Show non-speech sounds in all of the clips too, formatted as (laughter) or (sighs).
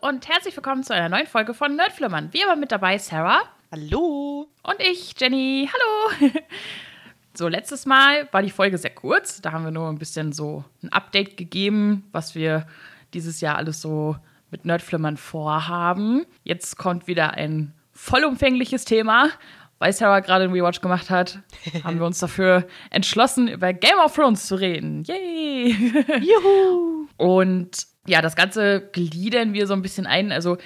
und herzlich willkommen zu einer neuen Folge von Nerdflimmern. Wie immer mit dabei Sarah. Hallo. Und ich, Jenny. Hallo. (laughs) So, letztes Mal war die Folge sehr kurz. Da haben wir nur ein bisschen so ein Update gegeben, was wir dieses Jahr alles so mit Nerdflimmern vorhaben. Jetzt kommt wieder ein vollumfängliches Thema. Weil Sarah gerade einen Rewatch gemacht hat, (laughs) haben wir uns dafür entschlossen, über Game of Thrones zu reden. Yay! Juhu! (laughs) Und ja, das Ganze gliedern wir so ein bisschen ein. Also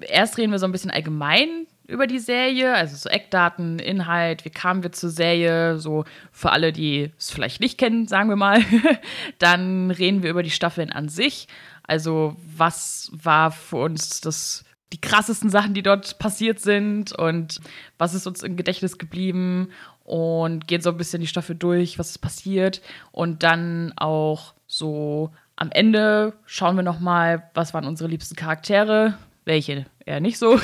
erst reden wir so ein bisschen allgemein über die Serie, also so Eckdaten, Inhalt, wie kamen wir zur Serie, so für alle, die es vielleicht nicht kennen, sagen wir mal. (laughs) Dann reden wir über die Staffeln an sich. Also was war für uns das die krassesten Sachen, die dort passiert sind und was ist uns im Gedächtnis geblieben und gehen so ein bisschen die Staffel durch, was ist passiert und dann auch so am Ende schauen wir noch mal, was waren unsere liebsten Charaktere, welche eher nicht so.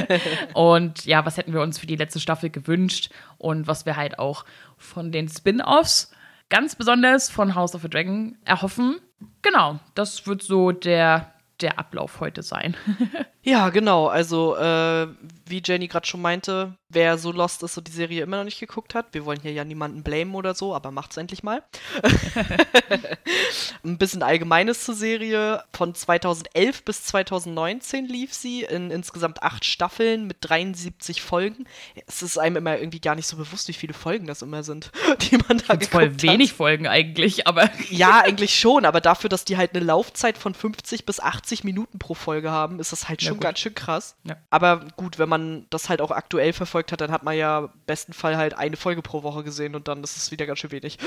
(laughs) und ja, was hätten wir uns für die letzte Staffel gewünscht und was wir halt auch von den Spin-offs ganz besonders von House of the Dragon erhoffen. Genau, das wird so der der Ablauf heute sein. (laughs) ja, genau. Also, äh, wie Jenny gerade schon meinte, wer so lost ist und die Serie immer noch nicht geguckt hat, wir wollen hier ja niemanden blamen oder so, aber macht's endlich mal. (laughs) Ein bisschen Allgemeines zur Serie. Von 2011 bis 2019 lief sie in insgesamt acht Staffeln mit 73 Folgen. Es ist einem immer irgendwie gar nicht so bewusst, wie viele Folgen das immer sind, (laughs) die man da geguckt voll wenig Folgen eigentlich, aber. ja, eigentlich schon, aber dafür, dass die halt eine Laufzeit von 50 bis 80 Minuten pro Folge haben, ist das halt schon ja, ganz schön krass. Ja. Aber gut, wenn man das halt auch aktuell verfolgt hat, dann hat man ja im besten Fall halt eine Folge pro Woche gesehen und dann ist es wieder ganz schön wenig.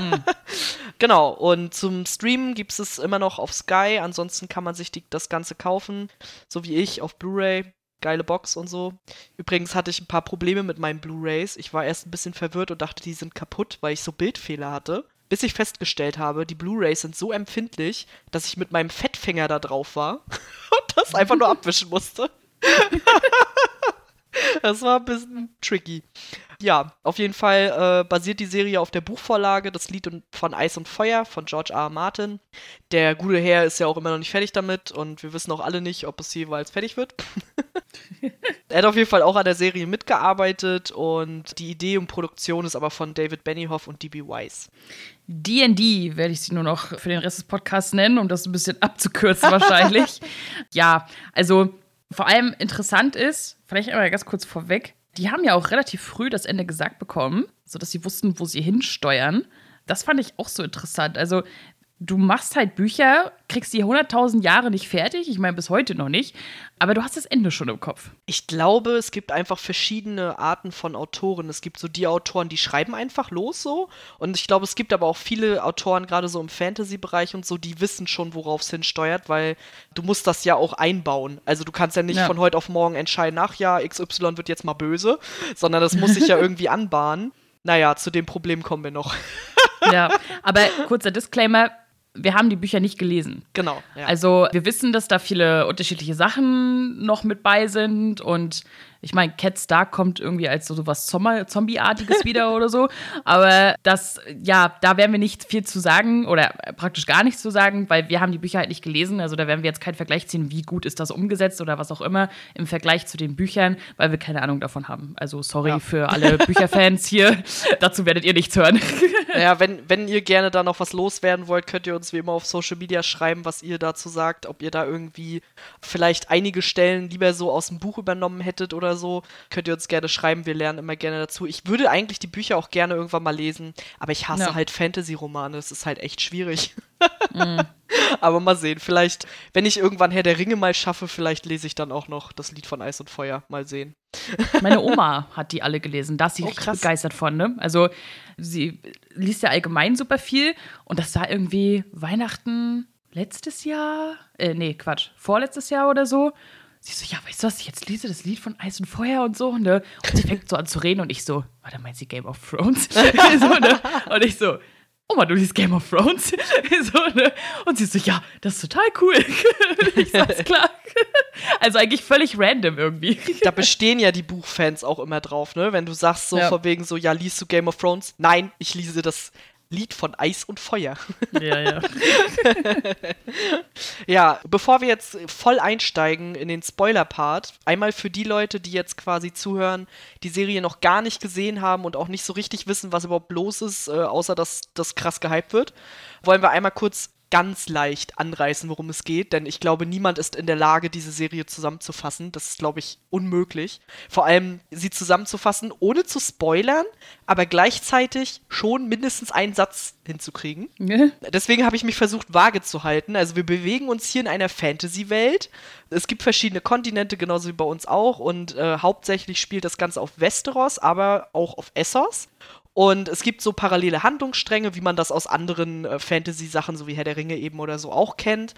Mhm. (laughs) genau, und zum Streamen gibt es immer noch auf Sky, ansonsten kann man sich die, das Ganze kaufen, so wie ich, auf Blu-ray geile Box und so. Übrigens hatte ich ein paar Probleme mit meinen Blu-rays. Ich war erst ein bisschen verwirrt und dachte, die sind kaputt, weil ich so Bildfehler hatte. Bis ich festgestellt habe, die Blu-rays sind so empfindlich, dass ich mit meinem Fettfinger da drauf war (laughs) und das einfach nur abwischen musste. (laughs) das war ein bisschen tricky. Ja, auf jeden Fall äh, basiert die Serie auf der Buchvorlage Das Lied von Eis und Feuer von George R. R. Martin. Der gute Herr ist ja auch immer noch nicht fertig damit und wir wissen auch alle nicht, ob es jeweils fertig wird. (laughs) er hat auf jeden Fall auch an der Serie mitgearbeitet und die Idee und Produktion ist aber von David Benioff und D.B. Weiss. D&D werde ich sie nur noch für den Rest des Podcasts nennen, um das ein bisschen abzukürzen wahrscheinlich. (laughs) ja, also vor allem interessant ist, vielleicht einmal ganz kurz vorweg, die haben ja auch relativ früh das Ende gesagt bekommen, sodass sie wussten, wo sie hinsteuern. Das fand ich auch so interessant. Also, du machst halt Bücher, kriegst die 100.000 Jahre nicht fertig, ich meine bis heute noch nicht, aber du hast das Ende schon im Kopf. Ich glaube, es gibt einfach verschiedene Arten von Autoren. Es gibt so die Autoren, die schreiben einfach los so und ich glaube, es gibt aber auch viele Autoren, gerade so im Fantasy-Bereich und so, die wissen schon, worauf es hinsteuert, weil du musst das ja auch einbauen. Also du kannst ja nicht ja. von heute auf morgen entscheiden, ach ja, XY wird jetzt mal böse, sondern das muss sich ja (laughs) irgendwie anbahnen. Naja, zu dem Problem kommen wir noch. ja, aber kurzer Disclaimer, wir haben die Bücher nicht gelesen. Genau. Ja. Also wir wissen, dass da viele unterschiedliche Sachen noch mit bei sind und ich meine, Cat Stark kommt irgendwie als so was Zombie-artiges wieder oder so. Aber das, ja, da werden wir nicht viel zu sagen oder praktisch gar nichts zu sagen, weil wir haben die Bücher halt nicht gelesen. Also da werden wir jetzt keinen Vergleich ziehen, wie gut ist das umgesetzt oder was auch immer im Vergleich zu den Büchern, weil wir keine Ahnung davon haben. Also sorry ja. für alle (laughs) Bücherfans hier. Dazu werdet ihr nichts hören. (laughs) Ja, wenn, wenn ihr gerne da noch was loswerden wollt, könnt ihr uns wie immer auf Social Media schreiben, was ihr dazu sagt, ob ihr da irgendwie vielleicht einige Stellen lieber so aus dem Buch übernommen hättet oder so, könnt ihr uns gerne schreiben. Wir lernen immer gerne dazu. Ich würde eigentlich die Bücher auch gerne irgendwann mal lesen, aber ich hasse ja. halt Fantasy-Romane. Das ist halt echt schwierig. mm. (laughs) Aber mal sehen, vielleicht, wenn ich irgendwann Herr der Ringe mal schaffe, vielleicht lese ich dann auch noch das Lied von Eis und Feuer. Mal sehen. Meine (laughs) Oma hat die alle gelesen. Da ist sie oh, richtig begeistert von, ne? Also, sie liest ja allgemein super viel und das war irgendwie Weihnachten letztes Jahr. Äh, nee, Quatsch, vorletztes Jahr oder so. Sie so, ja, weißt du was, ich jetzt lese das Lied von Eis und Feuer und so, ne? Und sie fängt so an zu reden und ich so, warte, meint sie Game of Thrones? (laughs) so, ne? Und ich so, Oma, du liest Game of Thrones? (laughs) so, ne? Und sie so, ja, das ist total cool. (laughs) ich so, alles klar. Also eigentlich völlig random irgendwie. Da bestehen ja die Buchfans auch immer drauf, ne? Wenn du sagst so ja. von wegen so, ja, liest du Game of Thrones? Nein, ich lese das Lied von Eis und Feuer. Ja, ja. (laughs) ja, bevor wir jetzt voll einsteigen in den Spoiler-Part, einmal für die Leute, die jetzt quasi zuhören, die Serie noch gar nicht gesehen haben und auch nicht so richtig wissen, was überhaupt los ist, äh, außer dass das krass gehypt wird, wollen wir einmal kurz ganz leicht anreißen, worum es geht, denn ich glaube, niemand ist in der Lage, diese Serie zusammenzufassen. Das ist, glaube ich, unmöglich. Vor allem sie zusammenzufassen, ohne zu spoilern, aber gleichzeitig schon mindestens einen Satz hinzukriegen. Ja. Deswegen habe ich mich versucht, vage zu halten. Also wir bewegen uns hier in einer Fantasy-Welt. Es gibt verschiedene Kontinente, genauso wie bei uns auch. Und äh, hauptsächlich spielt das Ganze auf Westeros, aber auch auf Essos. Und es gibt so parallele Handlungsstränge, wie man das aus anderen äh, Fantasy-Sachen, so wie Herr der Ringe eben oder so, auch kennt.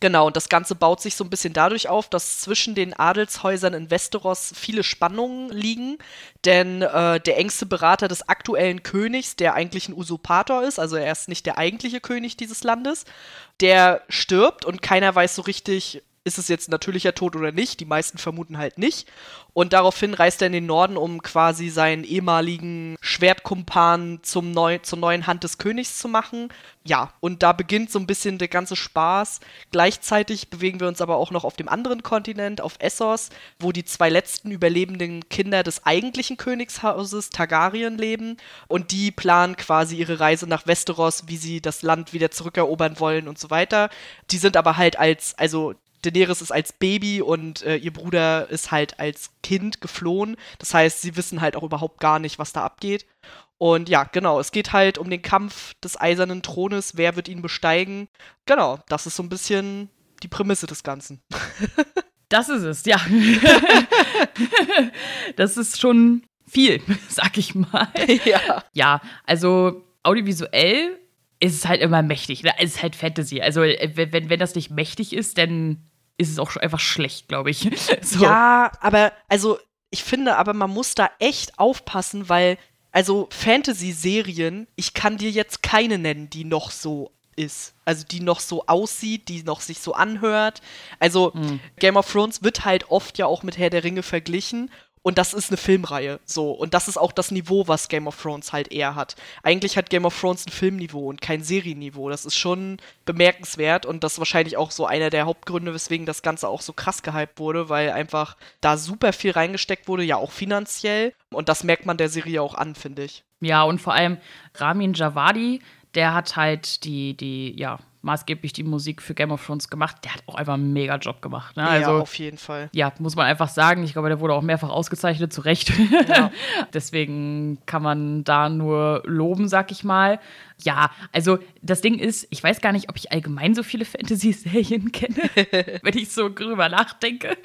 Genau, und das Ganze baut sich so ein bisschen dadurch auf, dass zwischen den Adelshäusern in Westeros viele Spannungen liegen. Denn äh, der engste Berater des aktuellen Königs, der eigentlich ein Usurpator ist, also er ist nicht der eigentliche König dieses Landes, der stirbt und keiner weiß so richtig, ist es jetzt natürlicher Tod oder nicht? Die meisten vermuten halt nicht. Und daraufhin reist er in den Norden, um quasi seinen ehemaligen Schwertkumpan zum neu, zur neuen Hand des Königs zu machen. Ja, und da beginnt so ein bisschen der ganze Spaß. Gleichzeitig bewegen wir uns aber auch noch auf dem anderen Kontinent, auf Essos, wo die zwei letzten überlebenden Kinder des eigentlichen Königshauses Targaryen leben. Und die planen quasi ihre Reise nach Westeros, wie sie das Land wieder zurückerobern wollen und so weiter. Die sind aber halt als, also Daenerys ist als Baby und äh, ihr Bruder ist halt als Kind geflohen. Das heißt, sie wissen halt auch überhaupt gar nicht, was da abgeht. Und ja, genau, es geht halt um den Kampf des eisernen Thrones. Wer wird ihn besteigen? Genau, das ist so ein bisschen die Prämisse des Ganzen. (laughs) das ist es, ja. (laughs) das ist schon viel, (laughs) sag ich mal. Ja. Ja, also audiovisuell ist es halt immer mächtig. Ne? Es ist halt Fantasy. Also, äh, wenn, wenn das nicht mächtig ist, dann ist es auch einfach schlecht, glaube ich. (laughs) so. Ja, aber also ich finde, aber man muss da echt aufpassen, weil also Fantasy-Serien, ich kann dir jetzt keine nennen, die noch so ist. Also die noch so aussieht, die noch sich so anhört. Also mhm. Game of Thrones wird halt oft ja auch mit Herr der Ringe verglichen und das ist eine Filmreihe, so. Und das ist auch das Niveau, was Game of Thrones halt eher hat. Eigentlich hat Game of Thrones ein Filmniveau und kein Serienniveau. Das ist schon bemerkenswert und das ist wahrscheinlich auch so einer der Hauptgründe, weswegen das Ganze auch so krass gehypt wurde, weil einfach da super viel reingesteckt wurde, ja auch finanziell. Und das merkt man der Serie auch an, finde ich. Ja, und vor allem Ramin Javadi, der hat halt die, die, ja, maßgeblich die Musik für Game of Thrones gemacht. Der hat auch einfach einen mega Job gemacht. Ne? Also, ja, auf jeden Fall. Ja, muss man einfach sagen. Ich glaube, der wurde auch mehrfach ausgezeichnet, zu Recht. Ja. (laughs) Deswegen kann man da nur loben, sag ich mal. Ja, also das Ding ist, ich weiß gar nicht, ob ich allgemein so viele Fantasy-Serien (laughs) kenne, (laughs) wenn ich so drüber nachdenke.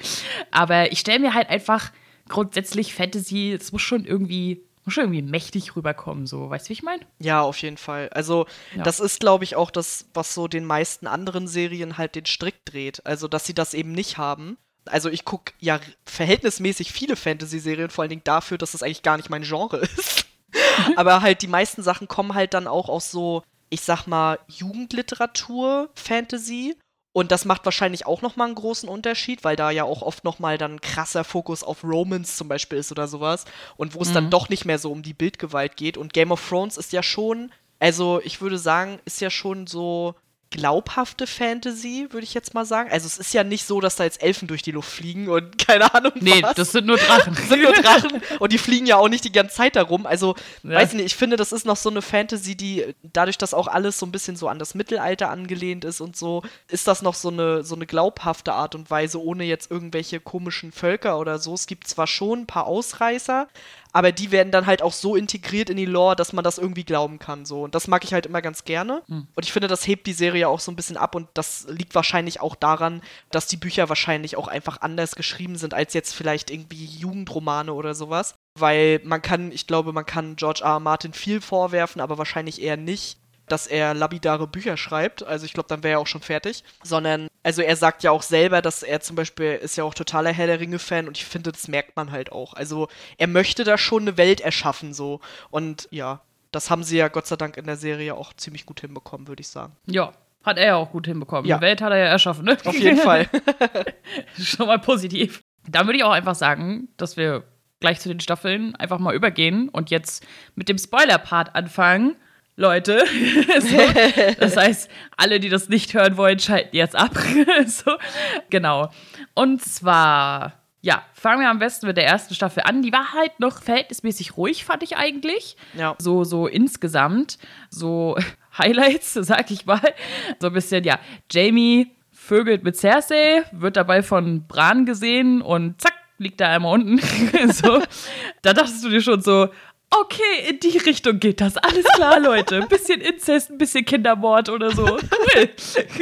Aber ich stelle mir halt einfach grundsätzlich Fantasy, es muss schon irgendwie muss schon irgendwie mächtig rüberkommen, so, weißt du, wie ich meine? Ja, auf jeden Fall. Also, ja. das ist, glaube ich, auch das, was so den meisten anderen Serien halt den Strick dreht. Also, dass sie das eben nicht haben. Also, ich gucke ja verhältnismäßig viele Fantasy-Serien, vor allen Dingen dafür, dass das eigentlich gar nicht mein Genre (laughs) ist. (laughs) Aber halt, die meisten Sachen kommen halt dann auch aus so, ich sag mal, Jugendliteratur, Fantasy. Und das macht wahrscheinlich auch nochmal einen großen Unterschied, weil da ja auch oft nochmal dann krasser Fokus auf Romans zum Beispiel ist oder sowas. Und wo es mhm. dann doch nicht mehr so um die Bildgewalt geht. Und Game of Thrones ist ja schon, also ich würde sagen, ist ja schon so glaubhafte Fantasy, würde ich jetzt mal sagen. Also es ist ja nicht so, dass da jetzt Elfen durch die Luft fliegen und (laughs) keine Ahnung Nee, was. das sind nur Drachen. (laughs) das sind nur Drachen und die fliegen ja auch nicht die ganze Zeit darum. Also, ja. weiß nicht, ich finde, das ist noch so eine Fantasy, die dadurch, dass auch alles so ein bisschen so an das Mittelalter angelehnt ist und so, ist das noch so eine, so eine glaubhafte Art und Weise, ohne jetzt irgendwelche komischen Völker oder so. Es gibt zwar schon ein paar Ausreißer, aber die werden dann halt auch so integriert in die Lore, dass man das irgendwie glauben kann. So. Und das mag ich halt immer ganz gerne. Mhm. Und ich finde, das hebt die Serie auch so ein bisschen ab und das liegt wahrscheinlich auch daran, dass die Bücher wahrscheinlich auch einfach anders geschrieben sind als jetzt vielleicht irgendwie Jugendromane oder sowas. Weil man kann, ich glaube, man kann George R. R. Martin viel vorwerfen, aber wahrscheinlich eher nicht, dass er labidare Bücher schreibt. Also ich glaube, dann wäre er auch schon fertig. Sondern, also er sagt ja auch selber, dass er zum Beispiel ist ja auch totaler Herr der Ringe-Fan und ich finde, das merkt man halt auch. Also er möchte da schon eine Welt erschaffen so. Und ja, das haben sie ja Gott sei Dank in der Serie auch ziemlich gut hinbekommen, würde ich sagen. Ja, hat er ja auch gut hinbekommen. Ja. Die Welt hat er ja erschaffen, ne? Auf jeden Fall. (laughs) Schon mal positiv. Dann würde ich auch einfach sagen, dass wir gleich zu den Staffeln einfach mal übergehen und jetzt mit dem Spoiler-Part anfangen. Leute. (laughs) so. (laughs) Das heißt, alle, die das nicht hören wollen, schalten jetzt ab. (laughs) so. Genau. Und zwar, ja, fangen wir am besten mit der ersten Staffel an. Die war halt noch verhältnismäßig ruhig, fand ich eigentlich. Ja. So, so insgesamt. So Highlights, sag ich mal. So ein bisschen, ja, Jamie vögelt mit Cersei, wird dabei von Bran gesehen und zack, liegt da einmal unten. so. Da dachtest du dir schon so, okay, in die Richtung geht das. Alles klar, Leute. Ein bisschen Inzest, ein bisschen Kindermord oder so.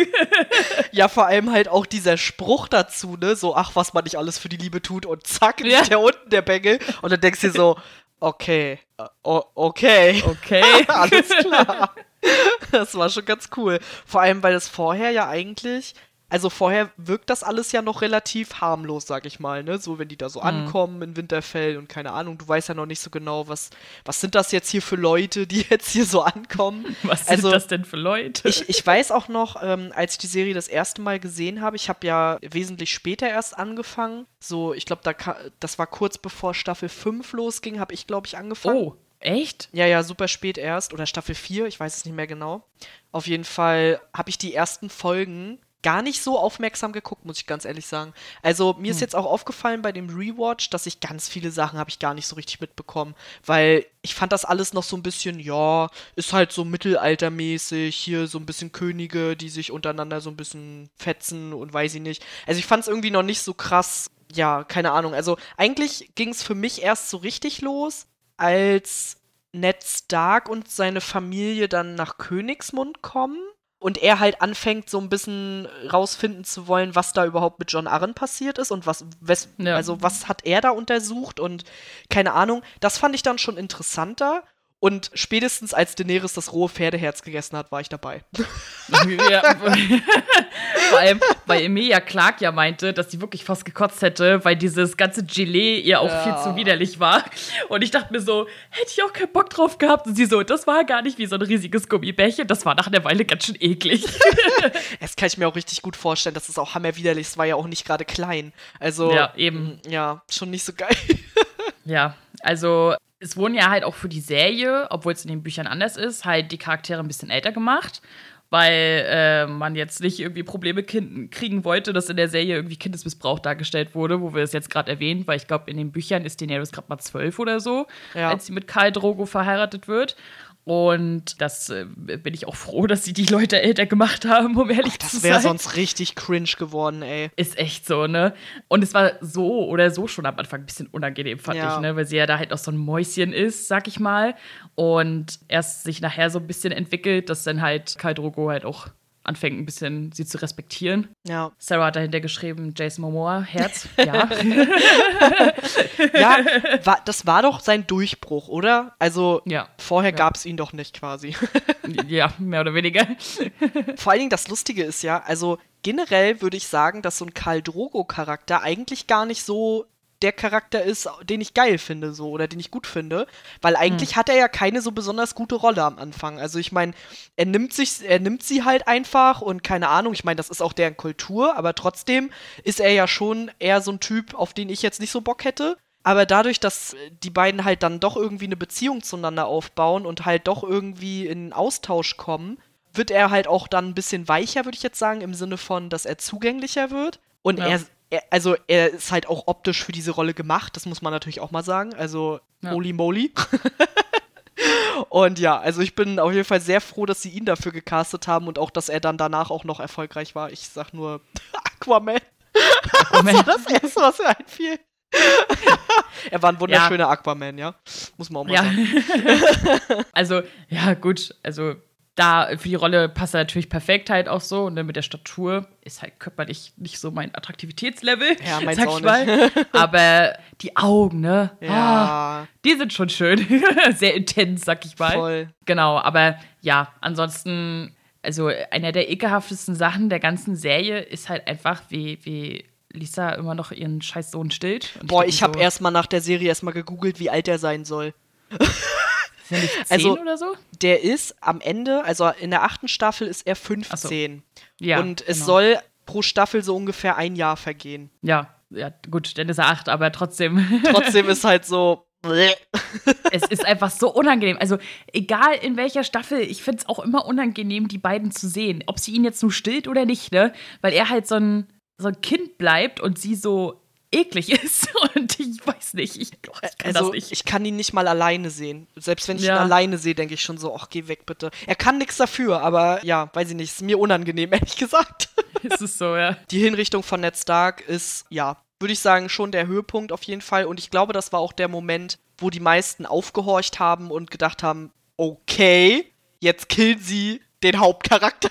(laughs) ja, vor allem halt auch dieser Spruch dazu, ne? So, ach, was man nicht alles für die Liebe tut und zack, ja. der unten, der Bengel. Und dann denkst du dir so, okay, uh, okay. Okay. (laughs) alles klar. Das war schon ganz cool. Vor allem, weil es vorher ja eigentlich also vorher wirkt das alles ja noch relativ harmlos, sag ich mal, ne? So, wenn die da so mhm. ankommen in Winterfell und keine Ahnung, du weißt ja noch nicht so genau, was, was sind das jetzt hier für Leute, die (laughs) jetzt hier so ankommen. (laughs) Was also, sind das denn für Leute? Ich, ich weiß auch noch, ähm, als ich die Serie das erste Mal gesehen habe, ich habe ja wesentlich später erst angefangen. So, ich glaube, da das war kurz bevor Staffel 5 losging, habe ich, glaube ich, angefangen. Oh. Echt? Ja, ja, super spät erst. Oder Staffel 4, ich weiß es nicht mehr genau. Auf jeden Fall habe ich die ersten Folgen gar nicht so aufmerksam geguckt, muss ich ganz ehrlich sagen. Also mir hm. ist jetzt auch aufgefallen bei dem Rewatch, dass ich ganz viele Sachen habe ich gar nicht so richtig mitbekommen, weil ich fand das alles noch so ein bisschen, ja, ist halt so mittelaltermäßig, hier so ein bisschen Könige, die sich untereinander so ein bisschen fetzen und weiß ich nicht. Also ich fand es irgendwie noch nicht so krass, ja, keine Ahnung. Also eigentlich ging es für mich erst so richtig los, als Ned Stark und seine Familie dann nach Königsmund kommen und er halt anfängt, so ein bisschen rausfinden zu wollen, was da überhaupt mit John Arryn passiert ist und was, wes, ja. also was hat er da untersucht und keine Ahnung. Das fand ich dann schon interessanter. Und spätestens als Daenerys das rohe Pferdeherz gegessen hat, war ich dabei. (laughs) Ja. (laughs) Vor allem, weil Emilia Clark ja meinte, dass sie wirklich fast gekotzt hätte, weil dieses ganze Gelee ihr auch ja. viel zu widerlich war. Und ich dachte mir so, hätte ich auch keinen Bock drauf gehabt. Und sie so, das war gar nicht wie so ein riesiges Gummibärchen, das war nach einer Weile ganz schön eklig. (laughs) das kann ich mir auch richtig gut vorstellen, das ist auch hammerwiderlich, es war ja auch nicht gerade klein. Also, ja, eben. Ja, schon nicht so geil. ja, also es wurden ja halt auch für die Serie, obwohl es in den Büchern anders ist, halt die Charaktere ein bisschen älter gemacht, weil äh, man jetzt nicht irgendwie Probleme kriegen wollte, dass in der Serie irgendwie Kindesmissbrauch dargestellt wurde, wo wir es jetzt gerade erwähnen, weil ich glaube, in den Büchern ist Daenerys gerade mal zwölf oder so, ja. als sie mit Karl Drogo verheiratet wird. Und das äh, bin ich auch froh, dass sie die Leute älter gemacht haben, um ehrlich Ach, zu sein. Das wäre sonst richtig cringe geworden, ey. Ist echt so, ne? Und es war so oder so schon am Anfang ein bisschen unangenehm, fand ja. ich, ne? Weil sie ja da halt auch so ein Mäuschen ist, sag ich mal. Und erst sich nachher so ein bisschen entwickelt, dass dann halt Kai Drogo halt auch anfängt, ein bisschen sie zu respektieren. Ja. Sarah hat dahinter geschrieben, Jason Momoa, Herz, (laughs) ja. ja, war, das war doch sein Durchbruch, oder? Also ja. vorher ja. gab es ihn doch nicht quasi. (laughs) ja, mehr oder weniger. Vor allen Dingen das Lustige ist ja, also generell würde ich sagen, dass so ein Karl Drogo-Charakter eigentlich gar nicht so der Charakter ist, den ich geil finde, so oder den ich gut finde, weil eigentlich hm. hat er ja keine so besonders gute Rolle am Anfang. Also ich meine, er nimmt sich, er nimmt sie halt einfach und keine Ahnung. Ich meine, das ist auch deren Kultur, aber trotzdem ist er ja schon eher so ein Typ, auf den ich jetzt nicht so Bock hätte. Aber dadurch, dass die beiden halt dann doch irgendwie eine Beziehung zueinander aufbauen und halt doch irgendwie in Austausch kommen, wird er halt auch dann ein bisschen weicher, würde ich jetzt sagen, im Sinne von, dass er zugänglicher wird. Und ja. er, er, also er ist halt auch optisch für diese Rolle gemacht, das muss man natürlich auch mal sagen. Also, ja. holy moly. (laughs) und ja, also ich bin auf jeden Fall sehr froh, dass sie ihn dafür gecastet haben und auch, dass er dann danach auch noch erfolgreich war. Ich sag nur (laughs) Aquaman. Aquaman. Das (laughs) war das Erste, was mir einfiel. er war ein wunderschöner ja. Aquaman, ja. Muss man auch mal ja. sagen. also, ja, gut. Also, da für die Rolle passt er natürlich perfekt halt auch so. Und ne, mit der Statur ist halt körperlich nicht so mein Attraktivitätslevel, ja, mein sag ich mal. (laughs) Aber die Augen, ne? Ja. Oh, die sind schon schön. (laughs) Sehr intens, sag ich mal. Voll. Genau, aber ja, ansonsten, also einer der ekelhaftesten Sachen der ganzen Serie ist halt einfach, wie, wie Lisa immer noch ihren scheiß Sohn stillt. Boah, ich, ich habe so, erstmal nach der Serie erstmal gegoogelt, wie alt er sein soll. (laughs) Sind nicht 10 also, oder so? Der ist am Ende, also in der achten Staffel ist er 15. So. Ja, und es genau. soll pro Staffel so ungefähr ein Jahr vergehen. Ja, ja, gut, dann ist er acht, aber trotzdem. (laughs) trotzdem ist halt so, es ist einfach so unangenehm. Also, egal in welcher Staffel, ich finde es auch immer unangenehm, die beiden zu sehen. Ob sie ihn jetzt nur stillt oder nicht, ne? Weil er halt so ein, so ein Kind bleibt und sie so eklig ist. (laughs) Und ich weiß nicht, ich, oh, ich kann also, das nicht. Ich kann ihn nicht mal alleine sehen. Selbst wenn ich ja. ihn alleine sehe, denke ich schon so, ach, geh weg bitte. Er kann nichts dafür, aber ja, weiß ich nicht, ist mir unangenehm, (laughs) ehrlich gesagt. (laughs) Ist es so, ja. Die Hinrichtung von Ned Stark ist, ja, würde ich sagen, schon der Höhepunkt auf jeden Fall. Und ich glaube, das war auch der Moment, wo die meisten aufgehorcht haben und gedacht haben, okay, jetzt killen sie den Hauptcharakter.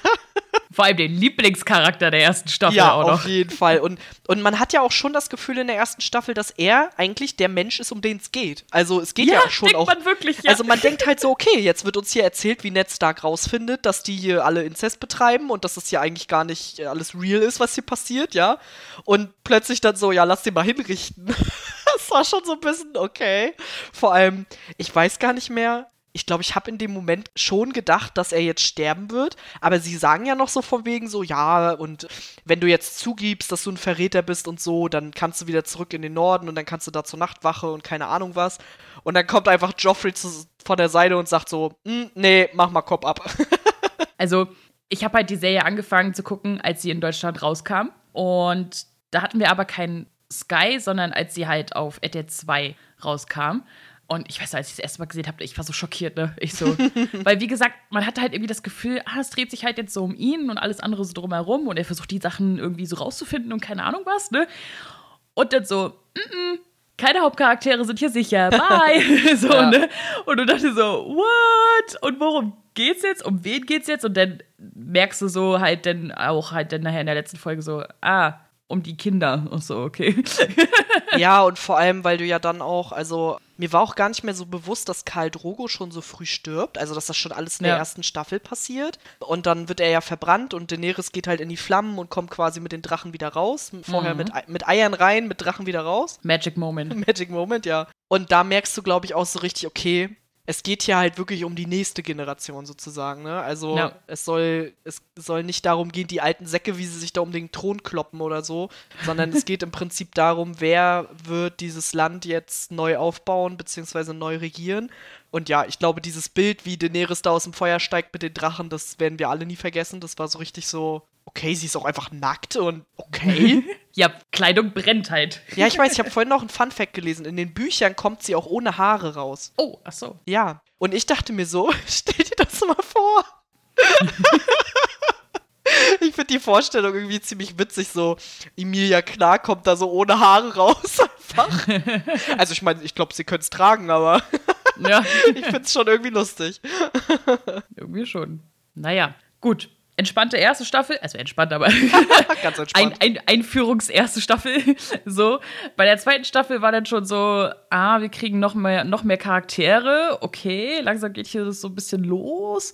Vor allem den Lieblingscharakter der ersten Staffel ja, auch noch. auf jeden Fall. Und, und man hat ja auch schon das Gefühl in der ersten Staffel, dass er eigentlich der Mensch ist, um den es geht. Also es geht ja, ja schon auch. Man wirklich, ja. Also man denkt halt so, okay, jetzt wird uns hier erzählt, wie Ned Stark rausfindet, dass die hier alle Inzest betreiben und dass das hier eigentlich gar nicht alles real ist, was hier passiert, ja. Und plötzlich dann so, ja, lass den mal hinrichten. (laughs) das war schon so ein bisschen okay. Vor allem, ich weiß gar nicht mehr, ich glaube, ich habe in dem Moment schon gedacht, dass er jetzt sterben wird. Aber sie sagen ja noch so von wegen so, ja, und wenn du jetzt zugibst, dass du ein Verräter bist und so, dann kannst du wieder zurück in den Norden und dann kannst du da zur Nachtwache und keine Ahnung was. Und dann kommt einfach Joffrey zu, von der Seite und sagt so, hm, nee, mach mal Kopf ab. (laughs) also, ich habe halt die Serie angefangen zu gucken, als sie in Deutschland rauskam. Und da hatten wir aber keinen Sky, sondern als sie halt auf RTL 2 rauskam. Und ich weiß, als ich das erste Mal gesehen habe, ich war so schockiert, ne? Ich so. (laughs) Weil, wie gesagt, man hatte halt irgendwie das Gefühl, ah, es dreht sich halt jetzt so um ihn und alles andere so drumherum und er versucht die Sachen irgendwie so rauszufinden und keine Ahnung was, ne? Und dann so, mm -mm, keine Hauptcharaktere sind hier sicher, (laughs) bye. (laughs) so, ja. ne? Und du dachtest so, what? Und worum geht's jetzt? Um wen geht's jetzt? Und dann merkst du so halt dann auch halt dann nachher in der letzten Folge so, ah, um die Kinder. Ach so, okay. ja, und vor allem, weil du ja dann auch, also mir war auch gar nicht mehr so bewusst, dass Karl Drogo schon so früh stirbt. Also, dass das schon alles in ja. der ersten Staffel passiert. Und dann wird er ja verbrannt und Daenerys geht halt in die Flammen und kommt quasi mit den Drachen wieder raus. Vorher mhm. mit, mit Eiern rein, mit Drachen wieder raus. Magic Moment. (laughs) Magic Moment, ja. Und da merkst du, glaube ich, auch so richtig, okay, es geht hier halt wirklich um die nächste Generation sozusagen. Ne? Also ja. es soll es soll nicht darum gehen, die alten Säcke, wie sie sich da um den Thron kloppen oder so, sondern es geht im Prinzip darum, wer wird dieses Land jetzt neu aufbauen bzw. neu regieren. Und ja, ich glaube, dieses Bild, wie Daenerys da aus dem Feuer steigt mit den Drachen, das werden wir alle nie vergessen. Das war so richtig so, okay, sie ist auch einfach nackt und okay. (laughs) ja, Kleidung brennt halt. (laughs) ja, ich weiß, ich habe vorhin noch einen Fun-Fact gelesen. In den Büchern kommt sie auch ohne Haare raus. Oh, ach so. Ja. Und ich dachte mir so, (laughs) stell dir das mal vor. ich finde die Vorstellung irgendwie ziemlich witzig, so Emilia Klar kommt da so ohne Haare raus einfach. Also ich meine, ich glaube, sie können es tragen, aber ja. ich finde es schon irgendwie lustig. irgendwie schon. Naja, gut entspannte erste Staffel, also entspannt, aber (laughs) ganz entspannt. Ein, ein, Einführungserste Staffel. (laughs) so. Bei der zweiten Staffel war dann schon so, ah, wir kriegen noch mehr, noch mehr Charaktere. Okay, langsam geht hier so ein bisschen los.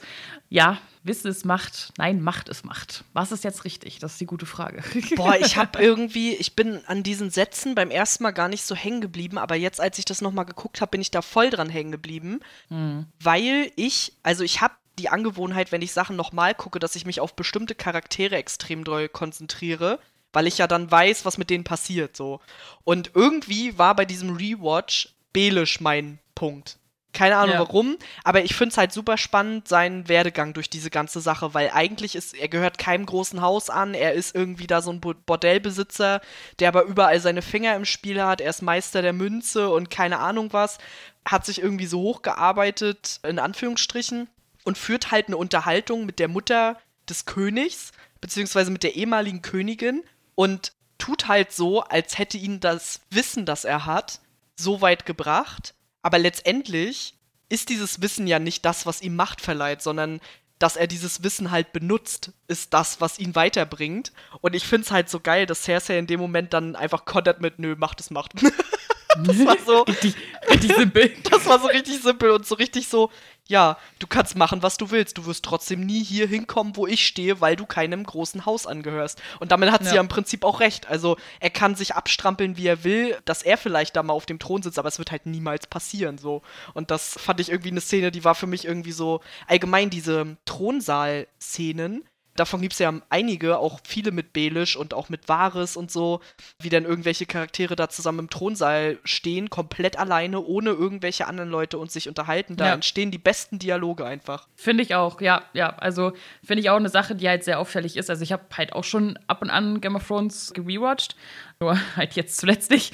Ja, Wissen ist Macht. Nein, Macht ist Macht. Was ist jetzt richtig? Das ist die gute Frage. (laughs) Boah, ich habe irgendwie, ich bin an diesen Sätzen beim ersten Mal gar nicht so hängen geblieben, aber jetzt, als ich das nochmal geguckt habe, bin ich da voll dran hängen geblieben, hm. weil ich, also ich habe die Angewohnheit, wenn ich Sachen nochmal gucke, dass ich mich auf bestimmte Charaktere extrem doll konzentriere, weil ich ja dann weiß, was mit denen passiert, so. Und irgendwie war bei diesem Rewatch Belisch mein Punkt. Keine Ahnung ja. warum, aber ich finde es halt super spannend, seinen Werdegang durch diese ganze Sache, weil eigentlich ist, er gehört keinem großen Haus an, er ist irgendwie da so ein Bordellbesitzer, der aber überall seine Finger im Spiel hat, er ist Meister der Münze und keine Ahnung was, hat sich irgendwie so hochgearbeitet, in Anführungsstrichen und führt halt eine Unterhaltung mit der Mutter des Königs, beziehungsweise mit der ehemaligen Königin und tut halt so, als hätte ihn das Wissen, das er hat, so weit gebracht. Aber letztendlich ist dieses Wissen ja nicht das, was ihm Macht verleiht, sondern dass er dieses Wissen halt benutzt, ist das, was ihn weiterbringt. Und ich finde es halt so geil, dass Cersei in dem Moment dann einfach kontert mit, nö, macht es, macht. (laughs) das war so. (laughs) richtig, richtig simpel. Das war so richtig simpel und so richtig so, ja, du kannst machen, was du willst. Du wirst trotzdem nie hier hinkommen, wo ich stehe, weil du keinem großen Haus angehörst. Und damit hat sie ja im Prinzip auch recht. Also er kann sich abstrampeln, wie er will, dass er vielleicht da mal auf dem Thron sitzt, aber es wird halt niemals passieren. so. Und das fand ich irgendwie eine Szene, die war für mich irgendwie so allgemein diese Thronsaal-Szenen davon gibt es ja einige, auch viele mit Belisch und auch mit Varys und so, wie dann irgendwelche Charaktere da zusammen im Thronsaal stehen, komplett alleine, ohne irgendwelche anderen Leute und sich unterhalten. Da ja. entstehen die besten Dialoge einfach. Finde ich auch, ja, ja. Also finde ich auch eine Sache, die halt sehr auffällig ist. Also ich habe halt auch schon ab und an Game of Thrones gerewatcht nur (laughs) halt jetzt zuletzt nicht.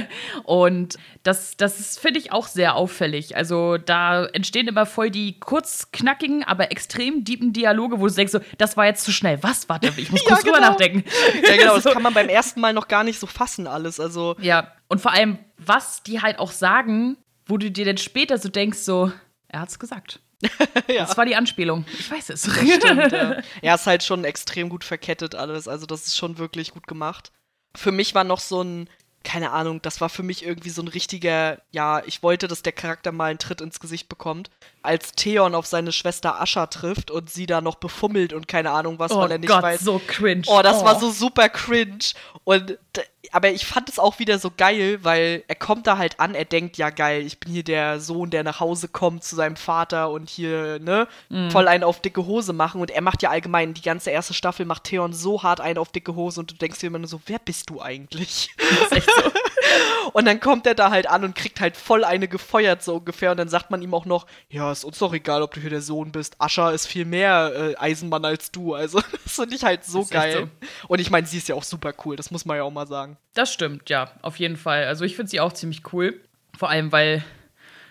(laughs) und das, das finde ich auch sehr auffällig. Also da entstehen immer voll die kurzknackigen, aber extrem deepen Dialoge, wo du denkst, so, das war jetzt zu schnell. Was? Warte, ich muss (laughs) kurz ja, drüber genau. nachdenken. Ja, genau, das kann man beim ersten Mal noch gar nicht so fassen, alles. Also. Ja, und vor allem, was die halt auch sagen, wo du dir dann später so denkst, so, er hat's gesagt. ja. Das war die Anspielung. Ich weiß es. Stimmt, ja. ja, ist halt schon extrem gut verkettet alles. Also, das ist schon wirklich gut gemacht für mich war noch so ein, keine Ahnung, das war für mich irgendwie so ein richtiger, ja, ich wollte, dass der Charakter mal einen Tritt ins Gesicht bekommt. Als Theon auf seine Schwester Ascha trifft und sie da noch befummelt und keine Ahnung was, oh weil er nicht Gott, weiß. so cringe. Oh, das oh. war so super cringe. Und aber ich fand es auch wieder so geil, weil er kommt da halt an, er denkt, ja geil, ich bin hier der Sohn, der nach Hause kommt zu seinem Vater und hier, ne, mm. voll einen auf dicke Hose machen. Und er macht ja allgemein, die ganze erste Staffel macht Theon so hart einen auf dicke Hose und du denkst dir immer nur so, wer bist du eigentlich? So. (laughs) und dann kommt er da halt an und kriegt halt voll eine gefeuert, so ungefähr. Und dann sagt man ihm auch noch, ja, ist uns doch egal, ob du hier der Sohn bist. Ascha ist viel mehr äh, Eisenmann als du. Also, (laughs) das finde ich halt so geil. So. Und ich meine, sie ist ja auch super cool, das muss man ja auch mal sagen. Das stimmt, ja, auf jeden Fall. Also ich finde sie auch ziemlich cool. Vor allem, weil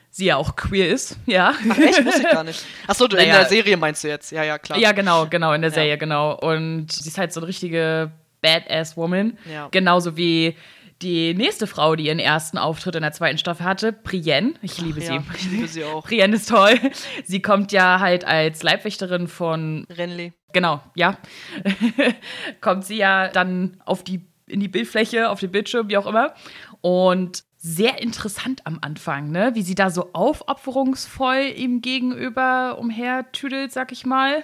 sie ja auch queer ist, (laughs) ja. Ach echt? Wusste ich gar nicht. Achso, naja, in der Serie meinst du jetzt? Ja, ja, klar. Ja, genau, genau, in der Serie, ja. genau. Und sie ist halt so eine richtige Badass-Woman. Ja. Genauso wie die nächste Frau, die ihren ersten Auftritt in der zweiten Staffel hatte, Brienne. Ich liebe Ach, sie. Ja, ich liebe sie auch. (laughs) Brienne ist toll. Sie kommt ja halt als Leibwächterin von Renly. Genau, ja. (laughs) kommt sie ja dann auf die in die Bildfläche, auf den Bildschirm, wie auch immer. Und sehr interessant am Anfang, ne? Wie sie da so aufopferungsvoll ihm gegenüber umhertüdelt, sag ich mal.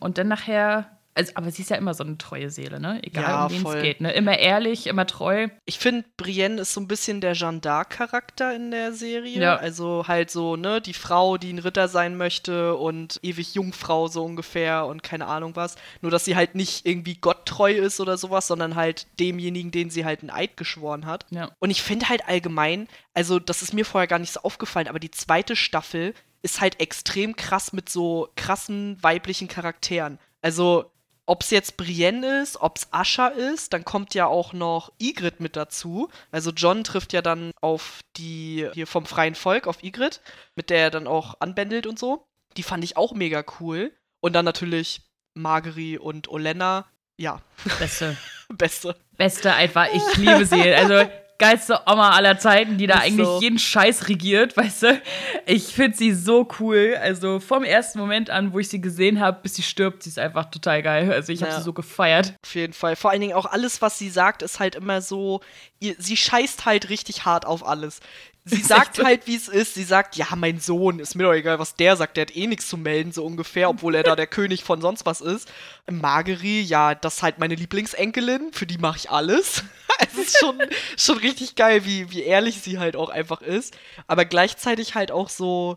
Und dann nachher also, aber sie ist ja immer so eine treue Seele, ne? Egal, ja, um wen es geht, ne? Immer ehrlich, immer treu. Ich finde, Brienne ist so ein bisschen der Jeanne d'Arc-Charakter in der Serie. Ja. Also halt so, ne, die Frau, die ein Ritter sein möchte und ewig Jungfrau so ungefähr und keine Ahnung was. Nur, dass sie halt nicht irgendwie gotttreu ist oder sowas, sondern halt demjenigen, den sie halt ein Eid geschworen hat. Ja. Und ich finde halt allgemein, also das ist mir vorher gar nicht so aufgefallen, aber die zweite Staffel ist halt extrem krass mit so krassen weiblichen Charakteren. Also ob es jetzt Brienne ist, ob es Ascha ist, dann kommt ja auch noch Ygritte mit dazu. Also John trifft ja dann auf die hier vom freien Volk, auf Ygritte, mit der er dann auch anbändelt und so. Die fand ich auch mega cool. Und dann natürlich Margery und Olenna. Ja. Beste. (laughs) Beste. Beste einfach. Ich liebe sie. Also geilste Oma aller Zeiten, die da ist eigentlich so. jeden Scheiß regiert, (laughs) weißt du? Ich finde sie so cool. Also vom ersten Moment an, wo ich sie gesehen habe, bis sie stirbt, sie ist einfach total geil. Also ich habe ja. sie so gefeiert. Auf jeden Fall. Vor allen Dingen auch alles, was sie sagt, ist halt immer so, ihr, sie scheißt halt richtig hart auf alles sie sagt halt, wie es ist. Sie sagt, ja, mein Sohn, ist mir doch egal, was der sagt. Der hat eh nichts zu melden, so ungefähr, obwohl er da der König von sonst was ist. Margery, ja, das ist halt meine Lieblingsenkelin. Für die mache ich alles. (laughs) es ist schon, schon richtig geil, wie, wie ehrlich sie halt auch einfach ist. Aber gleichzeitig halt auch so,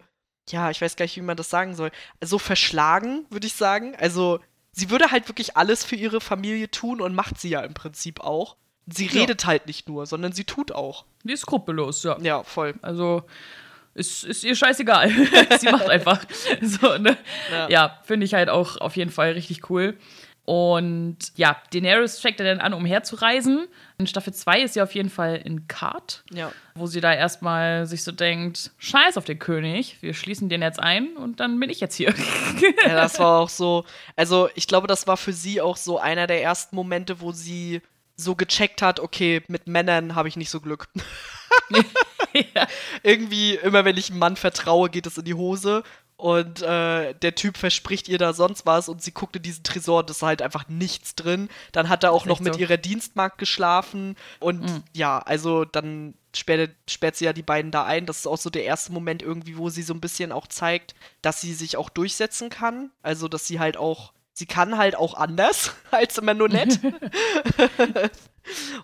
ja, ich weiß gar nicht, wie man das sagen soll. So verschlagen, würde ich sagen. Also, sie würde halt wirklich alles für ihre Familie tun und macht sie ja im Prinzip auch. Sie redet ja. halt nicht nur, sondern sie tut auch. Die ist skrupellos, ja. Ja, voll. Also ist, ist ihr scheißegal. (laughs) sie macht einfach. (laughs) So, ne? Ja, ja finde ich halt auch auf jeden Fall richtig cool. Und ja, Daenerys checkt er dann an, umherzureisen. In Staffel 2 ist sie auf jeden Fall in Kart, ja. wo sie da erstmal sich so denkt: Scheiß auf den König, wir schließen den jetzt ein und dann bin ich jetzt hier. ja, das war (laughs) auch so. Also, ich glaube, das war für sie auch so einer der ersten Momente, wo sie so gecheckt hat, okay, mit Männern habe ich nicht so Glück. (laughs) ja. Irgendwie, immer wenn ich einem Mann vertraue, geht es in die Hose. Und äh, der Typ verspricht ihr da sonst was und sie guckt in diesen Tresor, das ist halt einfach nichts drin. Dann hat er auch noch mit so. ihrer Dienstmagd geschlafen. Und mhm. ja, also dann sperrt, sperrt sie ja die beiden da ein. Das ist auch so der erste Moment irgendwie, wo sie so ein bisschen auch zeigt, dass sie sich auch durchsetzen kann. Also, dass sie halt auch sie kann halt auch anders (laughs) als immer nur nett. (laughs)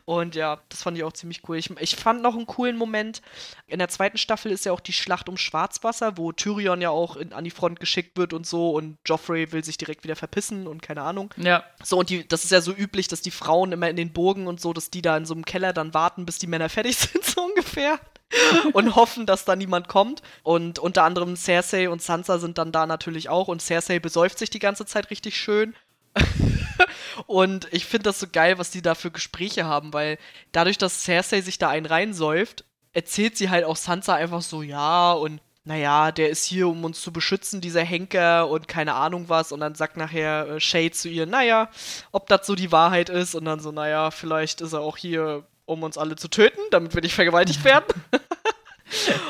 Und ja, das fand ich auch ziemlich cool. Ich, ich fand noch einen coolen Moment. In der zweiten Staffel ist ja auch die Schlacht um Schwarzwasser, wo Tyrion ja auch in, an die Front geschickt wird und so und Joffrey will sich direkt wieder verpissen und keine Ahnung. Ja. So, und die, das ist ja so üblich, dass die Frauen immer in den Burgen und so, dass die da in so einem Keller dann warten, bis die Männer fertig (laughs) sind, so ungefähr. (laughs) und hoffen, dass da niemand kommt. Und unter anderem Cersei und Sansa sind dann da natürlich auch. Und Cersei besäuft sich die ganze Zeit richtig schön. (laughs) und ich finde das so geil, was die da für Gespräche haben, weil dadurch, dass Cersei sich da einen reinsäuft, erzählt sie halt auch Sansa einfach so, ja, und naja, der ist hier, um uns zu beschützen, dieser Henker und keine Ahnung was. Und dann sagt nachher äh, Shay zu ihr, naja, ob das so die Wahrheit ist. Und dann so, naja, vielleicht ist er auch hier, um uns alle zu töten, damit wir nicht vergewaltigt werden.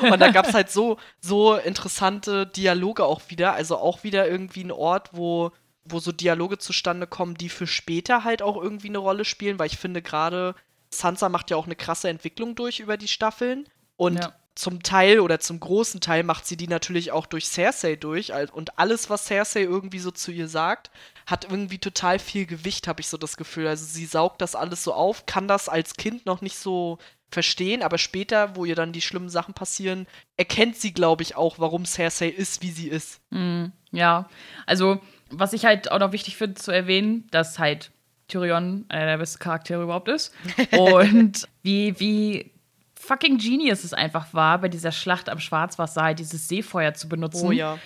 (laughs) und da gab es halt so, so interessante Dialoge auch wieder. Also auch wieder irgendwie ein Ort, wo wo so Dialoge zustande kommen, die für später halt auch irgendwie eine Rolle spielen, weil ich finde gerade Sansa macht ja auch eine krasse Entwicklung durch über die Staffeln und ja. Zum Teil oder zum großen Teil macht sie die natürlich auch durch Cersei durch und alles, was Cersei irgendwie so zu ihr sagt, hat irgendwie total viel Gewicht, habe ich so das Gefühl. Also sie saugt das alles so auf, kann das als Kind noch nicht so verstehen, aber später, wo ihr dann die schlimmen Sachen passieren, erkennt sie, glaube ich, auch, warum Cersei ist, wie sie ist. Mm, ja, also was ich halt auch noch wichtig finde zu erwähnen, dass halt Tyrion einer der besten Charaktere überhaupt ist. (laughs) Und wie, wie fucking genius es einfach war, bei dieser Schlacht am Schwarzwasser dieses Seefeuer zu benutzen. Oh ja.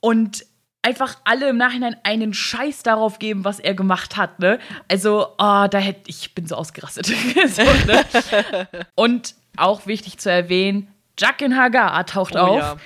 Und einfach alle im Nachhinein einen Scheiß darauf geben, was er gemacht hat, ne? Also, oh, da hätte ich bin so ausgerastet. (laughs) so, ne? (laughs) Und auch wichtig zu erwähnen, Jaqen Hagar taucht oh, auf. Ja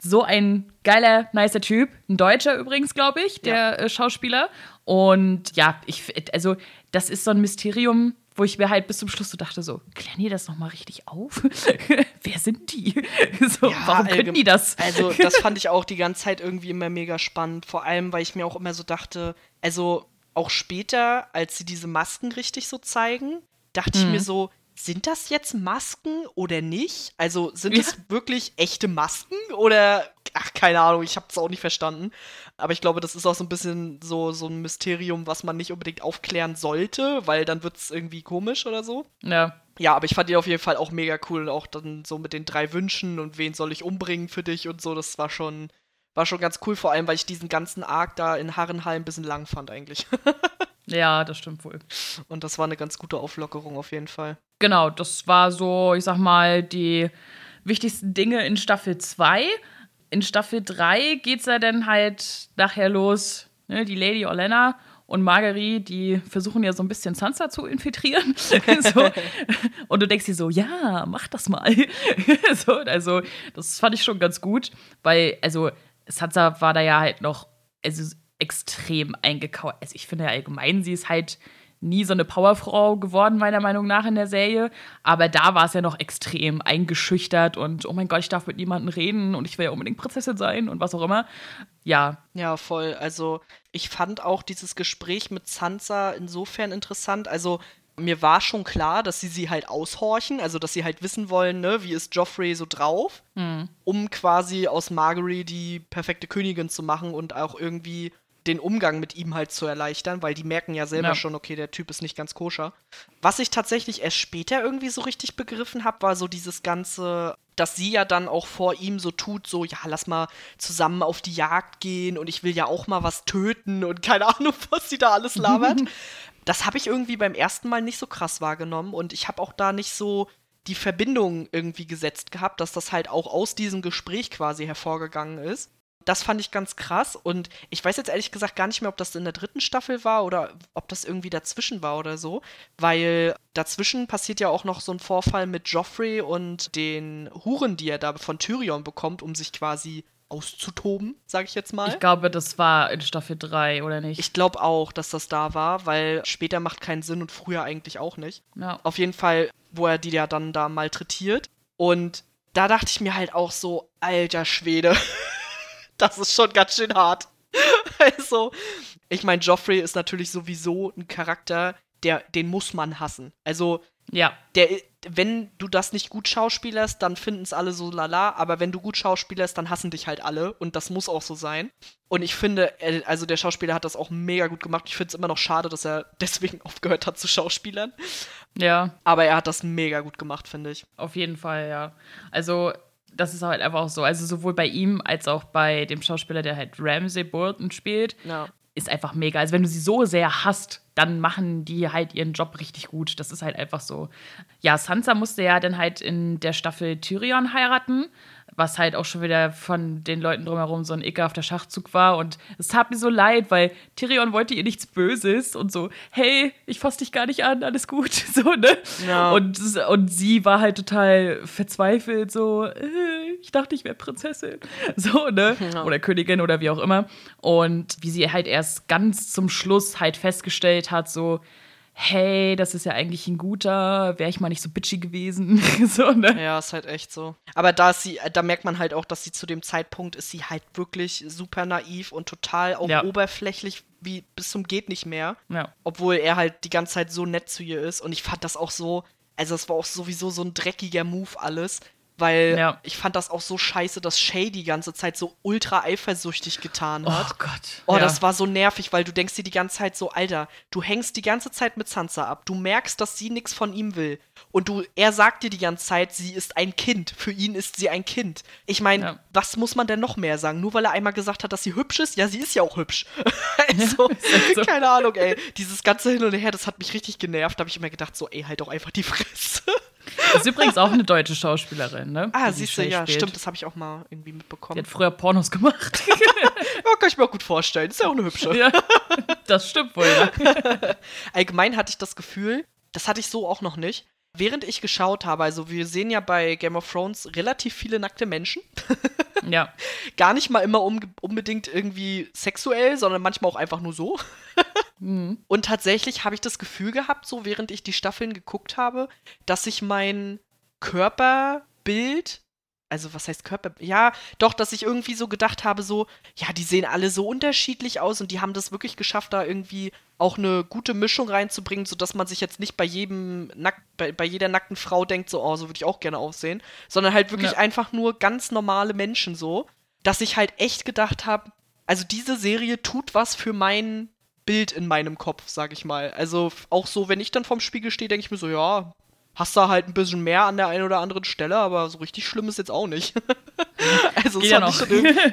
so ein geiler, nicer Typ. Ein Deutscher übrigens, glaube ich, der ja. äh, Schauspieler. Und ja, ich, also, das ist so ein Mysterium, wo ich mir halt bis zum Schluss so dachte: so, klären die das nochmal richtig auf? (laughs) Wer sind die? (laughs) so, ja, warum können die das? also, (laughs) das fand ich auch die ganze Zeit irgendwie immer mega spannend. Vor allem, weil ich mir auch immer so dachte, also auch später, als sie diese Masken richtig so zeigen, dachte mhm. ich mir so, sind das jetzt Masken oder nicht? Also sind ja. es wirklich echte Masken oder ach keine Ahnung, ich habe es auch nicht verstanden. Aber ich glaube, das ist auch so ein bisschen so so ein Mysterium, was man nicht unbedingt aufklären sollte, weil dann wird es irgendwie komisch oder so. Ja. Ja, aber ich fand die auf jeden Fall auch mega cool und auch dann so mit den drei Wünschen und wen soll ich umbringen für dich und so, das war schon war schon ganz cool, vor allem weil ich diesen ganzen Arc da in Harrenhal ein bisschen lang fand eigentlich. (laughs) Ja, das stimmt wohl. Und das war eine ganz gute Auflockerung auf jeden Fall. Genau, das war so, ich sag mal, die wichtigsten Dinge in Staffel 2. In Staffel 3 geht's ja dann halt nachher los, ne, die Lady Olenna und Marguerite, die versuchen ja so ein bisschen Sansa zu infiltrieren. (laughs) so. Und du denkst dir so, ja, mach das mal. (laughs) so, also, das fand ich schon ganz gut, weil, also, Sansa war da ja halt noch, also extrem eingekauert. Also ich finde ja allgemein, sie ist halt nie so eine Powerfrau geworden, meiner Meinung nach, in der Serie. Aber da war es ja noch extrem eingeschüchtert und oh mein Gott, ich darf mit niemandem reden und ich will ja unbedingt Prinzessin sein und was auch immer. Ja. Ja, voll. Also ich fand auch dieses Gespräch mit Sansa insofern interessant. Also mir war schon klar, dass sie sie halt aushorchen, also dass sie halt wissen wollen, ne, wie ist Joffrey so drauf, mhm. um quasi aus Marguerite die perfekte Königin zu machen und auch irgendwie den Umgang mit ihm halt zu erleichtern, weil die merken ja selber ja. schon, okay, der Typ ist nicht ganz koscher. Was ich tatsächlich erst später irgendwie so richtig begriffen habe, war so dieses ganze, dass sie ja dann auch vor ihm so tut, so, ja, lass mal zusammen auf die Jagd gehen und ich will ja auch mal was töten und keine Ahnung, (laughs) was sie da alles labert. (laughs) das habe ich irgendwie beim ersten Mal nicht so krass wahrgenommen und ich habe auch da nicht so die Verbindung irgendwie gesetzt gehabt, dass das halt auch aus diesem Gespräch quasi hervorgegangen ist das fand ich ganz krass. Und ich weiß jetzt ehrlich gesagt gar nicht mehr, ob das in der dritten Staffel war oder ob das irgendwie dazwischen war oder so. Weil dazwischen passiert ja auch noch so ein Vorfall mit Joffrey und den Huren, die er da von Tyrion bekommt, um sich quasi auszutoben, sage ich jetzt mal. Ich glaube, das war in Staffel 3, oder nicht? Ich glaube auch, dass das da war, weil später macht keinen Sinn und früher eigentlich auch nicht. Ja. Auf jeden Fall, wo er die ja dann da malträtiert. Und da dachte ich mir halt auch so, alter Schwede. (laughs) das ist schon ganz schön hart. (laughs) also, ich meine, Joffrey ist natürlich sowieso ein Charakter, der, den muss man hassen. Also, ja. Der, wenn du das nicht gut schauspielerst, dann finden es alle so lala, aber wenn du gut schauspielerst, dann hassen dich halt alle und das muss auch so sein. Und ich finde, also der Schauspieler hat das auch mega gut gemacht. Ich finde es immer noch schade, dass er (laughs) deswegen aufgehört hat zu Schauspielern. Ja. Aber er hat das mega gut gemacht, finde ich. Auf jeden Fall, ja. Also das ist halt einfach auch so. Also sowohl bei ihm als auch bei dem Schauspieler, der halt Ramsey Bolton spielt, ja. ist einfach mega. Also wenn du sie so sehr hast, dann machen die halt ihren Job richtig gut. Das ist halt einfach so. Ja, Sansa musste ja dann halt in der Staffel Tyrion heiraten was halt auch schon wieder von den Leuten drumherum so ein ekelhafter Schachzug war. Und es tat mir so leid, weil Tyrion wollte ihr nichts Böses und so, hey, ich fass dich gar nicht an, alles gut, (laughs) so, ne? Ja. Und, und sie war halt total verzweifelt, so, äh, ich dachte, ich wäre Prinzessin, (laughs) so, ne? Ja. Oder Königin oder wie auch immer. Und wie sie halt erst ganz zum Schluss halt festgestellt hat, so, hey, das ist ja eigentlich ein guter, wäre ich mal nicht so bitchy gewesen. (laughs) so, ne? Ja, ist halt echt so. Aber da sie, da merkt man halt auch, dass sie zu dem Zeitpunkt ist sie halt wirklich super naiv und total auch ja. oberflächlich wie bis zum geht nicht mehr. Ja. Obwohl er halt die ganze Zeit so nett zu ihr ist und ich fand das auch so, also es war auch sowieso so ein dreckiger Move alles, weil ja. ich fand das auch so scheiße, dass Shay die ganze Zeit so ultra eifersüchtig getan hat. Oh Gott. Oh, ja. das war so nervig, weil du denkst dir die ganze Zeit so, Alter, du hängst die ganze Zeit mit Sansa ab. Du merkst, dass sie nichts von ihm will. Und du, er sagt dir die ganze Zeit, sie ist ein Kind. Für ihn ist sie ein Kind. Ich meine, ja. was muss man denn noch mehr sagen? Nur weil er einmal gesagt hat, dass sie hübsch ist? Ja, sie ist ja auch hübsch. (laughs) also, (laughs) so. keine Ahnung, ey. Dieses ganze Hin und Her, das hat mich richtig genervt. Da habe ich immer gedacht, so, ey, halt doch einfach die Fresse. Ist übrigens auch eine deutsche Schauspielerin, ne? Ah, siehst du, ja, spielt. stimmt, das habe ich auch mal irgendwie mitbekommen. Die hat früher Pornos gemacht. (laughs) ja, kann ich mir auch gut vorstellen. Ist ja auch eine hübsche. Ja, das stimmt wohl, ja. (laughs) Allgemein hatte ich das Gefühl, das hatte ich so auch noch nicht. Während ich geschaut habe, also wir sehen ja bei Game of Thrones relativ viele nackte Menschen. (laughs) ja. Gar nicht mal immer um, unbedingt irgendwie sexuell, sondern manchmal auch einfach nur so. Mhm. Und tatsächlich habe ich das Gefühl gehabt, so während ich die Staffeln geguckt habe, dass sich mein Körperbild also was heißt Körper? Ja, doch, dass ich irgendwie so gedacht habe, so, ja, die sehen alle so unterschiedlich aus und die haben das wirklich geschafft, da irgendwie auch eine gute Mischung reinzubringen, sodass man sich jetzt nicht bei jedem Nack bei, bei jeder nackten Frau denkt, so, oh, so würde ich auch gerne aussehen, sondern halt wirklich ja. einfach nur ganz normale Menschen so, dass ich halt echt gedacht habe, also diese Serie tut was für meinen Bild in meinem Kopf, sag ich mal. Also auch so, wenn ich dann vorm Spiegel stehe, denke ich mir so, ja, hast du halt ein bisschen mehr an der einen oder anderen Stelle, aber so richtig schlimm ist jetzt auch nicht. (laughs) also es ja, noch.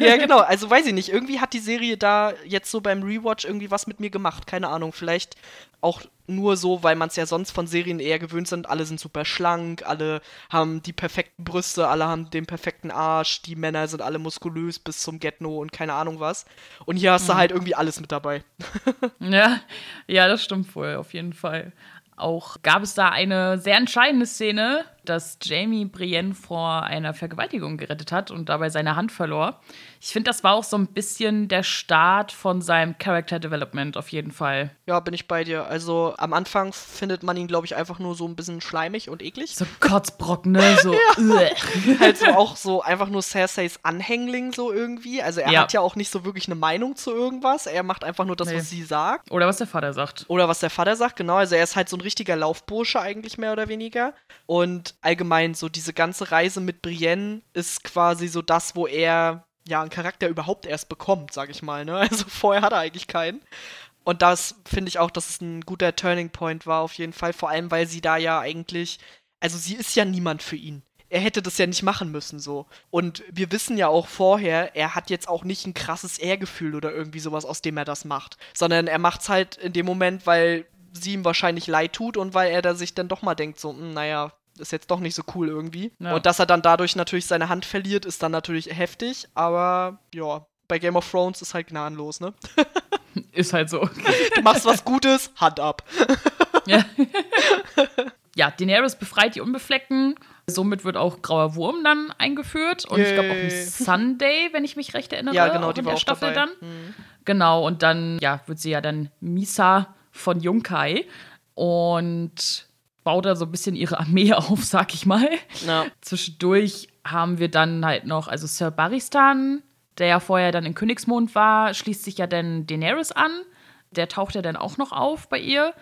ja, genau. Also weiß ich nicht. Irgendwie hat die Serie da jetzt so beim Rewatch irgendwie was mit mir gemacht. Keine Ahnung. Vielleicht auch nur so, weil man es ja sonst von Serien eher gewöhnt sind. Alle sind super schlank, alle haben die perfekten Brüste, alle haben den perfekten Arsch, die Männer sind alle muskulös bis zum Getno und keine Ahnung was. Und hier hast mhm. du halt irgendwie alles mit dabei. (laughs) ja, ja, das stimmt wohl, auf jeden Fall. Auch gab es da eine sehr entscheidende Szene, dass Jamie Brienne vor einer Vergewaltigung gerettet hat und dabei seine Hand verlor. Ich finde, das war auch so ein bisschen der Start von seinem Character Development auf jeden Fall. Ja, bin ich bei dir. Also am Anfang findet man ihn, glaube ich, einfach nur so ein bisschen schleimig und eklig. So Kotzbrock, ne? So. (laughs) halt so auch so einfach nur Cerseis Anhängling so irgendwie. Also er ja. hat ja auch nicht so wirklich eine Meinung zu irgendwas. Er macht einfach nur das, nee. was sie sagt. Oder was der Vater sagt. Oder was der Vater sagt, genau. Also er ist halt so ein richtiger Laufbursche eigentlich mehr oder weniger. Und allgemein so diese ganze Reise mit Brienne ist quasi so das, wo er ja einen Charakter überhaupt erst bekommt, sag ich mal. Ne? (laughs) Also vorher hat er eigentlich keinen. Und das finde ich auch, dass es ein guter Turning Point war, auf jeden Fall. Vor allem, weil sie da ja eigentlich, also sie ist ja niemand für ihn. Er hätte das ja nicht machen müssen, so. Und wir wissen ja auch vorher, er hat jetzt auch nicht ein krasses Ehrgefühl oder irgendwie sowas, aus dem er das macht. Sondern er macht es halt in dem Moment, weil sie ihm wahrscheinlich leid tut und weil er da sich dann doch mal denkt, so, hm, naja, ist jetzt doch nicht so cool irgendwie. Ja. Und dass er dann dadurch natürlich seine Hand verliert, ist dann natürlich heftig, aber ja, bei Game of Thrones ist halt gnadenlos, ne? (laughs) Ist halt so. Du machst was Gutes, Hand ab. (laughs) Ja. ja, Daenerys befreit die Unbefleckten. Somit wird auch Grauer Wurm dann eingeführt. Und Yay. ich glaube auch ein Sunday, wenn ich mich recht erinnere. Ja, genau, die in war der Staffel dabei. dann. Mhm. Genau, und dann ja, wird sie ja dann Misa von Junkai. Und baut da so ein bisschen ihre Armee (laughs) auf, sag ich mal. Ja. Zwischendurch haben wir dann halt noch, also Sir Baristan, der ja vorher dann in Königsmond war, schließt sich ja dann Daenerys an. Der taucht ja dann auch noch auf bei ihr.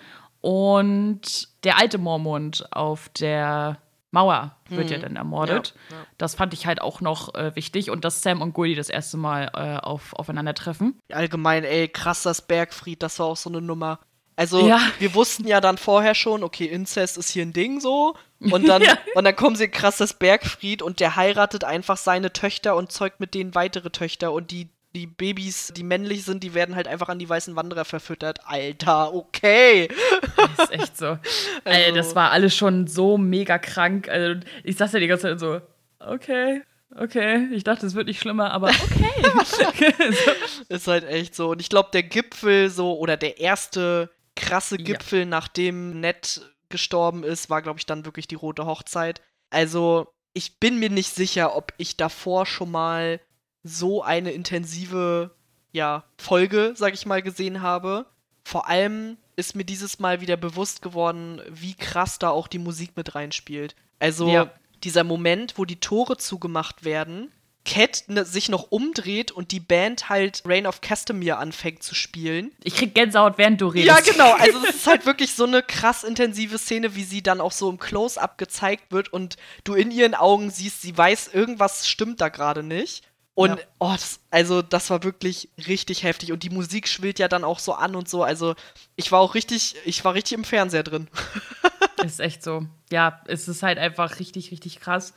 Und der alte Mormont auf der Mauer wird hm. ja dann ermordet. Ja, ja. Das fand ich halt auch noch äh, wichtig. Und dass Sam und Goldie das erste Mal äh, auf, aufeinandertreffen. Allgemein, ey, krass, das Bergfried, das war auch so eine Nummer. Also, ja. wir wussten ja dann vorher schon, okay, Inzest ist hier ein Ding so. Und dann, (laughs) ja. und dann kommen sie krass das Bergfried und der heiratet einfach seine Töchter und zeugt mit denen weitere Töchter und die, die Babys, die männlich sind, die werden halt einfach an die weißen Wanderer verfüttert. Alter, okay. Das ist echt so. (laughs) Also, Ey, das war alles schon so mega krank. Also, ich saß ja die ganze Zeit so, okay. Okay, ich dachte, es wird nicht schlimmer, aber okay. (laughs) so. Ist halt echt so. Und ich glaube, der Gipfel so, oder der erste krasse Gipfel, ja. nachdem Ned gestorben ist, war, glaube ich, dann wirklich die rote Hochzeit. Also, ich bin mir nicht sicher, ob ich davor schon mal so eine intensive, ja, Folge, sag ich mal, gesehen habe. Vor allem ist mir dieses Mal wieder bewusst geworden, wie krass da auch die Musik mit reinspielt. Also, ja. dieser Moment, wo die Tore zugemacht werden Cat ne, sich noch umdreht und die Band halt Reign of Castamere anfängt zu spielen. Ich krieg Gänsehaut, während du redest. Ja, genau. Also es ist halt wirklich so eine krass intensive Szene, wie sie dann auch so im Close-up gezeigt wird und du in ihren Augen siehst, sie weiß, irgendwas stimmt da gerade nicht. Und ja. oh, das, also das war wirklich richtig heftig und die Musik schwillt ja dann auch so an und so. Also ich war auch richtig, ich war richtig im Fernseher drin. (laughs) ist echt so. Ja, es ist halt einfach richtig, richtig krass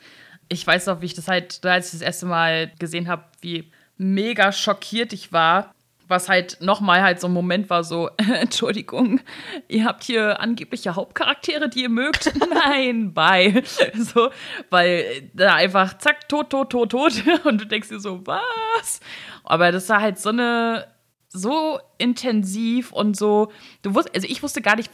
ich weiß noch, wie ich das halt, als ich das erste Mal gesehen habe, wie mega schockiert ich war, was halt nochmal halt so ein Moment war, so, (laughs) Entschuldigung, ihr habt hier angebliche Hauptcharaktere, die ihr mögt. (laughs) Nein, bye. (laughs) So, weil da einfach zack, tot, tot, tot, tot. Und du denkst dir so, was? Aber das war halt so eine so intensiv und so. Du wusst, also ich wusste gar nicht,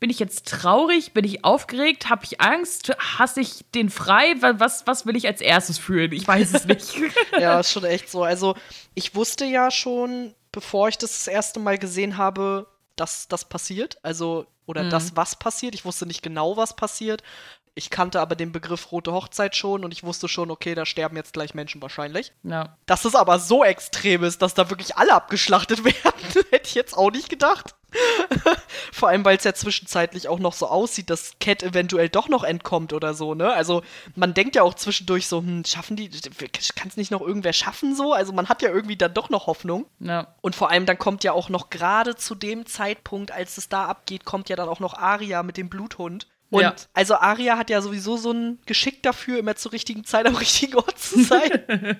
bin ich jetzt traurig, bin ich aufgeregt, habe ich Angst, hasse ich den frei? Was, was will ich als erstes fühlen? Ich weiß es nicht. (laughs) ja, ist schon echt so. Also ich wusste ja schon, bevor ich das das erste Mal gesehen habe, dass das passiert. Also oder mhm. das, was passiert. Ich wusste nicht genau, was passiert. Ich kannte aber den Begriff rote Hochzeit schon und ich wusste schon, okay, da sterben jetzt gleich Menschen wahrscheinlich. Ja. Dass es aber so extrem ist, dass da wirklich alle abgeschlachtet (laughs) werden, hätte ich jetzt auch nicht gedacht. (laughs) Vor allem, weil es ja zwischenzeitlich auch noch so aussieht, dass Cat eventuell doch noch entkommt oder so, ne? Also man denkt ja auch zwischendurch so, hm, schaffen die, kann es nicht noch irgendwer schaffen so? Also man hat ja irgendwie dann doch noch Hoffnung. Ja. Und vor allem dann kommt ja auch noch gerade zu dem Zeitpunkt, als es da abgeht, kommt ja dann auch noch Aria mit dem Bluthund. Und ja. also Aria hat ja sowieso so ein Geschick dafür, immer zur richtigen Zeit am (laughs) richtigen Ort zu sein. (laughs)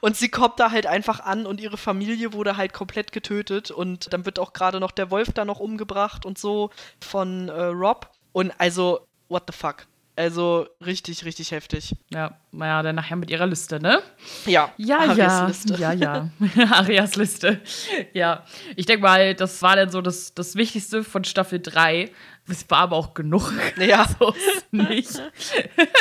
und sie kommt da halt einfach an und ihre Familie wurde halt komplett getötet und dann wird auch gerade noch der Wolf da noch umgebracht und so von äh, Rob. Und also, what the fuck? Also richtig, richtig heftig. Ja, naja, dann nachher mit ihrer Liste, ne? Ja, ja, Arias ja, Liste. ja, ja. (laughs) Arias Liste. Ja, ich denke mal, das war dann so das, das Wichtigste von Staffel 3. Es war aber auch genug. (laughs) Ja. so nicht.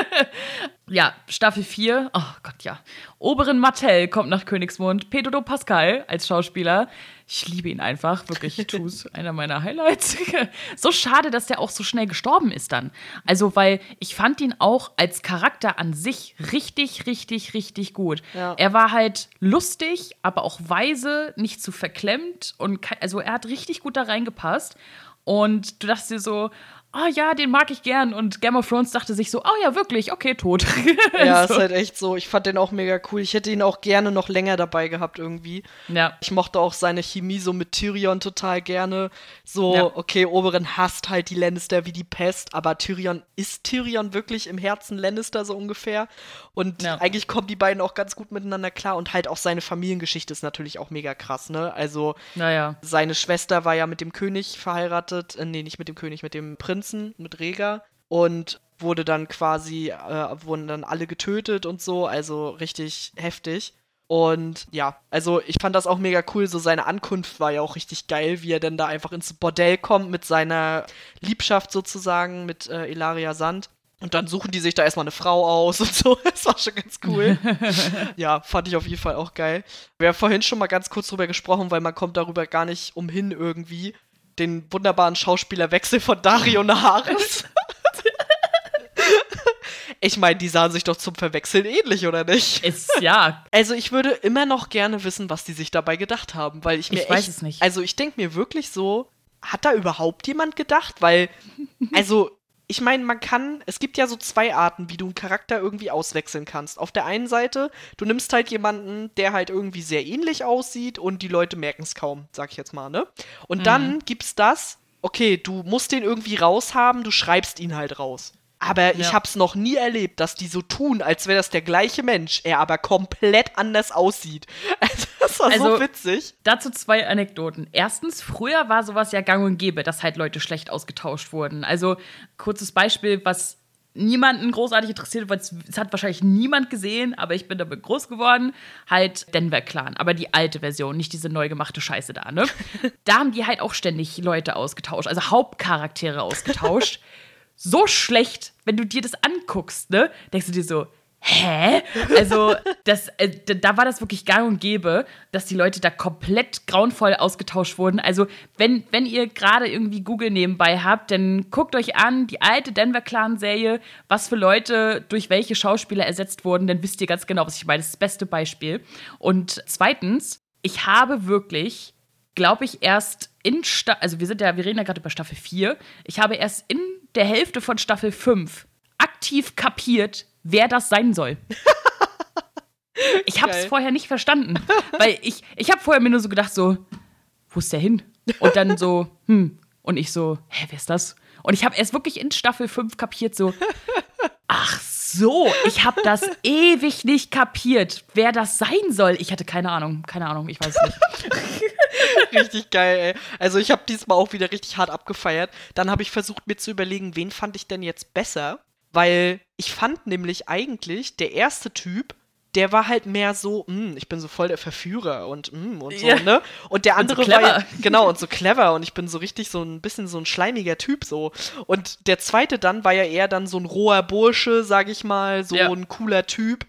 (laughs) ja, Staffel 4. Oh Gott, ja. Oberin Mattel kommt nach Königsmund. Pedro Pascal als Schauspieler. Ich liebe ihn einfach, wirklich. (laughs) Es. Einer meiner Highlights. so schade, dass der auch so schnell gestorben ist dann. Also, weil ich fand ihn auch als Charakter an sich richtig, richtig, richtig gut. Ja. Er war halt lustig, aber auch weise, nicht zu verklemmt. Und also er hat richtig gut da reingepasst. Und du dachtest dir so, oh ja, den mag ich gern. Und Game of Thrones dachte sich so, oh ja, wirklich, okay, tot. (laughs) ja, so. ist halt echt so. Ich fand den auch mega cool. Ich hätte ihn auch gerne noch länger dabei gehabt irgendwie. Ja. Ich mochte auch seine Chemie so mit Tyrion total gerne. So, ja. okay, Oberon hasst halt die Lannister wie die Pest, aber Tyrion ist Tyrion wirklich im Herzen Lannister so ungefähr. Und ja. eigentlich kommen die beiden auch ganz gut miteinander klar. Und halt auch seine Familiengeschichte ist natürlich auch mega krass, ne? Also, naja. seine Schwester war ja mit dem König verheiratet. Äh, nee, nicht mit dem König, mit dem Prinzen, mit Rega. Und wurde dann quasi, äh, wurden dann alle getötet und so. Also richtig heftig. Und ja, also ich fand das auch mega cool. So seine Ankunft war ja auch richtig geil, wie er denn da einfach ins Bordell kommt mit seiner Liebschaft sozusagen, mit äh, Ilaria Sand. Und dann suchen die sich da erstmal eine Frau aus (laughs) und so. Das war schon ganz cool. (laughs) ja, fand ich auf jeden Fall auch geil. Wir haben vorhin schon mal ganz kurz drüber gesprochen, weil man kommt darüber gar nicht umhin irgendwie. Den wunderbaren Schauspielerwechsel von Dario (laughs) Naharis. ich meine, die sahen sich doch zum Verwechseln ähnlich, oder nicht? Ist ja. Also ich würde immer noch gerne wissen, was die sich dabei gedacht haben, weil ich mir ich echt, weiß es nicht. Also ich denke mir wirklich so, hat da überhaupt jemand gedacht? Weil, (laughs) also, ich meine, man kann, es gibt ja so zwei Arten, wie du einen Charakter irgendwie auswechseln kannst. Auf der einen Seite, du nimmst halt jemanden, der halt irgendwie sehr ähnlich aussieht und die Leute merken es kaum, sag ich jetzt mal, ne? Und mhm. dann gibt's das, okay, du musst den irgendwie raushaben, du schreibst ihn halt raus. Aber ja. ich hab's noch nie erlebt, dass die so tun, als wäre das der gleiche Mensch, er aber komplett anders aussieht. (laughs) Also, das war also, so witzig. Dazu zwei Anekdoten. Erstens, früher war sowas ja gang und gäbe, dass halt Leute schlecht ausgetauscht wurden. Also, kurzes Beispiel, was niemanden großartig interessiert, weil es hat wahrscheinlich niemand gesehen, aber ich bin damit groß geworden, halt Denver Clan, aber die alte Version, nicht diese neu gemachte Scheiße da, ne? (laughs) da haben die halt auch ständig Leute ausgetauscht, also Hauptcharaktere ausgetauscht. (laughs) so schlecht, wenn du dir das anguckst, ne? Denkst du dir so, hä? Also, das, äh, da war das wirklich gang und gäbe, dass die Leute da komplett grauenvoll ausgetauscht wurden. Also, wenn, wenn ihr gerade irgendwie Google nebenbei habt, dann guckt euch an, die alte Denver Clan-Serie, was für Leute durch welche Schauspieler ersetzt wurden, dann wisst ihr ganz genau, was ich meine. Das ist das beste Beispiel. Und zweitens, ich habe wirklich, glaube ich, erst in Staffel, also wir sind ja, wir reden ja gerade über Staffel 4, ich habe erst in der Hälfte von Staffel 5 aktiv kapiert, wer das sein soll. (laughs) ich habe es vorher nicht verstanden, weil ich ich habe vorher mir nur so gedacht so, wo ist der hin? Und dann so, hm, und ich so, hä, wer ist das? Und ich habe erst wirklich in Staffel 5 kapiert so, ach so, ich habe das (laughs) ewig nicht kapiert, wer das sein soll. Ich hatte keine Ahnung, keine Ahnung, ich weiß nicht. (laughs) richtig geil, ey. Also ich habe diesmal auch wieder richtig hart abgefeiert. Dann habe ich versucht mir zu überlegen, wen fand ich denn jetzt besser? Weil ich fand nämlich eigentlich, der erste Typ, der war halt mehr so, mm, ich bin so voll der Verführer und mm, und so, ja. ne? Und der andere und so war ja, genau und so clever und ich bin so richtig so ein bisschen so ein schleimiger Typ so. Und der zweite dann war ja eher dann so ein roher Bursche, sag ich mal, so ja. ein cooler Typ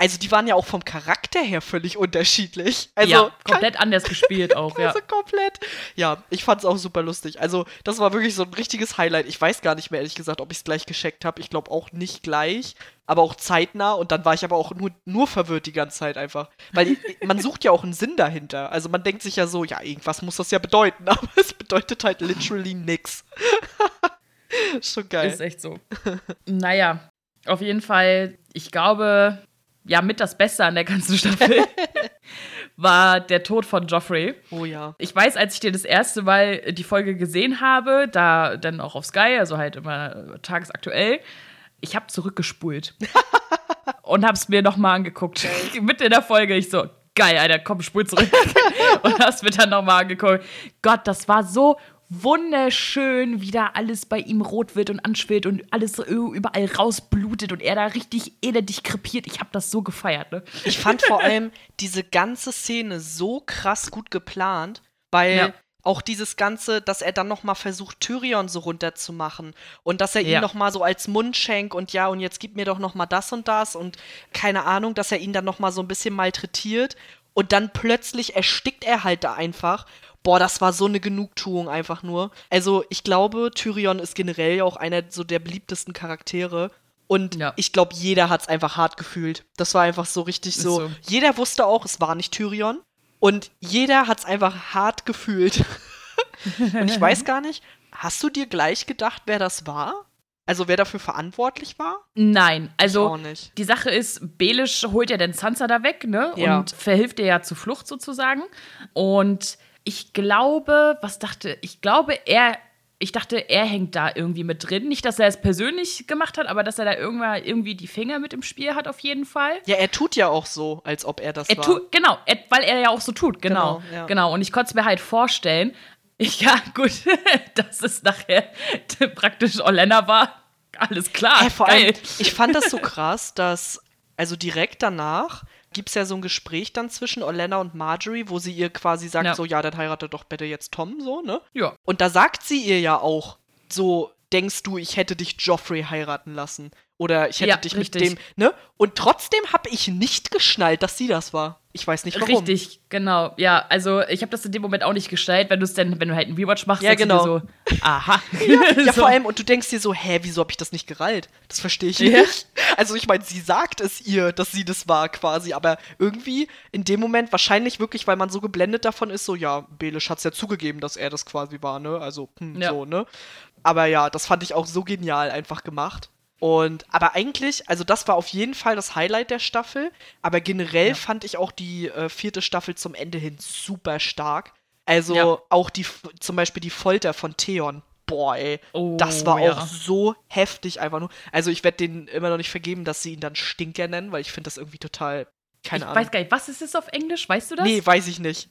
also die waren ja auch vom Charakter her völlig unterschiedlich. Also ja, komplett anders gespielt auch, (laughs) ja. Also komplett. Ja, ich fand's auch super lustig. Also das war wirklich so ein richtiges Highlight. Ich weiß gar nicht mehr ehrlich gesagt, ob ich es gleich gescheckt habe. Ich glaube auch nicht gleich, aber auch zeitnah. Und dann war ich aber auch nur, nur verwirrt die ganze Zeit einfach. Weil man sucht ja auch einen Sinn dahinter. Also man denkt sich ja so, ja, irgendwas muss das ja bedeuten. (laughs) Aber es bedeutet halt literally nix. (laughs) Schon geil. Ist echt so. naja, auf jeden Fall, ich glaube, ja mit das Beste an der ganzen Staffel (laughs) war der Tod von Joffrey. Oh ja. Ich weiß, als ich dir das erste Mal die Folge gesehen habe, da dann auch auf Sky, also halt immer tagesaktuell, ich habe zurückgespult (laughs) und habe es mir nochmal angeguckt. (laughs) Mitten in der Folge, ich so, geil, Alter, komm, spul zurück. und hast mir dann nochmal angeguckt. Gott, das war so wunderschön, wie da alles bei ihm rot wird und anschwillt und alles überall rausblutet und er da richtig elendig krepiert. Ich habe das so gefeiert, ne? Ich fand vor (laughs) allem diese ganze Szene so krass gut geplant, weil ja. auch dieses ganze, dass er dann noch mal versucht Tyrion so runterzumachen und dass er ja. ihn noch mal so als Mundschenk und ja und jetzt gib mir doch noch mal das und das und keine Ahnung, dass er ihn dann noch mal so ein bisschen malträtiert und dann plötzlich erstickt er halt da einfach boah, das war so eine Genugtuung einfach nur. Also ich glaube, Tyrion ist generell ja auch einer so der beliebtesten Charaktere. Und ja. ich glaube, jeder hat es einfach hart gefühlt. Das war einfach so richtig so. so. Jeder wusste auch, es war nicht Tyrion. Und jeder hat es einfach hart gefühlt. (laughs) und ich weiß gar nicht, hast du dir gleich gedacht, wer das war? Also wer dafür verantwortlich war? Nein, also die Sache ist, Belisch holt ja den Sansa da weg, ne? Ja. Und verhilft ihr ja zur Flucht sozusagen. Und ich glaube, was dachte, ich glaube, er, ich dachte, er hängt da irgendwie mit drin. Nicht, dass er es persönlich gemacht hat, aber dass er da irgendwann irgendwie die Finger mit im Spiel hat, auf jeden Fall. Ja, er tut ja auch so, als ob er das er war. Tut, genau, er, weil er ja auch so tut, genau. Genau, ja. genau. Und ich konnte es mir halt vorstellen, (laughs) ja, gut, (laughs) dass es nachher (laughs) praktisch Olena war. (laughs) Alles klar. Hey, vor geil. allem, ich fand das so (laughs) krass, dass, also direkt danach, gibt es ja so ein Gespräch dann zwischen Olenna und Marjorie, wo sie ihr quasi sagt, ja. so, ja, dann heiratet doch bitte jetzt Tom, so, ne? Ja. Und da sagt sie ihr ja auch, so, denkst du, ich hätte dich Joffrey heiraten lassen? Oder ich hätte ja, dich richtig. mit dem, ne? Und trotzdem habe ich nicht geschnallt, dass sie das war. Ich weiß nicht warum. Richtig, genau. Ja, also ich habe das in dem Moment auch nicht geschnallt, wenn du es denn, wenn du halt einen Rewatch machst, ja, genau. du so, aha. (laughs) ja, (laughs) ja, vor allem, und du denkst dir so, hä, wieso habe ich das nicht gerallt? Das verstehe ich nicht. also ich meine, sie sagt es ihr, dass sie das war quasi, aber irgendwie in dem Moment, wahrscheinlich wirklich, weil man so geblendet davon ist, so, ja, Belisch hat es ja zugegeben, dass er das quasi war, ne? Also, hm, ja. so, ne? Aber ja, das fand ich auch so genial einfach gemacht. Und, aber eigentlich, also das war auf jeden Fall das Highlight der Staffel. Aber generell ja. fand ich auch die äh, vierte Staffel zum Ende hin super stark. Also ja. auch die, zum Beispiel die Folter von Theon. Boah, ey. Oh, das war ja. auch so heftig einfach nur. Also ich werde denen immer noch nicht vergeben, dass sie ihn dann Stinker nennen, weil ich finde das irgendwie total keine ich Ahnung. Weiß gar nicht, was ist es auf Englisch? Weißt du das? Nee, weiß ich nicht.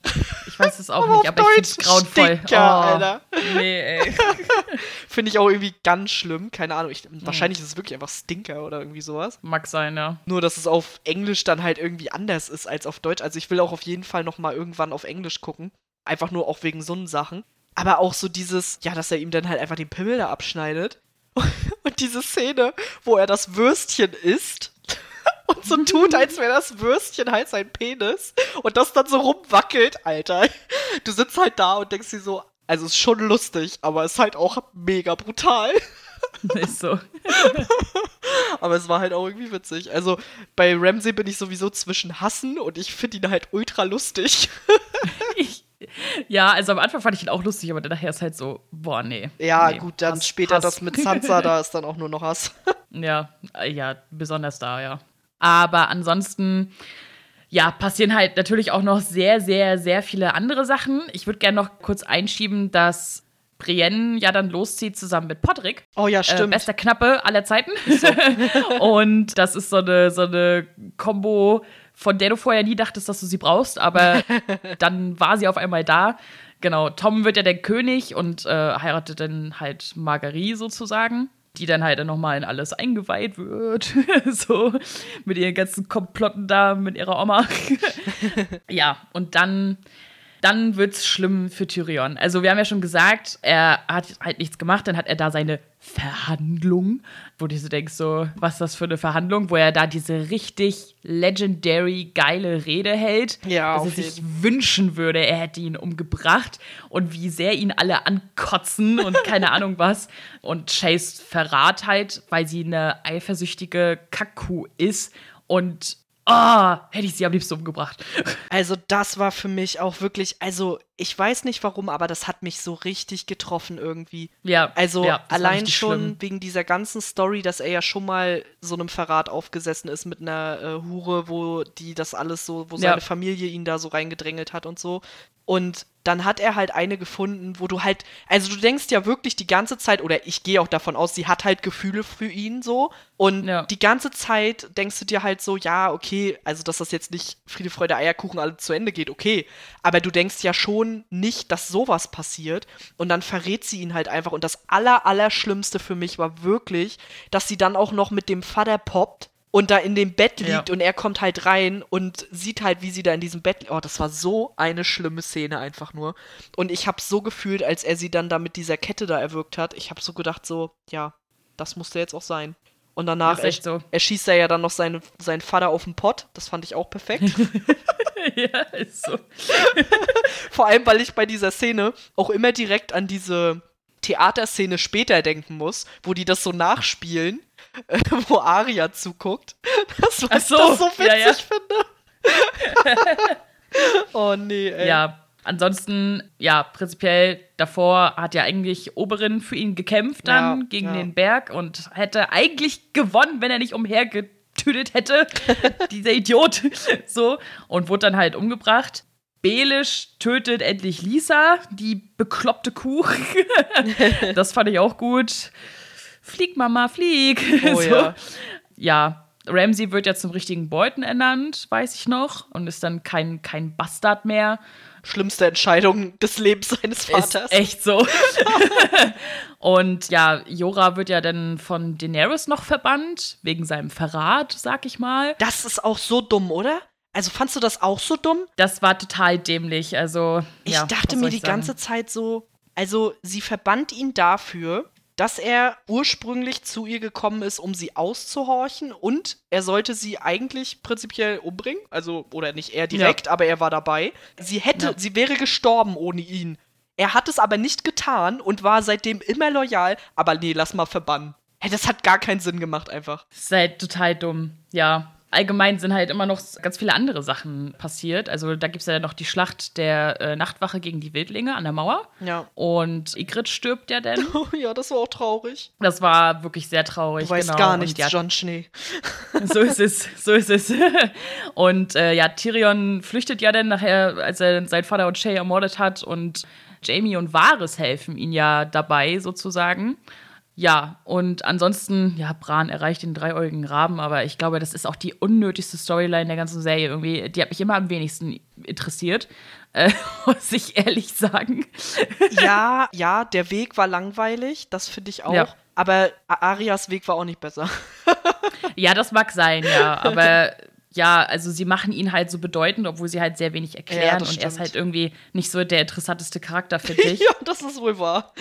Ich weiß es auch (laughs) aber nicht, aber Deutsch ich finde es grauenvoll. Stinker, oh, Alter. Nee, ey. (laughs) finde ich auch irgendwie ganz schlimm. Keine Ahnung. Ich, hm. Wahrscheinlich ist es wirklich einfach Stinker oder irgendwie sowas. Mag sein, ja. Nur, dass es auf Englisch dann halt irgendwie anders ist als auf Deutsch. Also ich will auch auf jeden Fall noch mal irgendwann auf Englisch gucken. Einfach nur auch wegen so Sachen. Aber auch so dieses, ja, dass er ihm dann halt einfach den Pimmel da abschneidet. (laughs) Und diese Szene, wo er das Würstchen isst und so tut, als wäre das Würstchen halt sein Penis und das dann so rumwackelt, Alter. Du sitzt halt da und denkst dir so, also ist schon lustig, aber ist halt auch mega brutal. (laughs) Ist so. (laughs) aber es war halt auch irgendwie witzig. Also bei Ramsey bin ich sowieso zwischen Hassen und ich finde ihn halt ultra lustig. (laughs) ich, ja, also am Anfang fand ich ihn auch lustig, aber nachher ist halt so, boah, nee. Ja, nee, gut, dann Hass, später Hass. das mit Sansa, da ist dann auch nur noch Hass. ja, ja, besonders da, ja. Aber ansonsten, ja, passieren halt natürlich auch noch sehr, sehr, sehr viele andere Sachen. Ich würde gerne noch kurz einschieben, dass Brienne ja dann loszieht zusammen mit Podrick. Oh ja, äh, stimmt. Äh, bester Knappe aller Zeiten. So. (laughs) und das ist so eine, so eine Kombo, von der du vorher nie dachtest, dass du sie brauchst, aber (laughs) dann war sie auf einmal da. Genau, Tom wird ja der König und äh, heiratet dann halt Marguerite sozusagen die dann halt nochmal in alles eingeweiht wird. (laughs) so mit ihren ganzen Komplotten da, mit ihrer Oma. (laughs) ja, und dann, dann wird's schlimm für Tyrion. Also, wir haben ja schon gesagt, er hat halt nichts gemacht, dann hat er da seine Verhandlung, wo du so denkst, so, was ist das für eine Verhandlung, wo er da diese richtig legendary geile Rede hält, ja, dass er sich wünschen würde, er hätte ihn umgebracht und wie sehr ihn alle ankotzen und keine (laughs) Ahnung was. Und Chase verrat halt, weil sie eine eifersüchtige Kackkuh ist und oh, hätte ich sie am liebsten umgebracht. Also das war für mich auch wirklich, also ich weiß nicht warum, aber das hat mich so richtig getroffen irgendwie. Ja. Also ja, allein schon schlimm. wegen dieser ganzen Story, dass er ja schon mal so einem Verrat aufgesessen ist mit einer äh, Hure, wo die das alles so, wo seine ja. Familie ihn da so reingedrängelt hat und so. Und dann hat er halt eine gefunden, wo du halt, also du denkst ja wirklich die ganze Zeit, oder ich gehe auch davon aus, sie hat halt Gefühle für ihn so. Und ja. die ganze Zeit denkst du dir halt so, ja, okay, also dass das jetzt nicht Friede, Freude, Eierkuchen alle zu Ende geht, okay. Aber du denkst ja schon nicht, dass sowas passiert. Und dann verrät sie ihn halt einfach. Und das Aller, Allerschlimmste für mich war wirklich, dass sie dann auch noch mit dem Vater poppt und da in dem Bett liegt ja. und er kommt halt rein und sieht halt, wie sie da in diesem Bett liegt. Oh, das war so eine schlimme Szene einfach nur. Und ich habe so gefühlt, als er sie dann da mit dieser Kette da erwürgt hat. Ich habe so gedacht, so, ja, das musste jetzt auch sein. Und danach er, so. erschießt er ja dann noch seine, seinen Vater auf den Pott. Das fand ich auch perfekt. (laughs) ja, ist so. (laughs) Vor allem, weil ich bei dieser Szene auch immer direkt an diese Theaterszene später denken muss, wo die das so nachspielen (laughs) wo Aria zuguckt. (laughs) Das, was so, ich das so witzig ja, ja. finde. (laughs) oh nee, ey. Ja, ansonsten, ja, prinzipiell davor hat ja eigentlich Oberin für ihn gekämpft dann ja, gegen den Berg und hätte eigentlich gewonnen, wenn er nicht umhergetütet hätte. Dieser Idiot. so. Und wurde dann halt umgebracht. Belisch tötet endlich Lisa, die bekloppte Kuh. das fand ich auch gut flieg Mama, flieg. Oh, (laughs) so. ja. ja, Ramsey wird ja zum richtigen Beuten ernannt, weiß ich noch, und ist dann kein, kein Bastard mehr. Schlimmste Entscheidung des Lebens seines Vaters. Ist echt so. (laughs) und ja, Jora wird ja dann von Daenerys noch verbannt, wegen seinem Verrat, sag ich mal. Das ist auch so dumm, oder? Also fandst du das auch so dumm? Das war total dämlich. Also, ich ja, dachte mir die sagen? ganze Zeit so, also sie verbannt ihn dafür, dass er ursprünglich zu ihr gekommen ist, um sie auszuhorchen und er sollte sie eigentlich prinzipiell umbringen, also oder nicht er direkt, ja. aber er war dabei. Sie hätte, ja. sie wäre gestorben ohne ihn. Er hat es aber nicht getan und war seitdem immer loyal, aber nee, lass mal verbannen. Hey, das hat gar keinen Sinn gemacht einfach. Halt total dumm, ja allgemein sind halt immer noch ganz viele andere Sachen passiert. Also da gibt es ja noch die Schlacht der äh, Nachtwache gegen die Wildlinge an der Mauer. Ja. Und Igrit stirbt ja dann. (laughs) Oh ja, das war auch traurig. Das war wirklich sehr traurig. Du weißt genau. gar nichts, ja, John Schnee. (laughs) so ist es, so ist es. (laughs) und äh, ja, Tyrion flüchtet ja dann nachher, als er seinen Vater und Shay ermordet hat und Jamie und Varys helfen ihn ja dabei sozusagen. Ja, und ansonsten, ja, Bran erreicht den dreieugigen Raben, aber ich glaube, das ist auch die unnötigste Storyline der ganzen Serie. Irgendwie, die hat mich immer am wenigsten interessiert, äh, (laughs) muss ich ehrlich sagen. Ja, (laughs) ja, der Weg war langweilig, das finde ich auch. Ja. Aber Arias Weg war auch nicht besser. ja, das mag sein, ja. (laughs) Aber ja, also sie machen ihn halt so bedeutend, obwohl sie halt sehr wenig erklären ja, und er ist halt irgendwie nicht so der interessanteste Charakter, finde (laughs) ich. ja, das ist wohl wahr.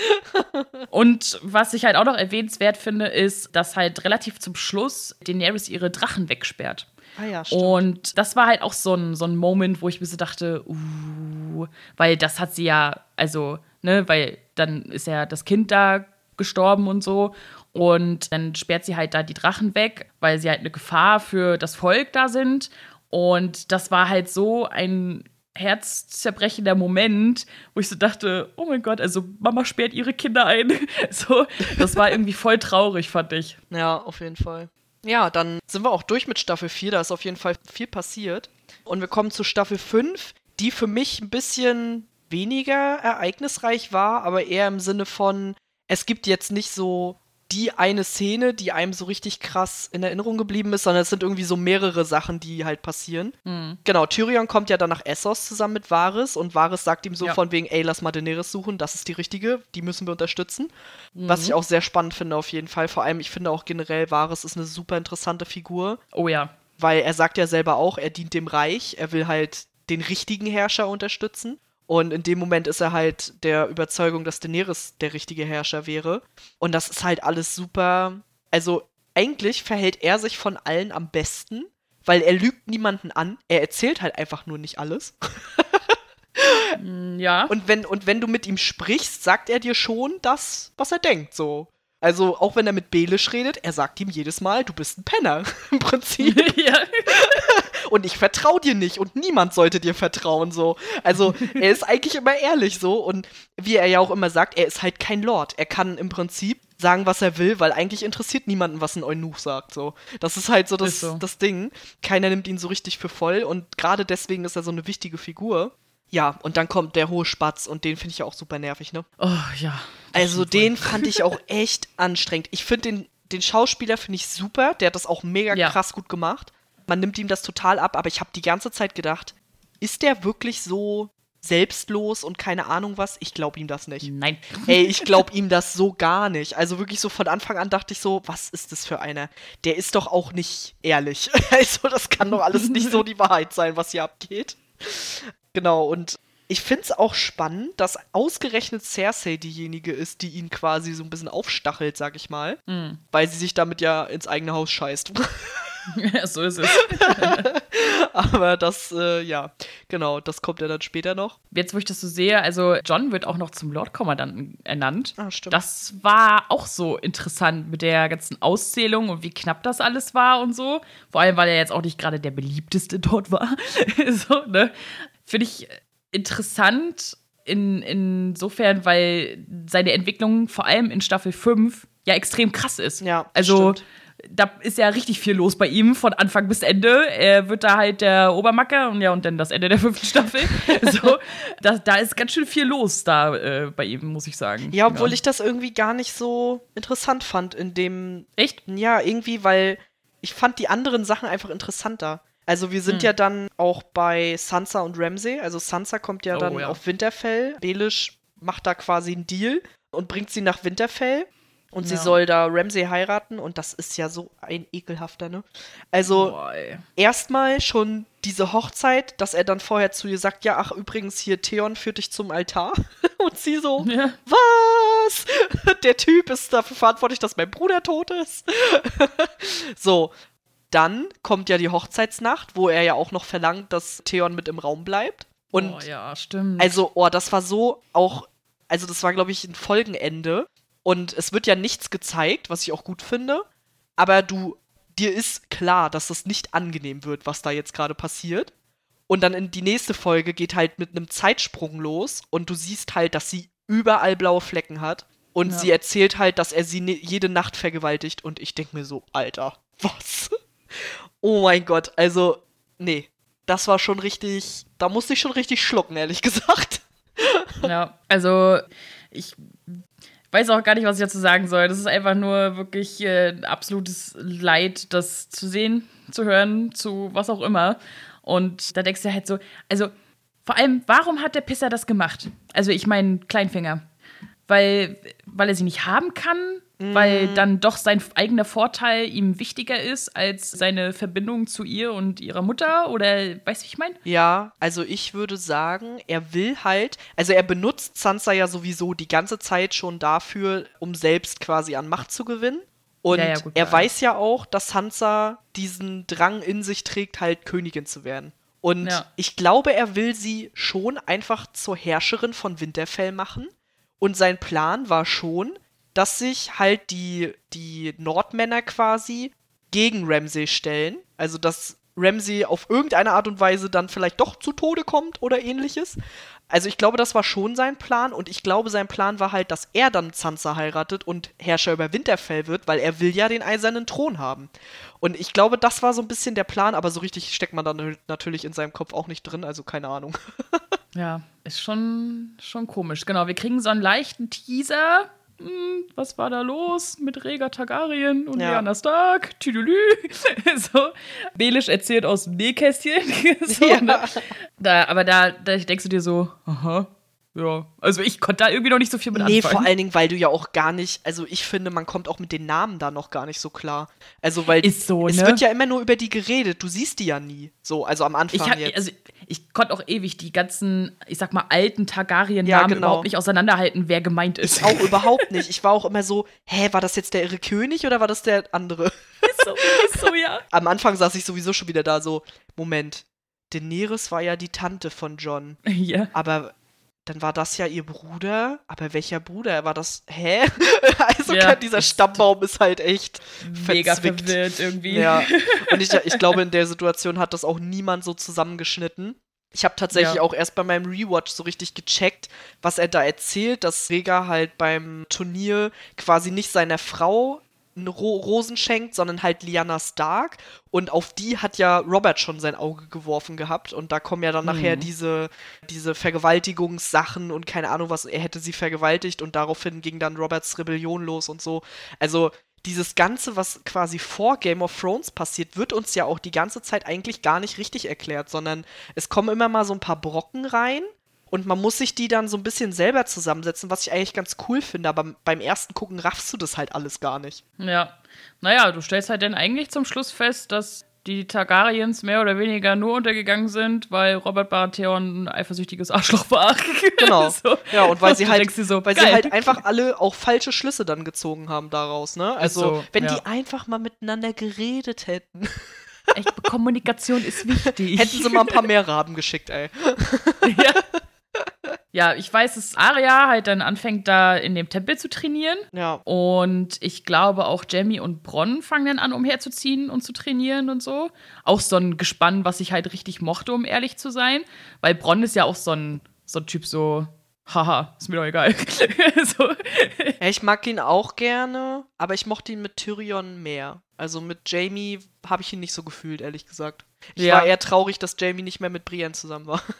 (laughs) und was ich halt auch noch erwähnenswert finde, ist, dass halt relativ zum Schluss Daenerys ihre Drachen wegsperrt. Ah ja, stimmt. Und das war halt auch so ein, so ein Moment, wo ich mir so dachte, uh, weil das hat sie ja, also, ne, weil dann ist ja das Kind da gestorben und so. Und dann sperrt sie halt da die Drachen weg, weil sie halt eine Gefahr für das Volk da sind. Und das war halt so ein herzzerbrechender Moment, wo ich so dachte, oh mein Gott, also Mama sperrt ihre Kinder ein. (laughs) so, das war irgendwie voll traurig, fand ich. Ja, auf jeden Fall. Ja, dann sind wir auch durch mit Staffel 4, da ist auf jeden Fall viel passiert. Und wir kommen zu Staffel 5, die für mich ein bisschen weniger ereignisreich war, aber eher im Sinne von, es gibt jetzt nicht so die eine Szene, die einem so richtig krass in Erinnerung geblieben ist, sondern es sind irgendwie so mehrere Sachen, die halt passieren. Mhm. Genau, Tyrion kommt ja dann nach Essos zusammen mit Varys und Varys sagt ihm so ja. von wegen, ey, lass mal Daenerys suchen, das ist die richtige, die müssen wir unterstützen. Mhm. Was ich auch sehr spannend finde auf jeden Fall. Vor allem, ich finde auch generell, Varys ist eine super interessante Figur. Oh ja. Weil er sagt ja selber auch, er dient dem Reich, er will halt den richtigen Herrscher unterstützen. Und in dem Moment ist er halt der Überzeugung, dass Daenerys der richtige Herrscher wäre. Und das ist halt alles super. Also eigentlich verhält er sich von allen am besten, weil er lügt niemanden an. Er erzählt halt einfach nur nicht alles. Ja. (laughs) Und wenn, und wenn du mit ihm sprichst, sagt er dir schon das, was er denkt, so. Also, auch wenn er mit Belisch redet, er sagt ihm jedes Mal, du bist ein Penner. (laughs) Im Prinzip. (laughs) ja (laughs) und ich vertraue dir nicht und niemand sollte dir vertrauen so. Also er ist eigentlich immer ehrlich so und wie er ja auch immer sagt, er ist halt kein Lord. Er kann im Prinzip sagen, was er will, weil eigentlich interessiert niemanden, was ein Eunuch sagt. So, das ist halt so das, so. das Ding. Keiner nimmt ihn so richtig für voll und gerade deswegen ist er so eine wichtige Figur. Ja, und dann kommt der hohe Spatz und den finde ich ja auch super nervig, ne? Oh ja. Also den fand ich auch (laughs) echt anstrengend. Ich finde den, den Schauspieler finde ich super, der hat das auch mega ja. krass gut gemacht man nimmt ihm das total ab, aber ich habe die ganze Zeit gedacht, ist der wirklich so selbstlos und keine Ahnung was? Ich glaube ihm das nicht. Nein. Ey, ich glaube (laughs) ihm das so gar nicht. Also wirklich so von Anfang an dachte ich so, was ist das für einer? Der ist doch auch nicht ehrlich. (laughs) Also das kann doch alles nicht so die Wahrheit sein, was hier abgeht. Genau, und ich finde es auch spannend, dass ausgerechnet Cersei diejenige ist, die ihn quasi so ein bisschen aufstachelt, sag ich mal. Mhm. Weil sie sich damit ja ins eigene Haus scheißt. (laughs) Ja, so ist es. (laughs) Aber das, äh, ja, genau, das kommt ja dann später noch. Jetzt, wo ich das so sehe, also John wird auch noch zum Lordkommandanten ernannt. Ah, stimmt. Das war auch so interessant mit der ganzen Auszählung und wie knapp das alles war und so. Vor allem, weil er jetzt auch nicht gerade der beliebteste dort war. (laughs) so, ne? Finde ich interessant in, insofern, weil seine Entwicklung vor allem in Staffel 5 ja extrem krass ist. Ja, also stimmt da ist ja richtig viel los bei ihm von Anfang bis Ende. Er wird da halt der Obermacker und ja, und dann das Ende der fünften Staffel. (laughs) so, da, da ist ganz schön viel los da äh, bei ihm, muss ich sagen. Ja, obwohl ja. ich das irgendwie gar nicht so interessant fand in dem. Echt? Ja, irgendwie, weil ich fand die anderen Sachen einfach interessanter. Also wir sind hm. ja dann auch bei Sansa und Ramsey. Also Sansa kommt ja oh, dann ja. auf Winterfell. Belisch macht da quasi einen Deal und bringt sie nach Winterfell. Und ja. sie soll da Ramsey heiraten und das ist ja so ein ekelhafter, ne? Also erstmal schon diese Hochzeit, dass er dann vorher zu ihr sagt, ja, ach übrigens hier Theon führt dich zum Altar (laughs) und sie so, ja. was? (laughs) Der Typ ist dafür verantwortlich, dass mein Bruder tot ist. (laughs) so, dann kommt ja die Hochzeitsnacht, wo er ja auch noch verlangt, dass Theon mit im Raum bleibt. Und oh ja, stimmt. Also, oh, das war so auch, also das war glaube ich ein Folgenende Und es wird ja nichts gezeigt, was ich auch gut finde. Aber du, dir ist klar, dass das nicht angenehm wird, was da jetzt gerade passiert. Und dann in die nächste Folge geht halt mit einem Zeitsprung los und du siehst halt, dass sie überall blaue Flecken hat. Und ja. sie erzählt halt, dass er sie ne jede Nacht vergewaltigt. Und ich denke mir so, Alter, was? Oh mein Gott, also, nee. Das war schon richtig, da musste ich schon richtig schlucken, ehrlich (laughs) gesagt. Ja, also ich weiß auch gar nicht, was ich dazu sagen soll. Das ist einfach nur wirklich äh, absolutes Leid, das zu sehen, zu hören, zu was auch immer. Und da denkst du halt so, also vor allem, warum hat der Pisser das gemacht? Also ich meine, Kleinfinger. Weil, weil er sie nicht haben kann, mhm. weil dann doch sein eigener Vorteil ihm wichtiger ist als seine Verbindung zu ihr und ihrer Mutter? Oder weißt du, wie ich meine? Ja, also ich würde sagen, er will halt, also er benutzt Sansa ja sowieso die ganze Zeit schon dafür, um selbst quasi an Macht zu gewinnen. Und ja, ja, gut, er ja. weiß ja auch, dass Sansa diesen Drang in sich trägt, halt Königin zu werden. Und ich glaube, er will sie schon einfach zur Herrscherin von Winterfell machen. Und sein Plan war schon, dass sich halt die, die Nordmänner quasi gegen Ramsay stellen. Also, dass Ramsay auf irgendeine Art und Weise dann vielleicht doch zu Tode kommt oder ähnliches. Also ich glaube, das war schon sein Plan und ich glaube, sein Plan war halt, dass er dann Sansa heiratet und Herrscher über Winterfell wird, weil er will ja den eisernen Thron haben. Und ich glaube, das war so ein bisschen der Plan, aber so richtig steckt man dann natürlich in seinem Kopf auch nicht drin, also keine Ahnung. (laughs) ja, ist schon, schon komisch. Genau, wir kriegen so einen leichten Teaser was war da los mit Rega Targaryen und ja. Lyanna Stark? Tüdelü. (laughs) so. Belisch erzählt aus dem Nähkästchen. (laughs) so, ja. ne? da, aber da, da denkst du dir so, aha, ja, also ich konnte da irgendwie noch nicht so viel mit nee, anfangen. Nee, vor allen Dingen, weil du ja auch gar nicht, also ich finde, man kommt auch mit den Namen da noch gar nicht so klar. Also, weil Ist so, es ne? wird ja immer nur über die geredet, du siehst die ja nie. So, also am Anfang ich hab, jetzt. Also ich konnte auch ewig die ganzen, ich sag mal, alten Targaryen-Namen ja, genau. überhaupt nicht auseinanderhalten, wer gemeint ist. Ich auch überhaupt nicht. Ich war auch immer so, hä, war das jetzt der irre König oder war das der andere? (laughs) Ist so, ist so, ja. Am Anfang saß ich sowieso schon wieder da so, Moment, Daenerys war ja die Tante von John. Ja. Aber dann war das ja ihr Bruder. Aber welcher Bruder? War das. Hä? (laughs) also ja, dieser Stammbaum ist halt echt mega verzwickt. verwirrt irgendwie. Ja. (laughs) Und ich, ich glaube, in der Situation hat das auch niemand so zusammengeschnitten. Ich habe tatsächlich ja. auch erst bei meinem Rewatch so richtig gecheckt, was er da erzählt, dass Rega halt beim Turnier quasi nicht seiner Frau Rosen schenkt, sondern halt Lyanna Stark. Und auf die hat ja Robert schon sein Auge geworfen gehabt. Und da kommen ja dann mhm. nachher diese, diese Vergewaltigungssachen und keine Ahnung was. Er hätte sie vergewaltigt und daraufhin ging dann Roberts Rebellion los und so. Also dieses Ganze, was quasi vor Game of Thrones passiert, wird uns ja auch die ganze Zeit eigentlich gar nicht richtig erklärt, sondern es kommen immer mal so ein paar Brocken rein und man muss sich die dann so ein bisschen selber zusammensetzen, was ich eigentlich ganz cool finde. Aber beim ersten Gucken raffst du das halt alles gar nicht. Ja. Naja, du stellst halt dann eigentlich zum Schluss fest, dass die Targaryens mehr oder weniger nur untergegangen sind, weil Robert Baratheon ein eifersüchtiges Arschloch war. (laughs) Genau. so. Ja, und weil, sie halt, so, weil sie halt einfach alle auch falsche Schlüsse dann gezogen haben daraus, ne? Also, so, wenn ja. die einfach mal miteinander geredet hätten. Echt, Kommunikation ist (laughs) wichtig. Hätten sie mal ein paar mehr Raben geschickt, ey. (laughs) ja ja, ich weiß, dass Arya halt dann anfängt, da in dem Tempel zu trainieren. Ja. Und ich glaube auch Jamie und Bronn fangen dann an, umherzuziehen und zu trainieren und so. Auch so ein Gespann, was ich halt richtig mochte, um ehrlich zu sein. Weil Bronn ist ja auch so ein, so ein Typ, so, haha, ist mir doch egal. (laughs) so. ja, ich mag ihn auch gerne, aber ich mochte ihn mit Tyrion mehr. Also mit Jamie habe ich ihn nicht so gefühlt, ehrlich gesagt. Ich ja. war eher traurig, dass Jamie nicht mehr mit Brienne zusammen war. (laughs)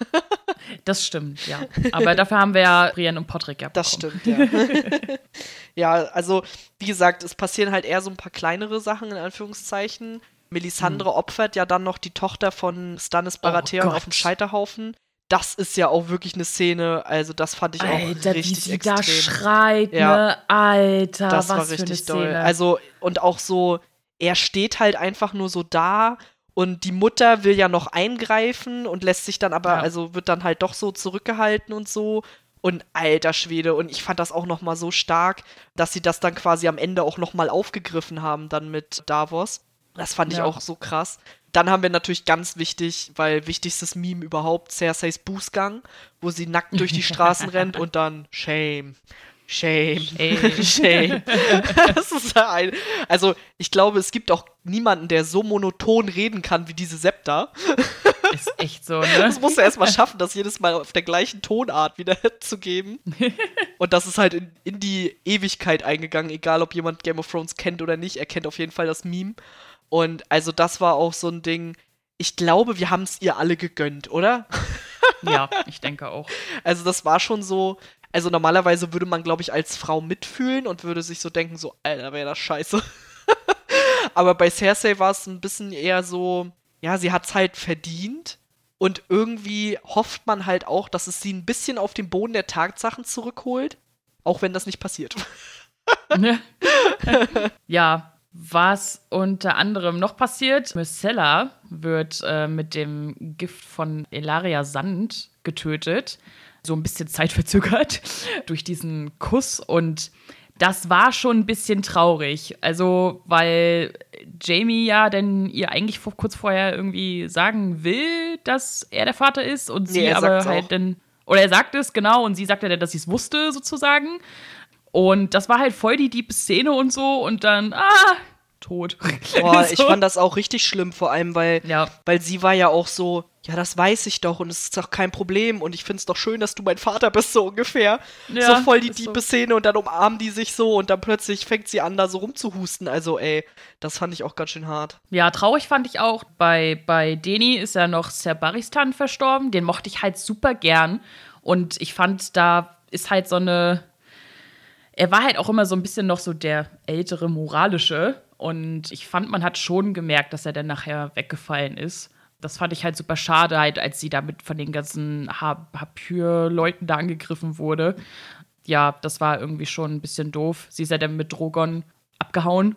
Das stimmt, ja. Aber dafür haben wir ja Brienne und Patrick ja Das stimmt, ja. (laughs) ja, also wie gesagt, es passieren halt eher so ein paar kleinere Sachen in Anführungszeichen. Melisandre hm. opfert ja dann noch die Tochter von Stannis oh Baratheon oh auf dem Scheiterhaufen. Das ist ja auch wirklich eine Szene, also das fand ich Alter, auch richtig wie sie extrem. da schreit, ja. ne? Alter, das was war richtig für eine doll. Szene. Also und auch so, er steht halt einfach nur so da und die Mutter will ja noch eingreifen und lässt sich dann aber, ja. also wird dann halt doch so zurückgehalten und so. Und alter Schwede, und ich fand das auch noch mal so stark, dass sie das dann quasi am Ende auch noch mal aufgegriffen haben dann mit Davos. Das fand ja. ich auch so krass. Dann haben wir natürlich ganz wichtig, weil wichtigstes Meme überhaupt, Cerseis Bußgang, wo sie nackt durch die Straßen rennt und dann Shame. Shame. (laughs) Shame. Shame. (laughs) das ist ein, also, ich glaube, es gibt auch niemanden, der so monoton reden kann wie diese Septa. (laughs) Ist echt so, ne? Das musst du erstmal schaffen, das jedes Mal auf der gleichen Tonart wieder zu geben. Und das ist halt in, in die Ewigkeit eingegangen, egal ob jemand Game of Thrones kennt oder nicht. Er kennt auf jeden Fall das Meme. Und also, das war auch so ein Ding. Ich glaube, wir haben es ihr alle gegönnt, oder? Ja, (laughs) ich denke auch. Also, das war schon so also normalerweise würde man, glaube ich, als Frau mitfühlen und würde sich so denken, so, Alter, wäre das scheiße. (laughs) Aber bei Cersei war es ein bisschen eher so, ja, sie hat es halt verdient. Und irgendwie hofft man halt auch, dass es sie ein bisschen auf den Boden der Tatsachen zurückholt. Auch wenn das nicht passiert. (laughs) ja, was unter anderem noch passiert, Myrcella wird äh, mit dem Gift von Elaria Sand getötet so ein bisschen zeitverzögert (laughs) durch diesen Kuss und das war schon ein bisschen traurig. Also, weil Jamie ja denn ihr eigentlich vor, kurz vorher irgendwie sagen will, dass er der Vater ist und sie nee, aber halt dann. Oder er sagt es, genau, und sie sagt ja, dass sie es wusste, sozusagen. Und das war halt voll die diebe Szene und so. Und dann, ah, tot. (laughs) Boah, so. ich fand das auch richtig schlimm, vor allem, weil, ja. weil sie war ja auch so, ja, das weiß ich doch und es ist doch kein Problem und ich finde es doch schön, dass du mein Vater bist, so ungefähr. Ja, so voll die diebe so. Szene und dann umarmen die sich so und dann plötzlich fängt sie an, da so rumzuhusten. Also, ey, das fand ich auch ganz schön hart. Ja, traurig fand ich auch. Bei, bei Deni ist ja noch Serbaristan verstorben. Den mochte ich halt super gern. Und ich fand, da ist halt so eine. Er war halt auch immer so ein bisschen noch so der ältere, moralische. Und ich fand, man hat schon gemerkt, dass er dann nachher weggefallen ist. Das fand ich halt super schade, halt, als sie damit von den ganzen Hapür-Leuten da angegriffen wurde. Ja, das war irgendwie schon ein bisschen doof. Sie ist ja dann mit Drogon abgehauen.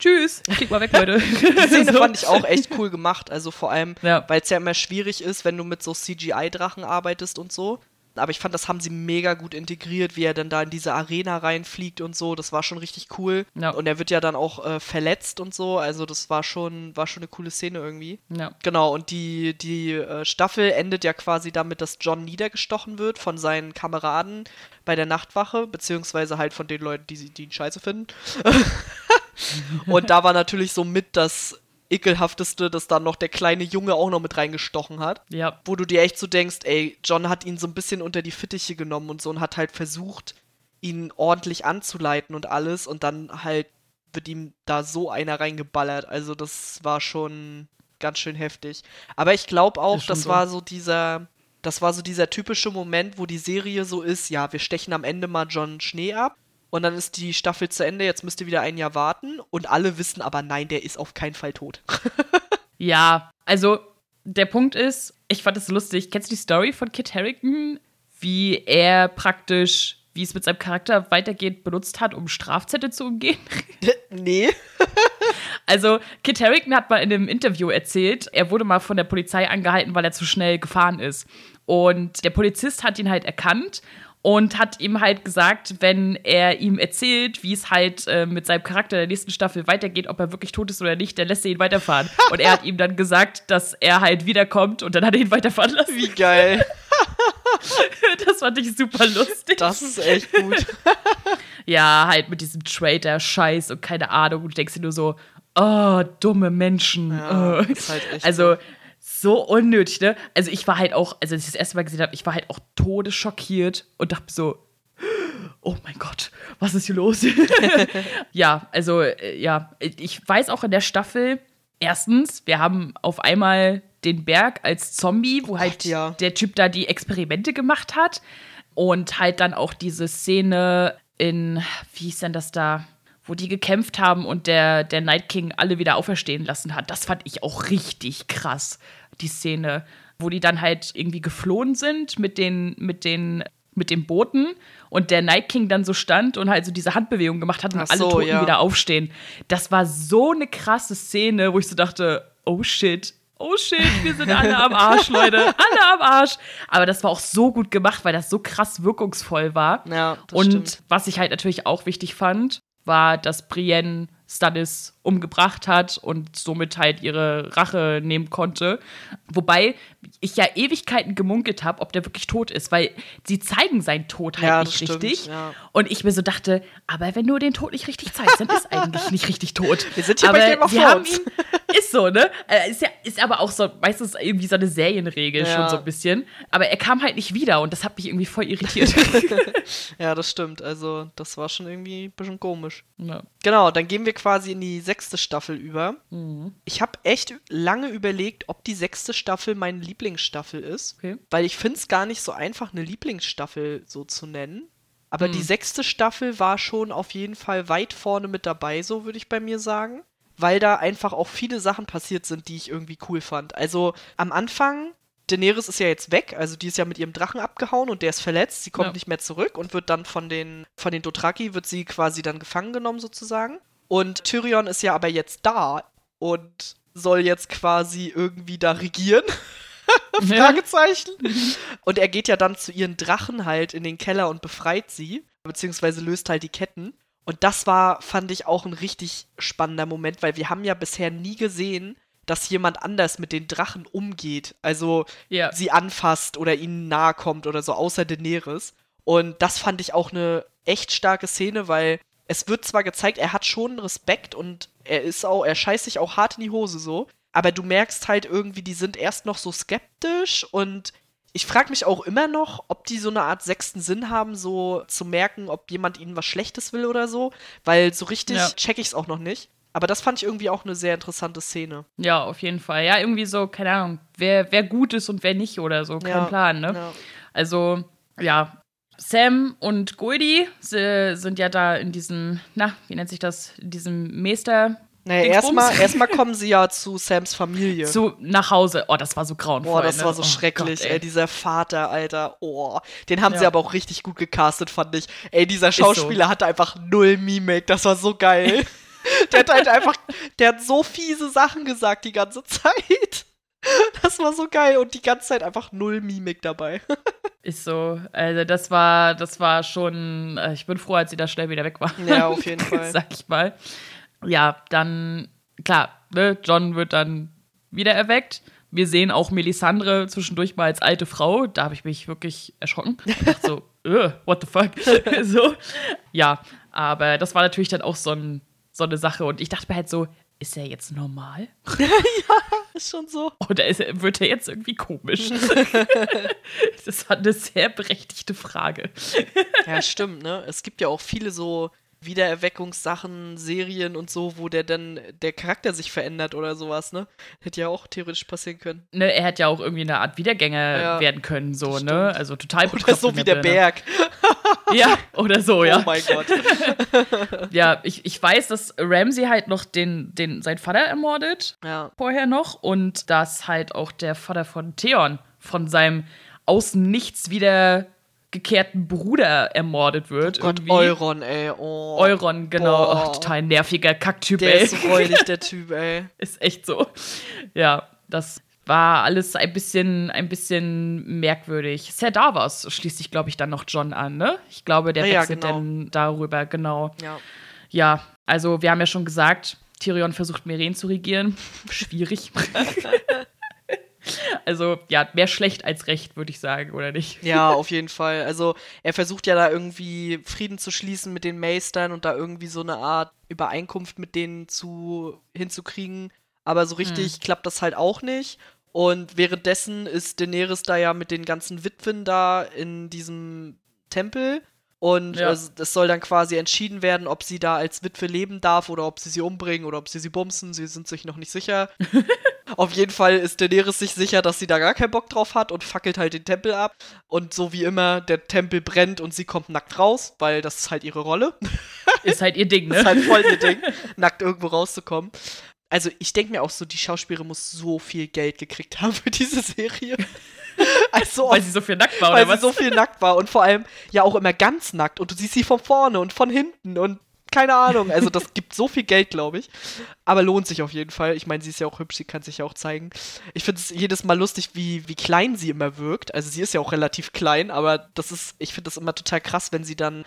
Tschüss, flieg mal weg, Leute. (laughs) Die Szene (laughs) fand ich auch echt cool gemacht. Also vor allem, ja. weil es ja immer schwierig ist, wenn du mit so CGI-Drachen arbeitest und so. Aber ich fand, das haben sie mega gut integriert, wie er dann da in diese Arena reinfliegt und so. Das war schon richtig cool. Ja. Und er wird ja dann auch äh, verletzt und so. Also das war schon, war schon eine coole Szene irgendwie. Ja. Genau, und die, die äh, Staffel endet ja quasi damit, dass John niedergestochen wird von seinen Kameraden bei der Nachtwache, beziehungsweise halt von den Leuten, die, die ihn scheiße finden. (laughs) und da war natürlich so mit das ekelhafteste, dass dann noch der kleine Junge auch noch mit reingestochen hat. Ja. Wo du dir echt so denkst, ey, John hat ihn so ein bisschen unter die Fittiche genommen und so und hat halt versucht, ihn ordentlich anzuleiten und alles und dann halt wird ihm da so einer reingeballert. Also das war schon ganz schön heftig. Aber ich glaube auch, das so. war so dieser, das war so dieser typische Moment, wo die Serie so ist, ja, wir stechen am Ende mal John Schnee ab und dann ist die Staffel zu Ende, jetzt müsst ihr wieder ein Jahr warten und alle wissen aber, nein, der ist auf keinen Fall tot. (laughs) ja, also der Punkt ist, ich fand es lustig. Kennst du die Story von Kit Harington, wie er praktisch, wie es mit seinem Charakter weitergeht, benutzt hat, um Strafzettel zu umgehen? (laughs) nee. (laughs) also, Kit Harington hat mal in einem Interview erzählt, er wurde mal von der Polizei angehalten, weil er zu schnell gefahren ist. Und der Polizist hat ihn halt erkannt und hat ihm halt gesagt, wenn er ihm erzählt, wie es halt äh, mit seinem Charakter in der nächsten Staffel weitergeht, ob er wirklich tot ist oder nicht, dann lässt er ihn weiterfahren. (laughs) und er hat ihm dann gesagt, dass er halt wiederkommt und dann hat er ihn weiterfahren lassen. Wie geil. (laughs) das fand ich super lustig. Das ist echt gut. (laughs) ja, halt mit diesem Trader-Scheiß und keine Ahnung. Du denkst dir nur so, oh, dumme Menschen. Ja, oh. ist halt echt also, so unnötig, ne? Also ich war halt auch, also als ich das erste Mal gesehen habe, ich war halt auch todesschockiert und dachte so, oh mein Gott, was ist hier los? (laughs) ja, also äh, ja, ich weiß auch in der Staffel, erstens, wir haben auf einmal den Berg als Zombie, wo halt ja. der Typ da die Experimente gemacht hat. Und halt dann auch diese Szene in, wie hieß denn das da? wo die gekämpft haben und der, der Night King alle wieder auferstehen lassen hat. Das fand ich auch richtig krass, die Szene, wo die dann halt irgendwie geflohen sind mit den, mit den, mit den Booten und der Night King dann so stand und halt so diese Handbewegung gemacht hat und so, alle Toten ja. wieder aufstehen. Das war so eine krasse Szene, wo ich so dachte, oh shit, oh shit, wir sind alle am Arsch, (laughs) Leute. Alle am Arsch. Aber das war auch so gut gemacht, weil das so krass wirkungsvoll war. Ja, und stimmt. was ich halt natürlich auch wichtig fand, war, dass Brienne Stannis umgebracht hat und somit halt ihre Rache nehmen konnte. Wobei ich ja Ewigkeiten gemunkelt habe, ob der wirklich tot ist, weil sie zeigen seinen Tod halt ja, nicht stimmt, richtig. Ja. Und ich mir so dachte, aber wenn du den Tod nicht richtig zeigst, dann ist eigentlich nicht richtig tot. (laughs) Wir sind hier aber bei Game of Thrones. Ist so, ne? Äh, ist ja ist aber auch so meistens irgendwie so eine Serienregel ja. schon so ein bisschen. Aber er kam halt nicht wieder und das hat mich irgendwie voll irritiert. (laughs) ja, das stimmt. Also, das war schon irgendwie ein bisschen komisch. Genau, dann gehen wir quasi in die sechste Staffel über. Mhm. Ich habe echt lange überlegt, ob die sechste Staffel meine Lieblingsstaffel ist. Okay. Weil ich finde es gar nicht so einfach, eine Lieblingsstaffel so zu nennen. Aber mhm. die sechste Staffel war schon auf jeden Fall weit vorne mit dabei, so würde ich bei mir sagen. Weil da einfach auch viele Sachen passiert sind, die ich irgendwie cool fand. Also am Anfang Daenerys ist ja jetzt weg, also die ist ja mit ihrem Drachen abgehauen und der ist verletzt, sie kommt ja. nicht mehr zurück und wird dann von den, von den Dothraki, wird sie quasi dann gefangen genommen sozusagen. Und Tyrion ist ja aber jetzt da und soll jetzt quasi irgendwie da regieren. (laughs) Fragezeichen. Und er geht ja dann zu ihren Drachen halt in den Keller und befreit sie, beziehungsweise löst halt die Ketten. Und das war, fand ich, auch ein richtig spannender Moment, weil wir haben ja bisher nie gesehen, dass jemand anders mit den Drachen umgeht. Also ja. sie anfasst oder ihnen nahe kommt oder so, außer Daenerys. Und das fand ich auch eine echt starke Szene, weil es wird zwar gezeigt, er hat schon Respekt und er ist auch, er scheißt sich auch hart in die Hose so, aber du merkst halt irgendwie, die sind erst noch so skeptisch und ich frage mich auch immer noch, ob die so eine Art sechsten Sinn haben, so zu merken, ob jemand ihnen was Schlechtes will oder so, weil so richtig ja. check ich es auch noch nicht. Aber das fand ich irgendwie auch eine sehr interessante Szene. Ja, auf jeden Fall. Ja, irgendwie so, keine Ahnung, wer, wer gut ist und wer nicht oder so. Kein ja, Plan, ne? Ja. Also, ja. Sam und Goldie sind ja da in diesem, na, wie nennt sich das, in diesem Meester. Naja, erstmal erst kommen sie ja zu Sams Familie. Zu, nach Hause. Oh, das war so grauenvoll. Boah, das ne? war so oh, schrecklich, Gott, ey. ey. Dieser Vater, Alter. Oh, den haben ja. sie aber auch richtig gut gecastet, fand ich. Ey, dieser Schauspieler so. hatte einfach null Mimik. Das war so geil. (laughs) der hat halt einfach, der hat so fiese Sachen gesagt die ganze (laughs) Zeit. (laughs) Das war so geil und die ganze Zeit einfach null Mimik dabei. (laughs) Ist so. Also das war, das war schon. Äh, ich bin froh, als sie da schnell wieder weg war. Ja, auf jeden (laughs) Fall. Sag ich mal. Ja, dann klar. Ne, John wird dann wieder erweckt. Wir sehen auch Melisandre zwischendurch mal als alte Frau. Da habe ich mich wirklich erschrocken. Ich dachte so, what the fuck? so. Ja, aber das war natürlich dann auch so ein so eine Sache. Und ich dachte mir halt so, ist er jetzt normal? (laughs) ja, ist schon so. Oder ist er, wird er jetzt irgendwie komisch? (laughs) das war eine sehr berechtigte Frage. ja, stimmt, ne? Es gibt ja auch viele so Wiedererweckungssachen, Serien und so, wo der dann der Charakter sich verändert oder sowas, ne? Hätte ja auch theoretisch passieren können. Ne, er hätte ja auch irgendwie eine Art Wiedergänger ja, werden können, so, ne? Also total Oder so wie der Berg. (laughs) ja, oder so, ja. Oh mein Gott. (laughs) ja, ich, ich weiß, dass Ramsey halt noch den, den, sein Vater ermordet. Ja. Vorher noch. Und dass halt auch der Vater von Theon von seinem aus nichts wieder gekehrten Bruder ermordet wird. Oh Gott, irgendwie. Euron, ey. Oh. Euron, genau. Oh, total nerviger Kacktyp, der ey. ist so räudig, der Typ, ey. (laughs) ist echt so. Ja, das war alles ein bisschen, ein bisschen merkwürdig. Ser Davos schließt sich, glaube ich, dann noch John an, ne? Ich glaube, der ja, wechselt genau. dann darüber, genau. Ja. ja, also wir haben ja schon gesagt, Tyrion versucht Meren zu regieren. (laughs) Schwierig. (laughs) Also ja, mehr schlecht als recht, würde ich sagen, oder nicht? Ja, auf jeden Fall. Also er versucht ja da irgendwie Frieden zu schließen mit den Meistern und da irgendwie so eine Art Übereinkunft mit denen zu hinzukriegen. Aber so richtig hm. klappt das halt auch nicht. Und währenddessen ist Daenerys da ja mit den ganzen Witwen da in diesem Tempel und ja. es, es, soll dann quasi entschieden werden, ob sie da als Witwe leben darf oder ob sie sie umbringen oder ob sie sie bumsen. Sie sind sich noch nicht sicher. (laughs) Auf jeden Fall ist Daenerys sich sicher, dass sie da gar keinen Bock drauf hat und fackelt halt den Tempel ab. Und so wie immer, der Tempel brennt und sie kommt nackt raus, weil das ist halt ihre Rolle. Ist halt ihr Ding, ne? (laughs) ist halt voll ihr (laughs) Ding, nackt irgendwo rauszukommen. Also ich denke mir auch so, die Schauspielerin muss so viel Geld gekriegt (laughs) haben für diese Serie. (laughs) Also weil sie so viel nackt war, weil oder was? sie so viel nackt war und vor allem ja auch immer ganz nackt und du siehst sie von vorne und von hinten und keine Ahnung. Also das gibt so viel Geld, glaube ich. Aber lohnt sich auf jeden Fall. Ich meine, sie ist ja auch hübsch, sie kann sich ja auch zeigen. Ich finde es jedes Mal lustig, wie, wie klein sie immer wirkt. Also sie ist ja auch relativ klein, aber das ist, ich finde das immer total krass, wenn sie dann,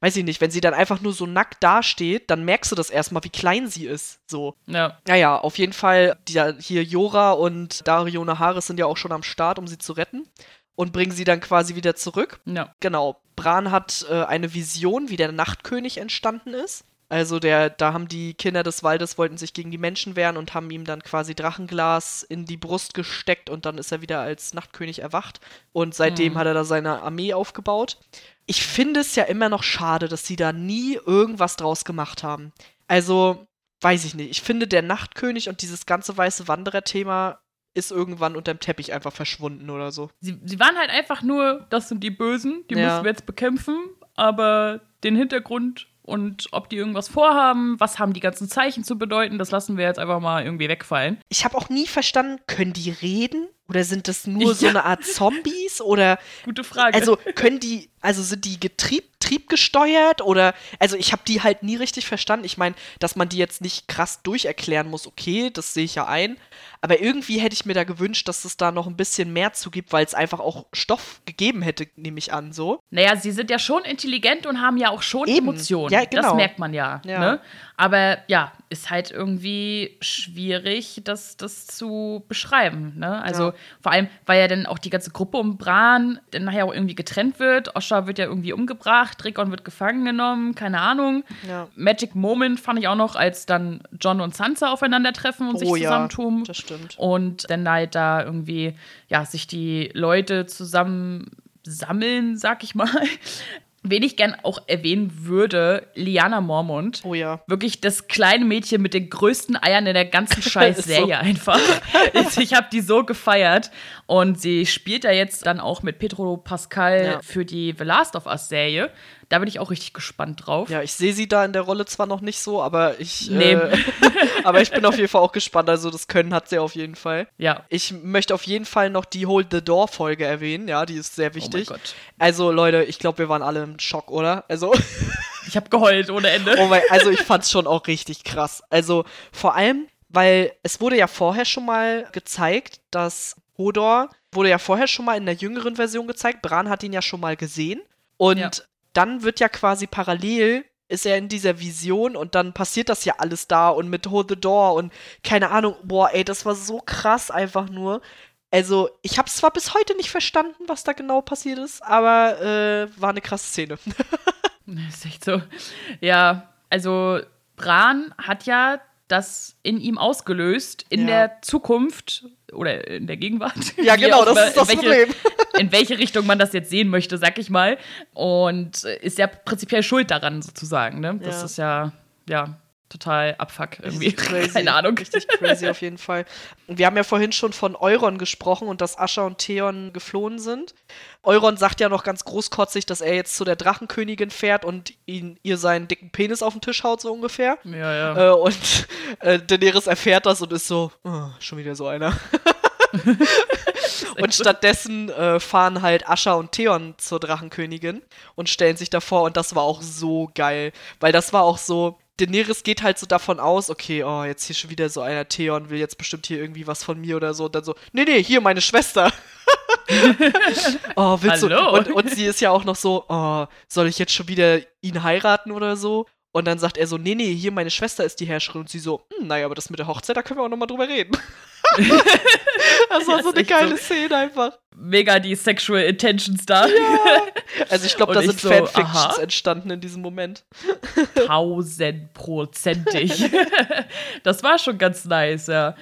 weiß ich nicht, wenn sie dann einfach nur so nackt dasteht, dann merkst du das erstmal, wie klein sie ist. So. Ja. Naja, auf jeden Fall, die, hier Jora und Dario Naharis sind ja auch schon am Start, um sie zu retten und bringen sie dann quasi wieder zurück. Ja. Genau. Bran hat äh, eine Vision, wie der Nachtkönig entstanden ist. Also der, da haben die Kinder des Waldes wollten sich gegen die Menschen wehren und haben ihm dann quasi Drachenglas in die Brust gesteckt und dann ist er wieder als Nachtkönig erwacht und seitdem mhm. hat er da seine Armee aufgebaut. Ich finde es ja immer noch schade, dass sie da nie irgendwas draus gemacht haben. Also, weiß ich nicht. Ich finde der Nachtkönig und dieses ganze weiße Wanderer-Thema ist irgendwann unterm Teppich einfach verschwunden oder so. Sie, sie waren halt einfach nur, das sind die Bösen, die ja. müssen wir jetzt bekämpfen, aber den Hintergrund und ob die irgendwas vorhaben, was haben die ganzen Zeichen zu bedeuten, das lassen wir jetzt einfach mal irgendwie wegfallen. Ich habe auch nie verstanden, können die reden? Oder sind das nur (laughs) ja. so eine Art Zombies? Oder. Gute Frage. Also können die, also sind die getrieb, triebgesteuert? Oder. Also ich habe die halt nie richtig verstanden. Ich meine, dass man die jetzt nicht krass durcherklären muss, okay, das sehe ich ja ein. Aber irgendwie hätte ich mir da gewünscht, dass es da noch ein bisschen mehr zu gibt, weil es einfach auch Stoff gegeben hätte, nehme ich an, so. Naja, sie sind ja schon intelligent und haben ja auch schon Eben. Emotionen. Ja, genau. Das merkt man ja. ja. Ne? Aber ja, ist halt irgendwie schwierig, das, das zu beschreiben. Ne? Also ja. vor allem, weil ja dann auch die ganze Gruppe um Bran dann nachher auch irgendwie getrennt wird. Osha wird ja irgendwie umgebracht, Rickon wird gefangen genommen, keine Ahnung. Ja. Magic Moment fand ich auch noch, als dann John und Sansa aufeinandertreffen und oh, sich zusammentun. Ja, das stimmt. Und dann halt da irgendwie, ja, sich die Leute zusammen sammeln, sag ich mal. Wen ich gern auch erwähnen würde, Liana Mormont. Oh ja. Wirklich das kleine Mädchen mit den größten Eiern in der ganzen (laughs) scheiß Serie so. einfach. (laughs) ich habe die so gefeiert. Und sie spielt ja jetzt dann auch mit Pedro Pascal ja. für die The Last of Us Serie. Da bin ich auch richtig gespannt drauf. Ja, ich sehe sie da in der Rolle zwar noch nicht so, aber ich. Nee. Äh, (laughs) aber ich bin auf jeden Fall auch gespannt. Also, das Können hat sie auf jeden Fall. Ja. Ich möchte auf jeden Fall noch die Hold the Door Folge erwähnen. Ja, die ist sehr wichtig. Oh mein Gott. Also, Leute, ich glaube, wir waren alle im Schock, oder? Also. ich habe geheult ohne Ende. (laughs) Oh mein, also, ich fand's schon auch richtig krass. Also, vor allem, weil es wurde ja vorher schon mal gezeigt, dass Hodor wurde ja vorher schon mal in der jüngeren Version gezeigt. Bran hat ihn ja schon mal gesehen. Und ja dann wird ja quasi parallel ist er in dieser Vision und dann passiert das ja alles da und mit Hold the Door und keine Ahnung, boah, ey, das war so krass einfach nur. Also, ich habe zwar bis heute nicht verstanden, was da genau passiert ist, aber äh, war eine krasse Szene. das (laughs) (laughs) ist echt so. Ja, also Bran hat ja das in ihm ausgelöst in ja. der Zukunft oder in der Gegenwart. (laughs) Ja, genau, das ist das welche, Problem. (laughs) in welche Richtung man das jetzt sehen möchte, sag ich mal. Und ist ja prinzipiell schuld daran sozusagen. Ne? Das ja. ist ja, ja, total abfuck irgendwie. (laughs) Keine Ahnung. Richtig crazy auf jeden Fall. Wir haben ja vorhin schon von Euron gesprochen und dass Ascha und Theon geflohen sind. Euron sagt ja noch ganz großkotzig, dass er jetzt zu der Drachenkönigin fährt und ihn, ihr seinen dicken Penis auf den Tisch haut, so ungefähr. Ja, ja. Äh, und äh, Daenerys erfährt das und ist so, oh, schon wieder so einer. (laughs) und stattdessen äh, fahren halt Ascha und Theon zur Drachenkönigin und stellen sich davor und das war auch so geil, weil das war auch so, Daenerys geht halt so davon aus, okay, oh, jetzt hier schon wieder so einer Theon will jetzt bestimmt hier irgendwie was von mir oder so. Und dann so, nee, nee, hier meine Schwester. (laughs) oh, willst Hallo? du? Und, und sie ist ja auch noch so, oh, soll ich jetzt schon wieder ihn heiraten oder so? Und dann sagt er so, nee, nee, hier meine Schwester ist die Herrscherin. Und sie so, hm, naja, aber das mit der Hochzeit, da können wir auch nochmal drüber reden. (laughs) (laughs) das war so eine geile so Szene einfach. Mega die Sexual Intentions da. Ja. (laughs) Also ich glaube, da sind so, Fanfictions aha. entstanden in diesem Moment. Tausendprozentig. (laughs) das war schon ganz nice, ja.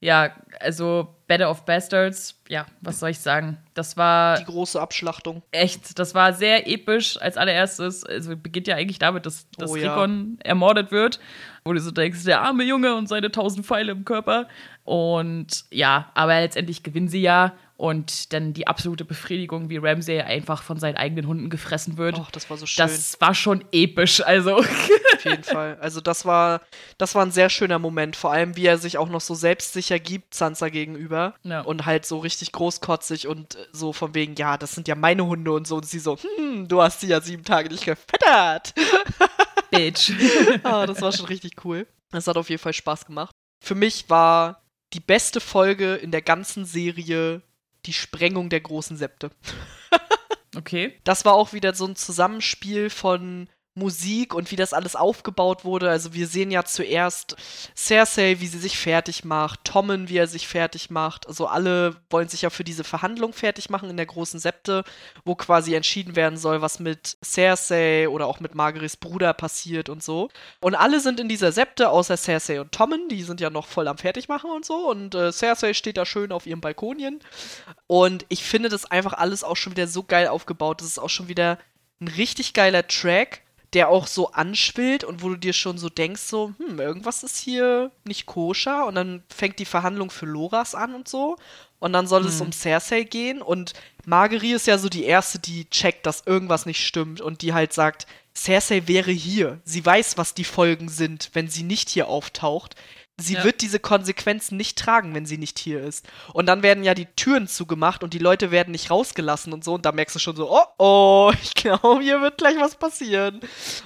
Ja, also Battle of Bastards, ja, was soll ich sagen? Das war. Die große Abschlachtung. Echt, das war sehr episch als allererstes. Also beginnt ja eigentlich damit, dass, dass oh, ja. ermordet wird. Wo du so denkst, der arme Junge und seine tausend Pfeile im Körper. Und ja, aber letztendlich gewinnen sie ja und dann die absolute Befriedigung, wie Ramsay einfach von seinen eigenen Hunden gefressen wird. Och, das war so schön. Das war schon episch, also. Auf jeden Fall. Also das war, das war ein sehr schöner Moment. Vor allem, wie er sich auch noch so selbstsicher gibt, Sansa gegenüber. Ja. Und halt so richtig großkotzig und so von wegen, ja, das sind ja meine Hunde und so. Und sie so, hm, du hast sie ja sieben Tage nicht gefettert. (laughs) Bitch. ah, das war schon richtig cool. Das hat auf jeden Fall Spaß gemacht. Für mich war die beste Folge in der ganzen Serie die Sprengung der großen Septe. okay. Das war auch wieder so ein Zusammenspiel von Musik und wie das alles aufgebaut wurde. Also wir sehen ja zuerst Cersei, wie sie sich fertig macht, Tommen, wie er sich fertig macht. Also alle wollen sich ja für diese Verhandlung fertig machen in der großen Septe, wo quasi entschieden werden soll, was mit Cersei oder auch mit Margaris Bruder passiert und so. Und alle sind in dieser Septe, außer Cersei und Tommen, die sind ja noch voll am Fertigmachen und so. Und äh, Cersei steht da schön auf ihrem Balkonien. Und ich finde das einfach alles auch schon wieder so geil aufgebaut. Das ist auch schon wieder ein richtig geiler Track der auch so anschwillt und wo du dir schon so denkst, so, hm, irgendwas ist hier nicht koscher und dann fängt die Verhandlung für Loras an und so und dann soll hm. es um Cersei gehen und Margerie ist ja so die erste, die checkt, dass irgendwas nicht stimmt und die halt sagt, Cersei wäre hier. Sie weiß, was die Folgen sind, wenn sie nicht hier auftaucht sie ja. wird diese Konsequenzen nicht tragen, wenn sie nicht hier ist. Und dann werden ja die Türen zugemacht und die Leute werden nicht rausgelassen und so. Und da merkst du schon so, oh oh, (laughs) ich glaube, hier wird gleich was passieren.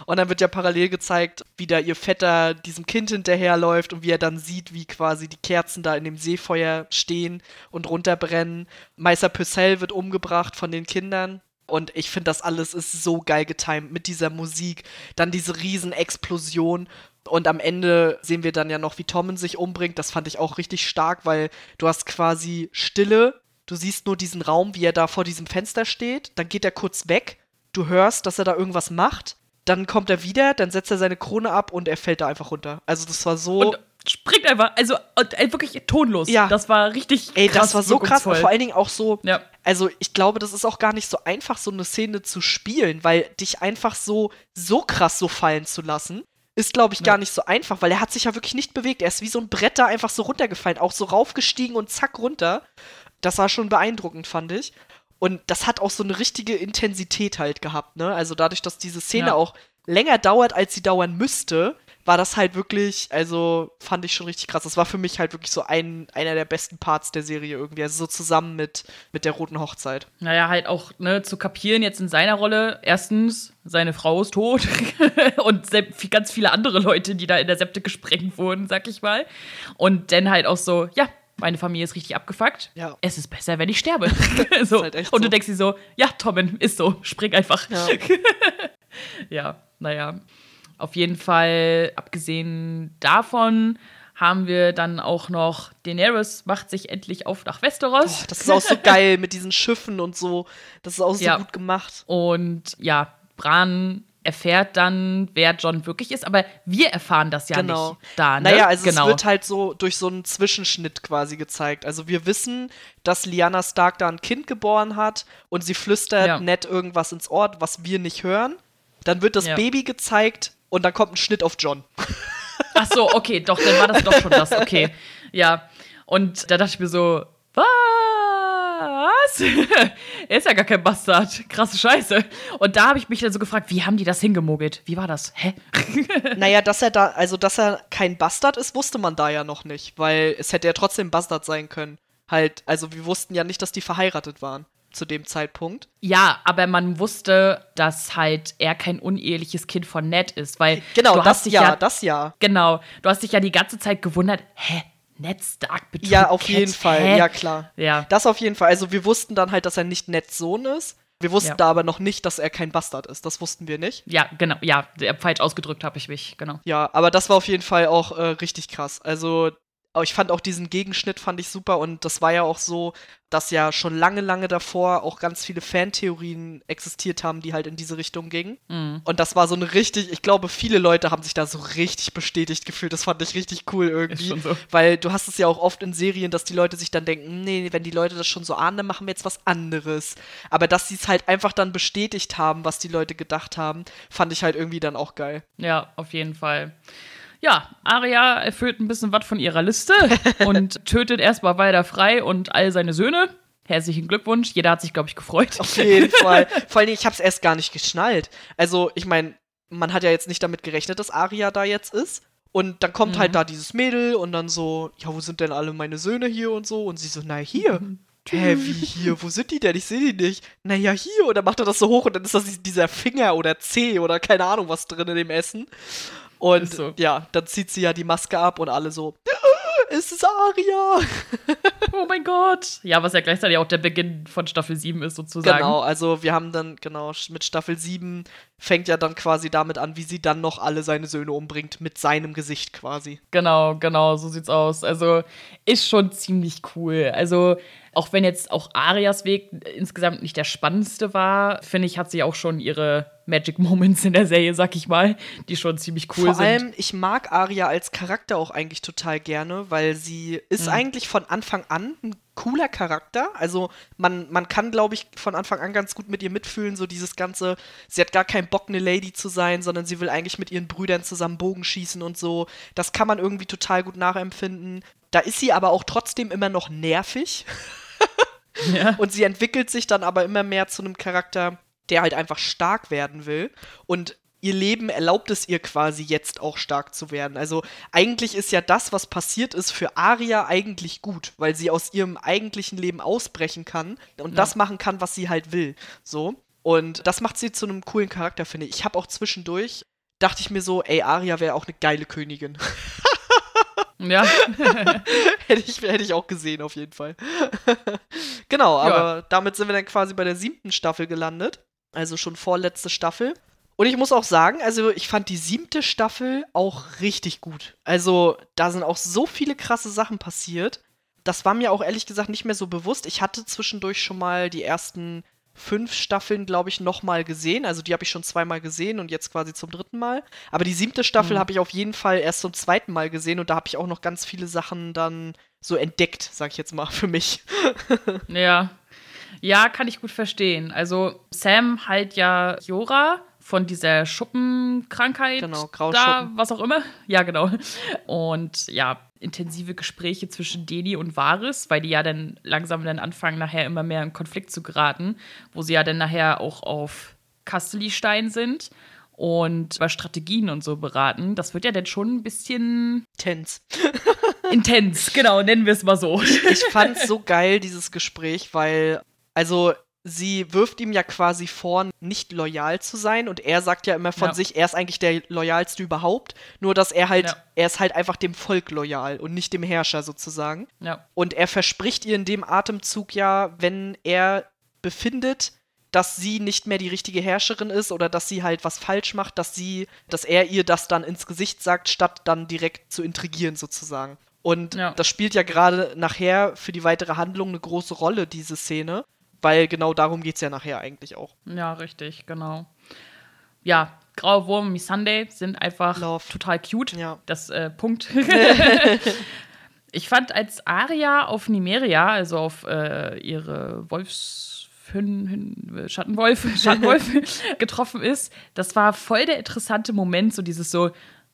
Und dann wird ja parallel gezeigt, wie da ihr Vetter diesem Kind hinterherläuft und wie er dann sieht, wie quasi die Kerzen da in dem Seefeuer stehen und runterbrennen. Meister Purcell wird umgebracht von den Kindern. Und ich finde, das alles ist so geil getimt mit dieser Musik. Dann diese Riesenexplosion und am Ende sehen wir dann ja noch, wie Tommen sich umbringt. Das fand ich auch richtig stark, weil du hast quasi Stille. Du siehst nur diesen Raum, wie er da vor diesem Fenster steht. Dann geht er kurz weg. Du hörst, dass er da irgendwas macht. Dann kommt er wieder, dann setzt er seine Krone ab und er fällt da einfach runter. Also das war so. Und springt einfach, also äh, wirklich tonlos. Ja. Das war richtig Ey, krass, das war so krass und vor allen Dingen auch so. Ja. Also ich glaube, das ist auch gar nicht so einfach, so eine Szene zu spielen, weil dich einfach so, so krass so fallen zu lassen ist, glaube ich, gar nicht so einfach, weil er hat sich ja wirklich nicht bewegt. Er ist wie so ein Brett da einfach so runtergefallen, auch so raufgestiegen und zack runter. Das war schon beeindruckend, fand ich. Und das hat auch so eine richtige Intensität halt gehabt, ne? Also dadurch, dass diese Szene ja. auch länger dauert, als sie dauern müsste, war das halt wirklich, also fand ich schon richtig krass. Das war für mich halt wirklich so ein, einer der besten Parts der Serie irgendwie. Also so zusammen mit, mit der Roten Hochzeit. Naja, halt auch, ne, zu kapieren jetzt in seiner Rolle. Erstens, seine Frau ist tot (laughs) und ganz viele andere Leute, die da in der Septe gesprengt wurden, sag ich mal. Und dann halt auch so, ja, meine Familie ist richtig abgefuckt. Ja. Es ist besser, wenn ich sterbe. (laughs) so. Halt und du so. denkst dir so, ja, Tommen, ist so, spring einfach. Ja, (laughs) ja naja. Auf jeden Fall, abgesehen davon, haben wir dann auch noch Daenerys macht sich endlich auf nach Westeros. Oh, das ist auch so (laughs) geil mit diesen Schiffen und so. Das ist auch so ja. gut gemacht. Und ja, Bran erfährt dann, wer John wirklich ist, aber wir erfahren das ja genau. nicht da. Ne? Naja, also genau. es wird halt so durch so einen Zwischenschnitt quasi gezeigt. Also wir wissen, dass Lyanna Stark da ein Kind geboren hat und sie flüstert ja. nett irgendwas ins Ohr, was wir nicht hören. Dann wird das ja. Baby gezeigt und dann kommt ein Schnitt auf John. Ach so, okay, doch, dann war das doch schon das, okay. Ja. Und da dachte ich mir so, was? er ist ja gar kein Bastard. Krasse Scheiße. Und da habe ich mich dann so gefragt, wie haben die das hingemogelt? Wie war das? Hä? (laughs) naja, dass er da, also dass er kein Bastard ist, wusste man da ja noch nicht, weil es hätte ja trotzdem Bastard sein können. Halt, also wir wussten ja nicht, dass die verheiratet waren zu dem Zeitpunkt. Ja, aber man wusste, dass halt er kein uneheliches Kind von Ned ist, weil genau du das ja, ja, das ja. Genau, du hast dich ja die ganze Zeit gewundert, hä, Ned Stark betrügt Ja, auf Cat, jeden Fall, hä? ja klar. Ja. Das auf jeden Fall. Also wir wussten dann halt, dass er nicht Neds Sohn ist. Wir wussten ja. da aber noch nicht, dass er kein Bastard ist. Das wussten wir nicht. Ja, genau. Ja, falsch ausgedrückt habe ich mich, genau. Ja, aber das war auf jeden Fall auch äh, richtig krass. Also aber ich fand auch diesen Gegenschnitt fand ich super und das war ja auch so, dass ja schon lange, lange davor auch ganz viele Fantheorien existiert haben, die halt in diese Richtung gingen. Mhm. Und das war so eine richtig, ich glaube, viele Leute haben sich da so richtig bestätigt gefühlt. Das fand ich richtig cool irgendwie. So. Weil du hast es ja auch oft in Serien, dass die Leute sich dann denken, nee, wenn die Leute das schon so ahnen, dann machen wir jetzt was anderes. Aber dass sie es halt einfach dann bestätigt haben, was die Leute gedacht haben, fand ich halt irgendwie dann auch geil. Ja, auf jeden Fall. Ja, Arya erfüllt ein bisschen was von ihrer Liste (laughs) und tötet erstmal weiter frei und all seine Söhne. Herzlichen Glückwunsch. Jeder hat sich, glaube ich, gefreut. Auf jeden (laughs) Fall. Vor allem, ich habe es erst gar nicht geschnallt. Also, ich meine, man hat ja jetzt nicht damit gerechnet, dass Arya da jetzt ist. Und dann kommt halt mhm. halt da dieses Mädel und dann so, ja, wo sind denn alle meine Söhne hier und so? Und sie so, na hier, hä, wie hier? Wo sind die denn? Ich sehe die nicht. Naja, hier. Und dann macht er das so hoch und dann ist das dieser Finger oder Zeh oder keine Ahnung was drin in dem Essen. Und so. ja, dann zieht sie ja die Maske ab und alle so, es ist Aria. (laughs) oh mein Gott. Ja, was ja gleichzeitig auch der Beginn von Staffel 7 ist, sozusagen. Genau, also wir haben dann, genau, mit Staffel 7 fängt ja dann quasi damit an, wie sie dann noch alle seine Söhne umbringt, mit seinem Gesicht quasi. Genau, genau, so sieht's aus. Also ist schon ziemlich cool. Also auch wenn jetzt auch Arias Weg insgesamt nicht der spannendste war, finde ich, hat sie auch schon ihre Magic Moments in der Serie, sag ich mal, die schon ziemlich cool Vor sind. Vor allem, ich mag Aria als Charakter auch eigentlich total gerne, weil sie ist mhm. eigentlich von Anfang an ein cooler Charakter. Also man, man kann, glaube ich, von Anfang an ganz gut mit ihr mitfühlen, so dieses ganze, sie hat gar keinen Bock, eine Lady zu sein, sondern sie will eigentlich mit ihren Brüdern zusammen Bogen schießen und so. Das kann man irgendwie total gut nachempfinden. Da ist sie aber auch trotzdem immer noch nervig. (laughs) Ja. Und sie entwickelt sich dann aber immer mehr zu einem Charakter, der halt einfach stark werden will. Und ihr Leben erlaubt es ihr quasi jetzt auch stark zu werden. Also eigentlich ist ja das, was passiert ist, für Aria eigentlich gut, weil sie aus ihrem eigentlichen Leben ausbrechen kann und ja. das machen kann, was sie halt will. So. Und das macht sie zu einem coolen Charakter, finde ich. Ich habe auch zwischendurch, dachte ich mir so, ey, Aria wäre auch eine geile Königin. (laughs) Ja. (laughs) hätte, ich, hätte ich auch gesehen, auf jeden Fall. (laughs) genau, aber ja. damit sind wir dann quasi bei der siebten Staffel gelandet. Also schon vorletzte Staffel. Und ich muss auch sagen, also ich fand die siebte Staffel auch richtig gut. Also da sind auch so viele krasse Sachen passiert. Das war mir auch ehrlich gesagt nicht mehr so bewusst. Ich hatte zwischendurch schon mal die ersten fünf Staffeln, glaube ich, nochmal gesehen. Also die habe ich schon zweimal gesehen und jetzt quasi zum dritten Mal. Aber die siebte Staffel mhm. habe ich auf jeden Fall erst zum zweiten Mal gesehen und da habe ich auch noch ganz viele Sachen dann so entdeckt, sag ich jetzt mal, (laughs) für mich. ja. Ja, kann ich gut verstehen. Also Sam halt ja Jora von dieser Schuppenkrankheit. Genau, Grauschuppen. Da, was auch immer. Ja, genau. Und ja, intensive Gespräche zwischen Deni und Varys, weil die ja dann langsam dann anfangen, nachher immer mehr in Konflikt zu geraten, wo sie ja dann nachher auch auf Castelli-Stein sind und über Strategien und so beraten. Das wird ja dann schon ein bisschen intens. (laughs) intens, genau, nennen wir es mal so. Ich fand so geil, dieses Gespräch, weil, also sie wirft ihm ja quasi vor, nicht loyal zu sein und er sagt ja immer von ja. sich, er ist eigentlich der loyalste überhaupt, nur dass er halt, ja. er ist halt einfach dem Volk loyal und nicht dem Herrscher sozusagen. Ja. Und er verspricht ihr in dem Atemzug ja, wenn er befindet, dass sie nicht mehr die richtige Herrscherin ist oder dass sie halt was falsch macht, dass sie, dass er ihr das dann ins Gesicht sagt, statt dann direkt zu intrigieren sozusagen. Und das spielt ja gerade nachher für die weitere Handlung eine große Rolle, diese Szene weil genau darum geht es ja nachher eigentlich auch. Ja, richtig, genau. Ja, Graue Wurm, Miss Sunday sind einfach Love. total cute. Ja. Das äh, Punkt. (laughs) (laughs) ich fand, als Aria auf Nimeria, also auf äh, ihre Wolfs. Schattenwolf, (laughs) Schattenwolf getroffen ist, das war voll der interessante Moment, so dieses so,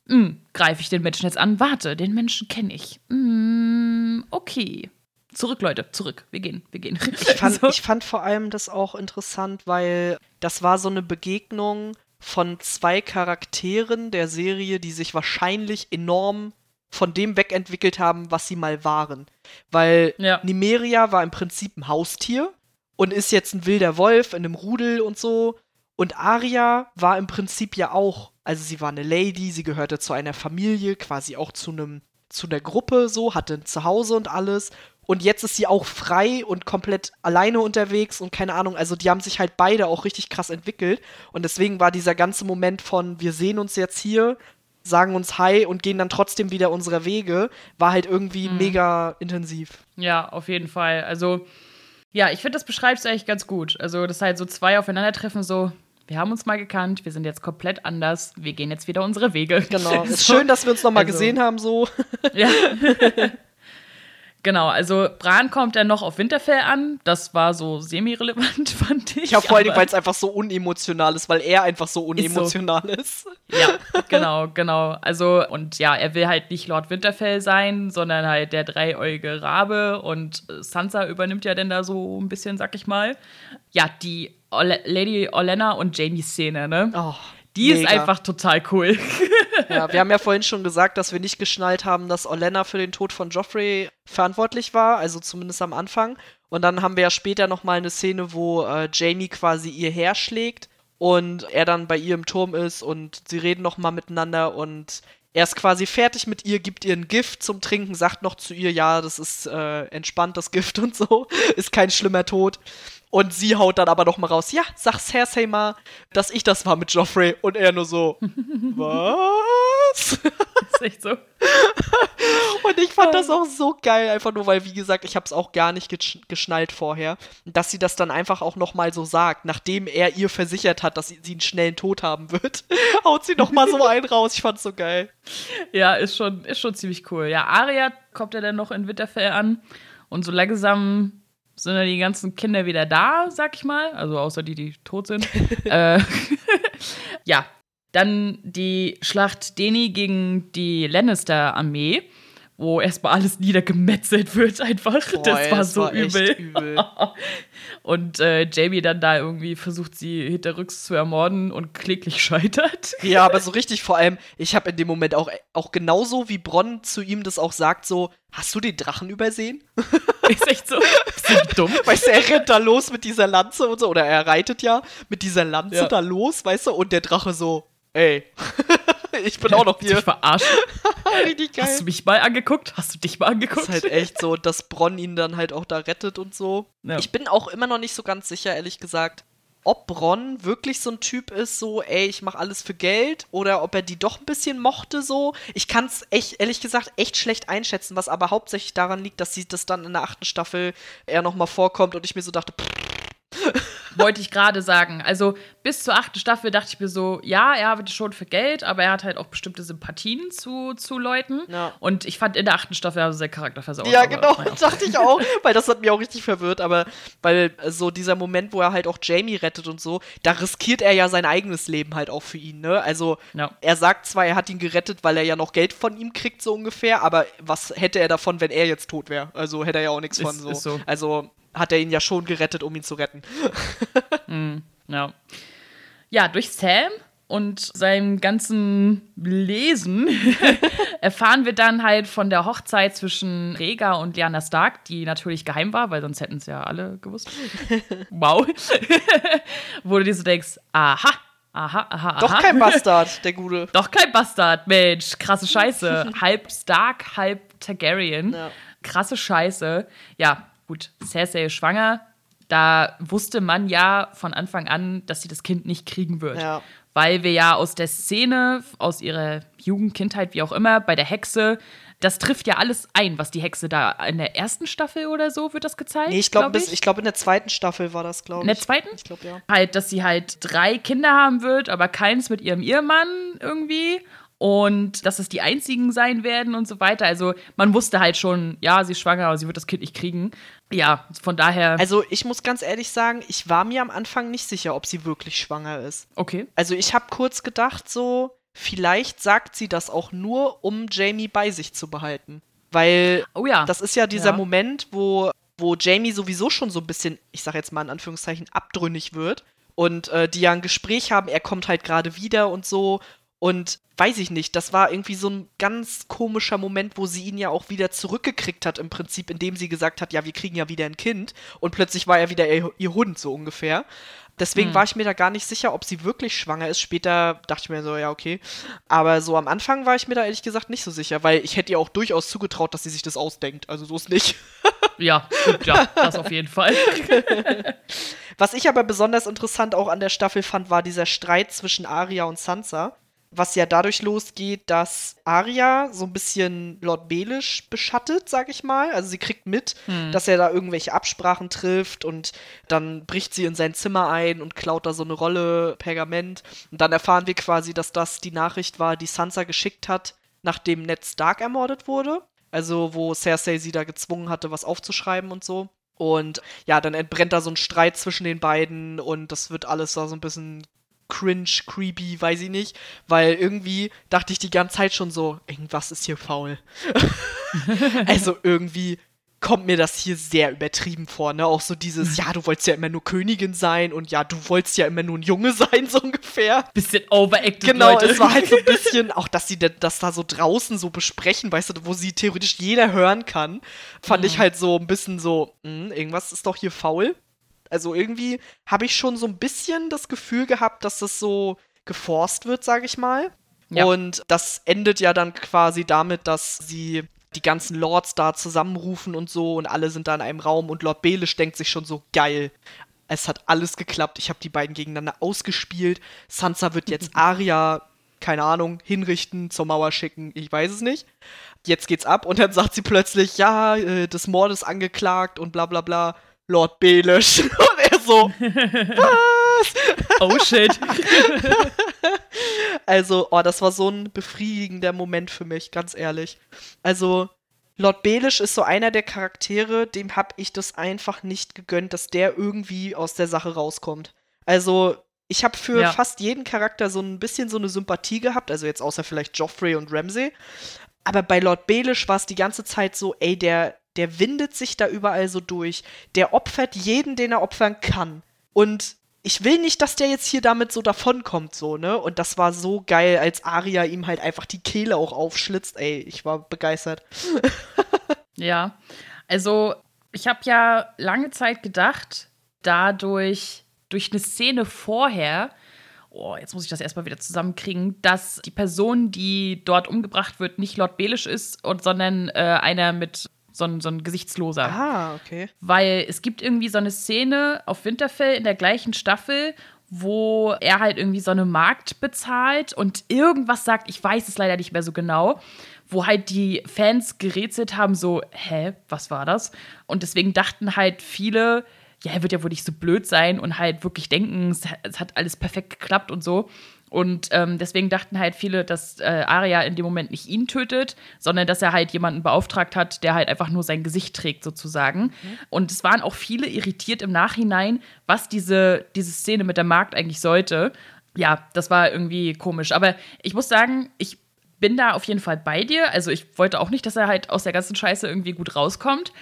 hm, greife ich den Menschen jetzt an? Warte, den Menschen kenne ich. Mm, okay. Zurück, Leute, zurück. Wir gehen, wir gehen. Ich fand, (laughs) so. ich fand vor allem das auch interessant, weil das war so eine Begegnung von zwei Charakteren der Serie, die sich wahrscheinlich enorm von dem wegentwickelt haben, was sie mal waren. Weil ja. Nimeria war im Prinzip ein Haustier und ist jetzt ein wilder Wolf in einem Rudel und so. Und Aria war im Prinzip ja auch, also sie war eine Lady, sie gehörte zu einer Familie, quasi auch zu einem zu einer Gruppe so, hatte ein Zuhause und alles und jetzt ist sie auch frei und komplett alleine unterwegs und keine Ahnung. Also die haben sich halt beide auch richtig krass entwickelt. Und deswegen war dieser ganze Moment von, wir sehen uns jetzt hier, sagen uns Hi und gehen dann trotzdem wieder unsere Wege, war halt irgendwie mhm. mega intensiv. Ja, auf jeden Fall. Also, ja, ich finde, das beschreibt es eigentlich ganz gut. Also, das halt so zwei aufeinandertreffen, so, wir haben uns mal gekannt, wir sind jetzt komplett anders, wir gehen jetzt wieder unsere Wege. Genau. (laughs) so. Ist schön, dass wir uns nochmal also, gesehen haben, so. Ja. (laughs) Genau, also Bran kommt dann noch auf Winterfell an. Das war so semi-relevant, (laughs) fand ich. Ja, vor allem, weil es einfach so unemotional ist, weil er einfach so unemotional ist. So. ist. Ja, (laughs) genau, genau. Also, und ja, er will halt nicht Lord Winterfell sein, sondern halt der dreieugige Rabe. Und Sansa übernimmt ja dann da so ein bisschen, sag ich mal. Ja, die Lady Olenna und Jamie-Szene, ne? Oh. Die Mega. ist einfach total cool. (laughs) ja, wir haben ja vorhin schon gesagt, dass wir nicht geschnallt haben, dass Olenna für den Tod von Joffrey verantwortlich war, also zumindest am Anfang. Und dann haben wir ja später nochmal eine Szene, wo äh, Jamie quasi ihr herschlägt und er dann bei ihr im Turm ist und sie reden nochmal miteinander und er ist quasi fertig mit ihr, gibt ihr ein Gift zum Trinken, sagt noch zu ihr, ja, das ist äh, entspannt, das Gift und so, (laughs) ist kein schlimmer Tod. Und sie haut dann aber noch mal raus, ja, sag Cersei mal, dass ich das war mit Joffrey. Und er nur so, (laughs) was? ist echt so. und ich fand das auch so geil, einfach nur, weil, wie gesagt, ich habe es auch gar nicht geschnallt vorher, dass sie das dann einfach auch noch mal so sagt, nachdem er ihr versichert hat, dass sie, sie einen schnellen Tod haben wird, (laughs) haut sie noch mal so (laughs) einen raus. Ich fand's so geil. Ja, ist schon, ist schon ziemlich cool. Ja, Arya kommt ja dann noch in Winterfell an und so langsam sind ja die ganzen Kinder wieder da, sag ich mal. Also außer die, die tot sind. (laughs) äh, (laughs) ja, dann die Schlacht Deni gegen die Lannister-Armee, wo erstmal alles niedergemetzelt wird einfach. Boah, das war so war übel. übel. (laughs) und äh, Jamie dann da irgendwie versucht, sie hinterrücks zu ermorden und kläglich scheitert. (laughs) Ja, aber so richtig vor allem, ich habe in dem Moment auch, auch genauso wie Bronn zu ihm das auch sagt, so, hast du den Drachen übersehen? (laughs) Ist echt so. Bist du dumm? Weißt du, er rennt da los mit dieser Lanze und so, oder er reitet ja mit dieser Lanze ja. da los, weißt du, und der Drache so, ey, (laughs) ich bin auch noch hier. Ich verarscht. (laughs) Richtig geil. Hast du mich mal angeguckt? Hast du dich mal angeguckt? Das ist halt echt so, dass Bronn ihn dann halt auch da rettet und so. Ja. Ich bin auch immer noch nicht so ganz sicher, ehrlich gesagt, ob Bronn wirklich so ein Typ ist, so, ey, ich mache alles für Geld, oder ob er die doch ein bisschen mochte, so. Ich kann es echt, ehrlich gesagt, echt schlecht einschätzen, was aber hauptsächlich daran liegt, dass sie das dann in der achten Staffel eher nochmal vorkommt und ich mir so dachte, pff, (laughs) wollte ich gerade sagen. Also bis zur achten Staffel dachte ich mir so, ja, er arbeitet schon für Geld, aber er hat halt auch bestimmte Sympathien zu, zu Leuten. Ja. Und ich fand in der achten Staffel also sein Charakter versaut. Ja, genau, (laughs) dachte ich auch, weil das hat mich auch richtig verwirrt. Aber weil so dieser Moment, wo er halt auch Jamie rettet und so, da riskiert er ja sein eigenes Leben halt auch für ihn, ne? Also ja. er sagt zwar, er hat ihn gerettet, weil er ja noch Geld von ihm kriegt, so ungefähr, aber was hätte er davon, wenn er jetzt tot wäre? Also hätte er ja auch nichts von so. so. Also hat er ihn ja schon gerettet, um ihn zu retten. (laughs) mm, ja. Ja, durch Sam und seinem ganzen Lesen (laughs) erfahren wir dann halt von der Hochzeit zwischen Rega und Lyanna Stark, die natürlich geheim war, weil sonst hätten es ja alle gewusst. (laughs) wow. Wo du dir so denkst, aha, Aha, aha, aha. Doch kein Bastard, der Gute. Doch kein Bastard, Mensch. Krasse Scheiße. halb Stark, halb Targaryen. Ja. Krasse Scheiße. Ja, gut, Cersei ist schwanger. Da wusste man ja von Anfang an, dass sie das Kind nicht kriegen wird. Ja. Weil wir ja aus der Szene, aus ihrer Jugend, Kindheit, wie auch immer, bei der Hexe, das trifft ja alles ein, was die Hexe da in der ersten Staffel oder so wird das gezeigt. Nee, ich glaube, glaub ich. ich glaube, in der zweiten Staffel war das, glaube ich. In der zweiten? Ich glaube, ja. Halt, dass sie halt drei Kinder haben wird, aber keins mit ihrem Ehemann irgendwie und dass es die einzigen sein werden und so weiter. Also man wusste halt schon, ja, sie ist schwanger, aber sie wird das Kind nicht kriegen. Ja, von daher. Also ich muss ganz ehrlich sagen, ich war mir am Anfang nicht sicher, ob sie wirklich schwanger ist. Okay. Also ich habe kurz gedacht, so, vielleicht sagt sie das auch nur, um Jamie bei sich zu behalten. Weil oh ja. das ist ja dieser ja. Moment, wo, wo Jamie sowieso schon so ein bisschen, ich sag jetzt mal in Anführungszeichen, abtrünnig wird. Und äh, die ja ein Gespräch haben, er kommt halt gerade wieder und so. Und weiß ich nicht, das war irgendwie so ein ganz komischer Moment, wo sie ihn ja auch wieder zurückgekriegt hat, im Prinzip, indem sie gesagt hat, ja, wir kriegen ja wieder ein Kind. Und plötzlich war er wieder ihr, ihr Hund, so ungefähr. Deswegen hm. war ich mir da gar nicht sicher, ob sie wirklich schwanger ist. Später dachte ich mir so, ja, okay. Aber so am Anfang war ich mir da ehrlich gesagt nicht so sicher, weil ich hätte ihr auch durchaus zugetraut, dass sie sich das ausdenkt. Also so ist nicht. (laughs) ja, ja, das auf jeden Fall. (laughs) Was ich aber besonders interessant auch an der Staffel fand, war dieser Streit zwischen Arya und Sansa was ja dadurch losgeht, dass Arya so ein bisschen Lord Belisch beschattet, sag ich mal. Also sie kriegt mit, hm. dass er da irgendwelche Absprachen trifft und dann bricht sie in sein Zimmer ein und klaut da so eine Rolle Pergament. Und dann erfahren wir quasi, dass das die Nachricht war, die Sansa geschickt hat, nachdem Ned Stark ermordet wurde. Also wo Cersei sie da gezwungen hatte, was aufzuschreiben und so. Und ja, dann entbrennt da so ein Streit zwischen den beiden und das wird alles da so ein bisschen cringe, creepy, weiß ich nicht, weil irgendwie dachte ich die ganze Zeit schon so, irgendwas ist hier faul. (laughs) also irgendwie kommt mir das hier sehr übertrieben vor, ne? Auch so dieses, ja, du wolltest ja immer nur Königin sein und ja, du wolltest ja immer nur ein Junge (laughs) sein, so ungefähr. Bisschen overacted, Genau, Leute. es war halt so ein (laughs) bisschen, auch dass sie das da so draußen so besprechen, weißt du, wo sie theoretisch jeder hören kann, fand mhm. ich halt so ein bisschen so, mh, hm, irgendwas ist doch hier faul. Also irgendwie habe ich schon so ein bisschen das Gefühl gehabt, dass das so geforst wird, sage ich mal. Ja. Und das endet ja dann quasi damit, dass sie die ganzen Lords da zusammenrufen und so und alle sind da in einem Raum und Lord Belisch denkt sich schon so geil. Es hat alles geklappt. Ich habe die beiden gegeneinander ausgespielt. Sansa wird jetzt (laughs) Arya, keine Ahnung, hinrichten, zur Mauer schicken. Ich weiß es nicht. Jetzt geht's ab und dann sagt sie plötzlich, ja, äh, des Mordes angeklagt und bla bla bla. Lord Belisch. (laughs) Und er so, was? Oh shit. (laughs) also, oh, das war so ein befriedigender Moment für mich, ganz ehrlich. Also, Lord Belisch ist so einer der Charaktere, dem hab ich das einfach nicht gegönnt, dass der irgendwie aus der Sache rauskommt. Also, ich habe für ja. fast jeden Charakter so ein bisschen so eine Sympathie gehabt, also jetzt außer vielleicht Joffrey und Ramsay. Aber bei Lord Belisch war es die ganze Zeit so, ey, der, der windet sich da überall so durch. Der opfert jeden, den er opfern kann. Und ich will nicht, dass der jetzt hier damit so davonkommt, so, ne? Und das war so geil, als Aria ihm halt einfach die Kehle auch aufschlitzt. Ey, ich war begeistert. (laughs) ja, also ich habe ja lange Zeit gedacht, dadurch, durch eine Szene vorher, oh, jetzt muss ich das erstmal wieder zusammenkriegen, dass die Person, die dort umgebracht wird, nicht Lord Belisch ist, sondern äh, einer mit so ein, so ein Gesichtsloser. Ah, okay. Weil es gibt irgendwie so eine Szene auf Winterfell in der gleichen Staffel, wo er halt irgendwie so eine Markt bezahlt und irgendwas sagt, ich weiß es leider nicht mehr so genau, wo halt die Fans gerätselt haben, so, hä, was war das? Und deswegen dachten halt viele, ja, er wird ja wohl nicht so blöd sein und halt wirklich denken, es hat alles perfekt geklappt und so. Und ähm, deswegen dachten halt viele, dass äh, Arya in dem Moment nicht ihn tötet, sondern dass er halt jemanden beauftragt hat, der halt einfach nur sein Gesicht trägt, sozusagen. Mhm. Und es waren auch viele irritiert im Nachhinein, was diese, diese Szene mit der Magd eigentlich sollte. Ja, das war irgendwie komisch. Aber ich muss sagen, ich bin da auf jeden Fall bei dir. Also ich wollte auch nicht, dass er halt aus der ganzen Scheiße irgendwie gut rauskommt.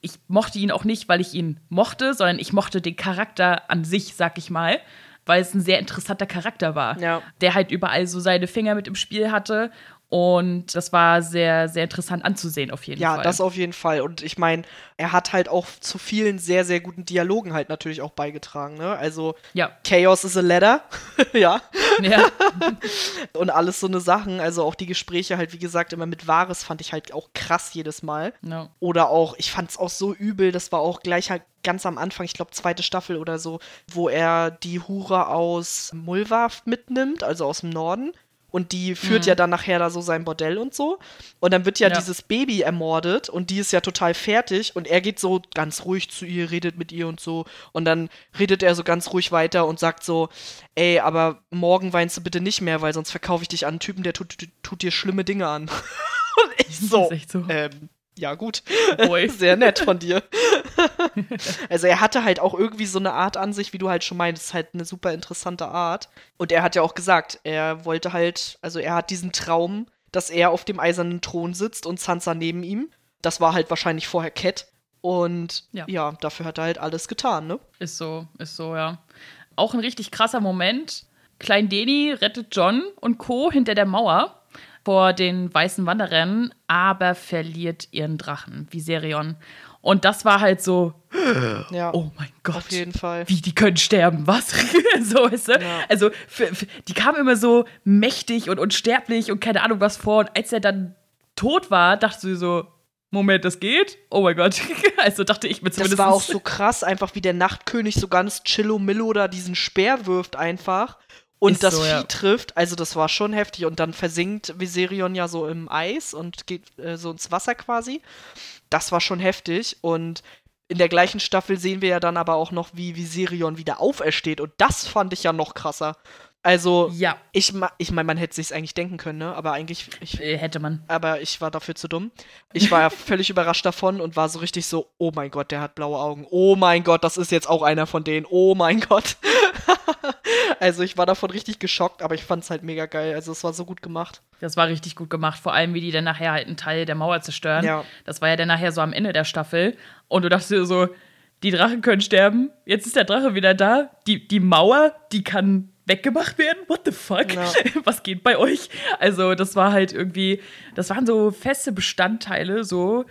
Ich mochte ihn auch nicht, weil ich ihn mochte, sondern ich mochte den Charakter an sich, sag ich mal weil es ein sehr interessanter Charakter war, ja. der halt überall so seine Finger mit im Spiel hatte und das war sehr, sehr interessant anzusehen, auf jeden ja, Fall. Ja, das auf jeden Fall. Und ich meine, er hat halt auch zu vielen sehr, sehr guten Dialogen halt natürlich auch beigetragen. Ne? Also, ja. Chaos is a ladder. (laughs) ja. Ja. (laughs) und alles so eine Sachen. Also auch die Gespräche halt, wie gesagt, immer mit Wahres fand ich halt auch krass jedes Mal. No. Oder auch, ich fand es auch so übel, das war auch gleich halt ganz am Anfang, ich glaube zweite Staffel oder so, wo er die Hure aus Mulva mitnimmt, also aus dem Norden und die führt mhm. ja dann nachher da so sein Bordell und so. Und dann wird ja, ja, dieses Baby ermordet und die ist ja total fertig und er geht so ganz ruhig zu ihr, redet mit ihr und so. Und dann redet er so ganz ruhig weiter und sagt so, ey, aber morgen weinst du bitte nicht mehr, weil sonst verkaufe ich dich an einen Typen, der tut, tut, tut dir schlimme Dinge an. (laughs) und ich so, so. Ähm, ja gut, (laughs) sehr nett von dir. (laughs) also er hatte halt auch irgendwie so eine Art an sich, wie du halt schon meinst, halt eine super interessante Art. Und er hat ja auch gesagt, er wollte halt, also er hat diesen Traum, dass er auf dem eisernen Thron sitzt und Sansa neben ihm. Das war halt wahrscheinlich vorher Cat. Und ja. ja, dafür hat er halt alles getan, ne? Ist so, ist so, ja. Auch ein richtig krasser Moment. Klein Deni rettet John und Co. hinter der Mauer vor den weißen Wanderern, aber verliert ihren Drachen, Viserion. Und das war halt so, (gasps) ja, oh mein Gott. Auf jeden Fall. Wie, die können sterben, was? (laughs) so ist es. Ja. Also, die kamen immer so mächtig und unsterblich und keine Ahnung was vor. Und als er dann tot war, dachte sie so, Moment, das geht? Oh mein Gott. (laughs) also dachte ich mir zumindest. Das war auch so krass, einfach wie der Nachtkönig so ganz chillo-millo da diesen Speer wirft einfach und ist das so, Vieh ja. trifft, also das war schon heftig. Und dann versinkt Viserion ja so im Eis und geht äh, so ins Wasser quasi. Das war schon heftig. Und in der gleichen Staffel sehen wir ja dann aber auch noch, wie Viserion wieder aufersteht. Und das fand ich ja noch krasser. Also, ja. ich, ich meine, man hätte sich eigentlich denken können, ne? Aber eigentlich. Ich, äh, hätte man. Aber ich war dafür zu dumm. Ich war ja (laughs) völlig überrascht davon und war so richtig so: Oh mein Gott, der hat blaue Augen. Oh mein Gott, das ist jetzt auch einer von denen. Oh mein Gott. (laughs) also, ich war davon richtig geschockt, aber ich fand es halt mega geil. Also, es war so gut gemacht. Das war richtig gut gemacht. Vor allem, wie die dann nachher halt einen Teil der Mauer zerstören. Ja. Das war ja dann nachher so am Ende der Staffel. Und du dachtest so, die Drachen können sterben. Jetzt ist der Drache wieder da. Die, die Mauer, die kann weggemacht werden. What the fuck? Ja. (laughs) Was geht bei euch? Also, das war halt irgendwie, das waren so feste Bestandteile, so,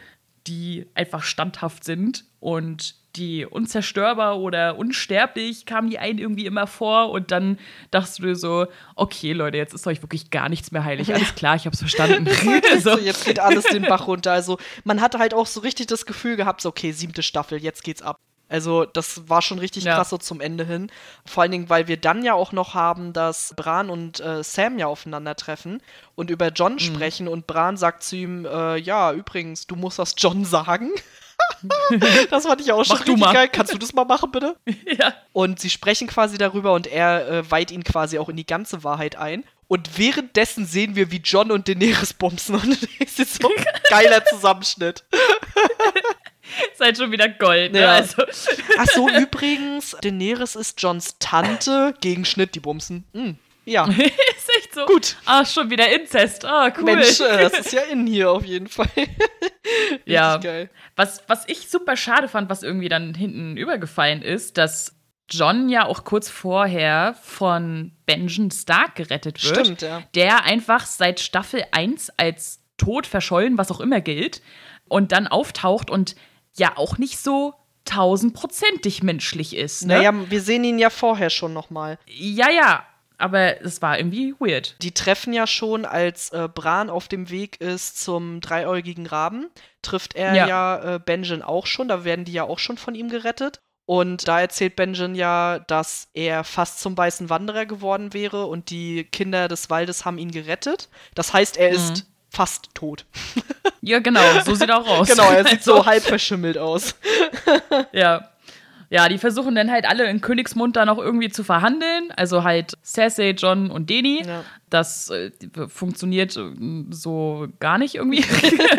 die einfach standhaft sind und die unzerstörbar oder unsterblich kamen die einen irgendwie immer vor und dann dachtest du dir so, okay Leute, jetzt ist euch wirklich gar nichts mehr heilig. Alles klar, ich hab's (laughs) verstanden. so. Jetzt geht alles den (laughs) Bach runter. Also man hatte halt auch so richtig das Gefühl gehabt, so, okay, siebte Staffel, jetzt geht's ab. Also das war schon richtig ja. krass so zum Ende hin. Vor allen Dingen, weil wir dann ja auch noch haben, dass Bran und äh, Sam ja aufeinandertreffen und über John mhm. sprechen und Bran sagt zu ihm, äh, ja, übrigens, du musst das John sagen. (laughs) das fand ich auch schon Mach richtig geil. Kannst du das mal machen, bitte? (laughs) ja. Und sie sprechen quasi darüber und er äh, weiht ihn quasi auch in die ganze Wahrheit ein. Und währenddessen sehen wir, wie John und Daenerys bumsen. (laughs) Und das ist so ein geiler Zusammenschnitt. (laughs) Seid halt schon wieder Gold, ne? Ja. Also. Ach so, (laughs) übrigens, Daenerys ist Johns Tante. Gegenschnitt, die Bumsen. Hm. Ja. (laughs) ist echt so. Gut. Ah, schon wieder Inzest. Ah, cool. Mensch, äh, das ist ja innen hier auf jeden Fall. ja. geil. Was, was ich super schade fand, was irgendwie dann hinten übergefallen ist, dass John ja auch kurz vorher von Benjen Stark gerettet wird. Stimmt, ja. Der einfach seit Staffel 1 als tot verschollen, was auch immer gilt, und dann auftaucht und ja auch nicht so tausendprozentig menschlich ist. Ne? Naja, wir sehen ihn ja vorher schon nochmal. Ja, ja, aber es war irgendwie weird. Die treffen ja schon, als äh, Bran auf dem Weg ist zum dreiäugigen Raben, trifft er ja, ja äh, Benjen auch schon, da werden die ja auch schon von ihm gerettet. Und da erzählt Benjen ja, dass er fast zum weißen Wanderer geworden wäre und die Kinder des Waldes haben ihn gerettet. Das heißt, er mhm. ist fast tot. (laughs) Ja, genau, so sieht er auch aus. genau, er sieht so halb verschimmelt aus. (laughs) ja. Ja, die versuchen dann halt alle in Königsmund da noch irgendwie zu verhandeln. Also halt Cersei, John und Deni. Ja. Das äh, funktioniert äh, so gar nicht irgendwie.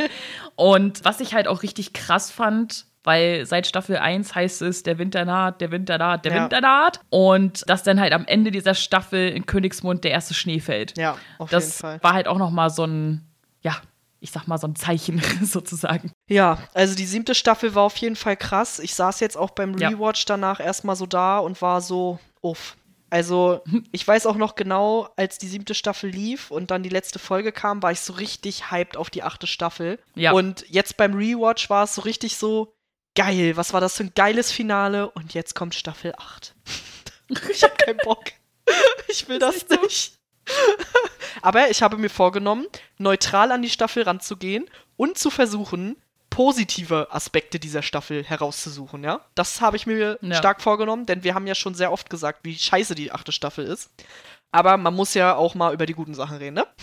(laughs) und was ich halt auch richtig krass fand, weil seit Staffel 1 heißt es, der Winter naht, der Winter naht, der ja. Winter naht. Und dass dann halt am Ende dieser Staffel in Königsmund der erste Schnee fällt. Ja, auf das jeden Fall. Das war halt auch noch mal so ein, ja, ich sag mal, so ein Zeichen (laughs) sozusagen. Ja, also die siebte Staffel war auf jeden Fall krass. Ich saß jetzt auch beim Rewatch ja. danach erstmal so da und war so, uff. Also, (laughs) ich weiß auch noch genau, als die siebte Staffel lief und dann die letzte Folge kam, war ich so richtig hyped auf die achte Staffel. Ja. Und jetzt beim Rewatch war es so richtig so, geil, was war das für ein geiles Finale? Und jetzt kommt Staffel 8. (laughs) ich hab keinen Bock. Ich will das, das nicht. (laughs) Aber ich habe mir vorgenommen, neutral an die Staffel ranzugehen und zu versuchen, positive Aspekte dieser Staffel herauszusuchen, ja? Das habe ich mir ja. stark vorgenommen, denn wir haben ja schon sehr oft gesagt, wie scheiße die achte Staffel ist. Aber man muss ja auch mal über die guten Sachen reden, ne? (laughs)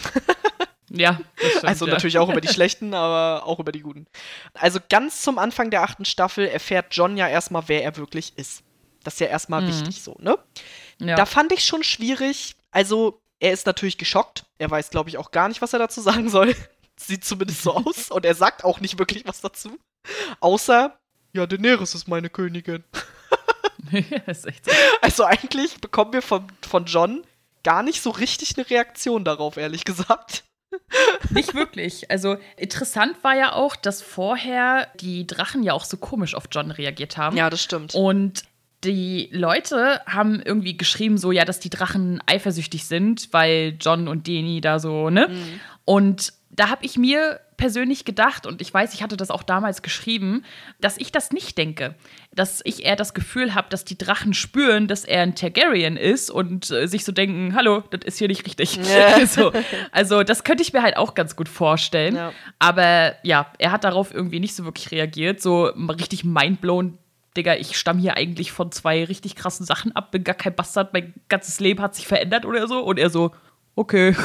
Ja. Stimmt, also ja. natürlich auch über die (laughs) schlechten, aber auch über die guten. Also ganz zum Anfang der achten Staffel erfährt John ja erstmal, wer er wirklich ist. Das ist ja erstmal mhm. wichtig so, ne? Ja. Da fand ich schon schwierig. Also, er ist natürlich geschockt. Er weiß, glaube ich, auch gar nicht, was er dazu sagen soll. (laughs) Sieht zumindest so aus. Und er sagt auch nicht wirklich was dazu. Außer, ja, Daenerys ist meine Königin. (laughs) ist echt so. Also eigentlich bekommen wir von, von John gar nicht so richtig eine Reaktion darauf, ehrlich gesagt. Nicht wirklich. Also interessant war ja auch, dass vorher die Drachen ja auch so komisch auf John reagiert haben. Ja, das stimmt. Und die Leute haben irgendwie geschrieben, so ja, dass die Drachen eifersüchtig sind, weil John und Deni da so, ne? Mhm. Und da habe ich mir persönlich gedacht, und ich weiß, ich hatte das auch damals geschrieben, dass ich das nicht denke. Dass ich eher das Gefühl habe, dass die Drachen spüren, dass er ein Targaryen ist und äh, sich so denken, hallo, das ist hier nicht richtig. Ja. (laughs) so. Also das könnte ich mir halt auch ganz gut vorstellen. Ja. Aber ja, er hat darauf irgendwie nicht so wirklich reagiert. So richtig mindblown Digga, ich stamme hier eigentlich von zwei richtig krassen Sachen ab, bin gar kein Bastard, mein ganzes Leben hat sich verändert oder so. Und er so, okay.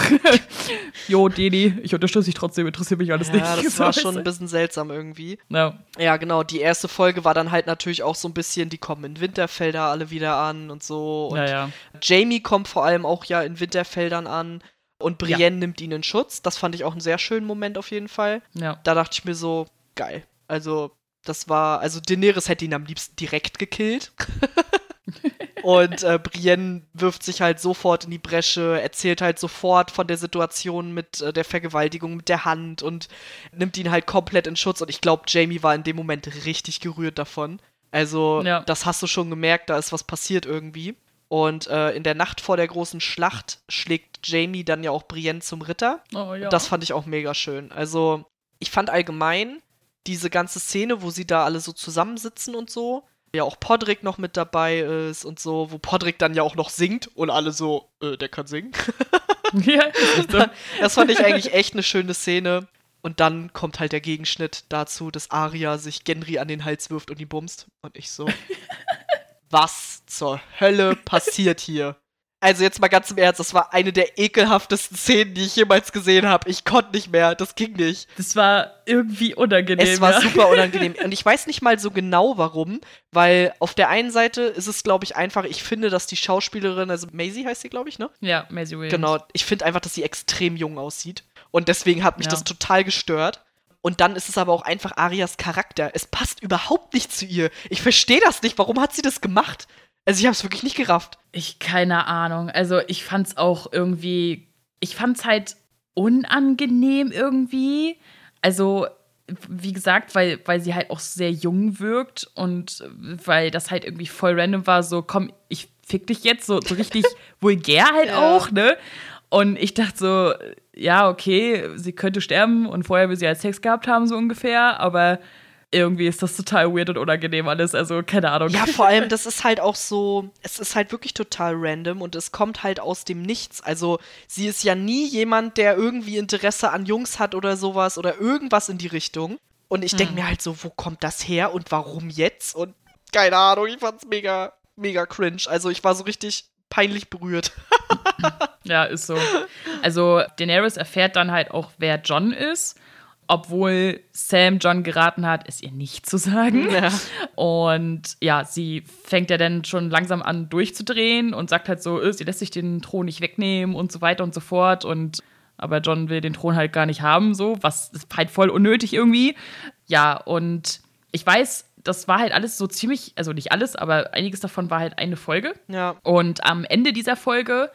(laughs) jo, Deni, ich unterstütze dich trotzdem, interessiert mich alles ja, nicht. Ja, das war (laughs) schon ein bisschen seltsam irgendwie. Ja. ja, genau. Die erste Folge war dann halt natürlich auch so ein bisschen, die kommen in Winterfelder alle wieder an und so. Und ja, ja. Jamie kommt vor allem auch ja in Winterfeldern an. Und Brienne nimmt ihn in Schutz. Das fand ich auch einen sehr schönen Moment auf jeden Fall. Ja. Da dachte ich mir so, geil. Also, das war, also Daenerys hätte ihn am liebsten direkt gekillt. (laughs) und äh, Brienne wirft sich halt sofort in die Bresche, erzählt halt sofort von der Situation mit äh, der Vergewaltigung mit der Hand und nimmt ihn halt komplett in Schutz. Und ich glaube, Jamie war in dem Moment richtig gerührt davon. Also, ja. das hast du schon gemerkt, da ist was passiert irgendwie. Und äh, in der Nacht vor der großen Schlacht schlägt Jamie dann ja auch Brienne zum Ritter. Oh, ja. Das fand ich auch mega schön. Also, ich fand allgemein diese ganze Szene, wo sie da alle so zusammensitzen und so, ja auch Podrick noch mit dabei ist und so, wo Podrick dann ja auch noch singt und alle so, äh, der kann singen. (laughs) ja, (laughs) das fand ich eigentlich echt eine schöne Szene. Und dann kommt halt der Gegenschnitt dazu, dass Arya sich Genry an den Hals wirft und ihn bumst. Und ich so, (laughs) was zur Hölle passiert hier? Also jetzt mal ganz im Ernst, das war eine der ekelhaftesten Szenen, die ich jemals gesehen habe. Ich konnte nicht mehr, das ging nicht. Das war irgendwie unangenehm. Es war ja. super (laughs) unangenehm. Und ich weiß nicht mal so genau warum, weil auf der einen Seite ist es, glaube ich, einfach, ich finde, dass die Schauspielerin, also Maisie heißt sie, glaube ich, ne? Ja, Maisie Williams. Genau, ich finde einfach, dass sie extrem jung aussieht. Und deswegen hat mich ja. das total gestört. Und dann ist es aber auch einfach Arias Charakter. Es passt überhaupt nicht zu ihr. Ich verstehe das nicht. Warum hat sie das gemacht? Also ich habe es wirklich nicht gerafft. Ich keine Ahnung. Also ich fand es auch irgendwie, ich fand es halt unangenehm irgendwie. Also wie gesagt, weil, weil sie halt auch sehr jung wirkt und weil das halt irgendwie voll random war, so komm, ich fick dich jetzt, so, so richtig (laughs) vulgär halt ja. auch, ne? Und ich dachte so, ja, okay, sie könnte sterben und vorher will sie halt Sex gehabt haben, so ungefähr, aber irgendwie ist das total weird und unangenehm alles. Also, keine Ahnung. Ja, (laughs) vor allem, das ist halt auch so, es ist halt wirklich total random und es kommt halt aus dem Nichts. Also, sie ist ja nie jemand, der irgendwie Interesse an Jungs hat oder sowas oder irgendwas in die Richtung. Und ich denke hm. mir halt so, wo kommt das her und warum jetzt? Und keine Ahnung, ich fand's mega, mega cringe. Also, ich war so richtig peinlich berührt. (laughs) ja, ist so. Also, Daenerys erfährt dann halt auch, wer John ist obwohl Sam John geraten hat, es ihr nicht zu sagen. Ja. Und ja, sie fängt ja dann schon langsam an durchzudrehen und sagt halt so, äh, sie lässt sich den Thron nicht wegnehmen und so weiter und so fort. Und aber John will den Thron halt gar nicht haben, so, was ist halt voll unnötig irgendwie. Ja, und ich weiß, das war halt alles so ziemlich, also nicht alles, aber einiges davon war halt eine Folge. Ja. Und am Ende dieser Folge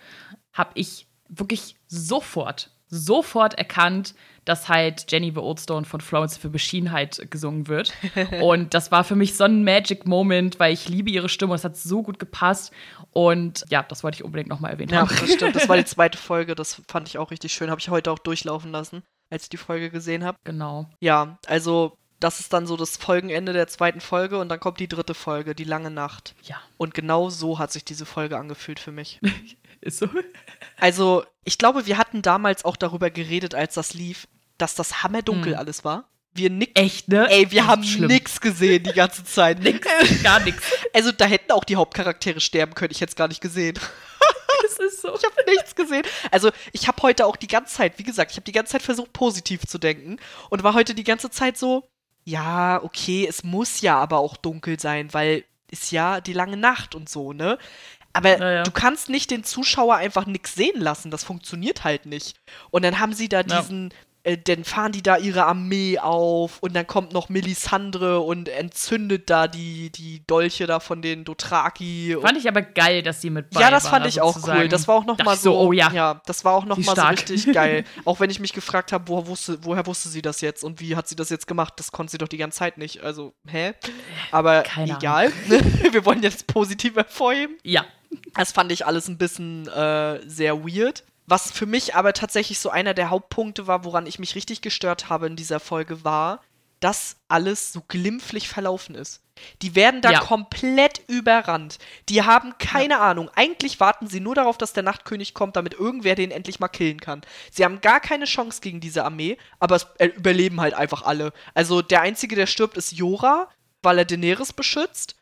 habe ich wirklich sofort, sofort erkannt, dass halt Jenny the Oldstone von Florence für Beschiedenheit gesungen wird. und das war für mich so ein Magic Moment, weil ich liebe ihre Stimme und es hat so gut gepasst. Und ja, das wollte ich unbedingt nochmal erwähnen. Ja, das stimmt. Das war die (laughs) zweite Folge. Das fand ich auch richtig schön. Habe ich heute auch durchlaufen lassen, als ich die Folge gesehen habe. Genau. Ja, also das ist dann so das Folgenende der zweiten Folge und dann kommt die dritte Folge, die lange Nacht. Ja. Und genau so hat sich diese Folge angefühlt für mich. (laughs) ist so. Also, ich glaube, wir hatten damals auch darüber geredet, als das lief, dass das hammerdunkel hm. alles war. Wir nix. Echt, ne? Ey, wir haben schlimm. nix gesehen die ganze Zeit. (laughs) nix, gar nix. (laughs) Also, da hätten auch die Hauptcharaktere sterben können. Ich hätte es gar nicht gesehen. (laughs) Das ist so. Ich habe nichts gesehen. Also, ich habe heute auch die ganze Zeit, wie gesagt, ich habe die ganze Zeit versucht, positiv zu denken und war heute die ganze Zeit so, ja, okay, es muss ja aber auch dunkel sein, weil ist ja die lange Nacht und so, ne? Aber ja, du kannst nicht den Zuschauer einfach nichts sehen lassen. Das funktioniert halt nicht. Und dann haben sie da diesen, äh, dann fahren die da ihre Armee auf und dann kommt noch Melisandre und entzündet da die, die Dolche da von den Dothraki. Fand ich aber geil, dass sie mit bei Ja, das fand ich auch cool. Das war auch noch mal so, oh ja. ja, das war auch noch mal so richtig geil. (laughs) auch wenn ich mich gefragt habe, woher wusste, woher wusste sie das jetzt und wie hat sie das jetzt gemacht? Das konnte sie doch die ganze Zeit nicht. Also, hä? Aber Keine egal. (laughs) Wir wollen jetzt positiv hervorheben. Ja. Das fand ich alles ein bisschen äh, sehr weird. Was für mich aber tatsächlich so einer der Hauptpunkte war, woran ich mich richtig gestört habe in dieser Folge, war, dass alles so glimpflich verlaufen ist. Die werden da ja. komplett überrannt. Die haben keine ja. Ahnung. Eigentlich warten sie nur darauf, dass der Nachtkönig kommt, damit irgendwer den endlich mal killen kann. Sie haben gar keine Chance gegen diese Armee, aber es äh, überleben halt einfach alle. Also der Einzige, der stirbt, ist Jora, weil er Daenerys beschützt.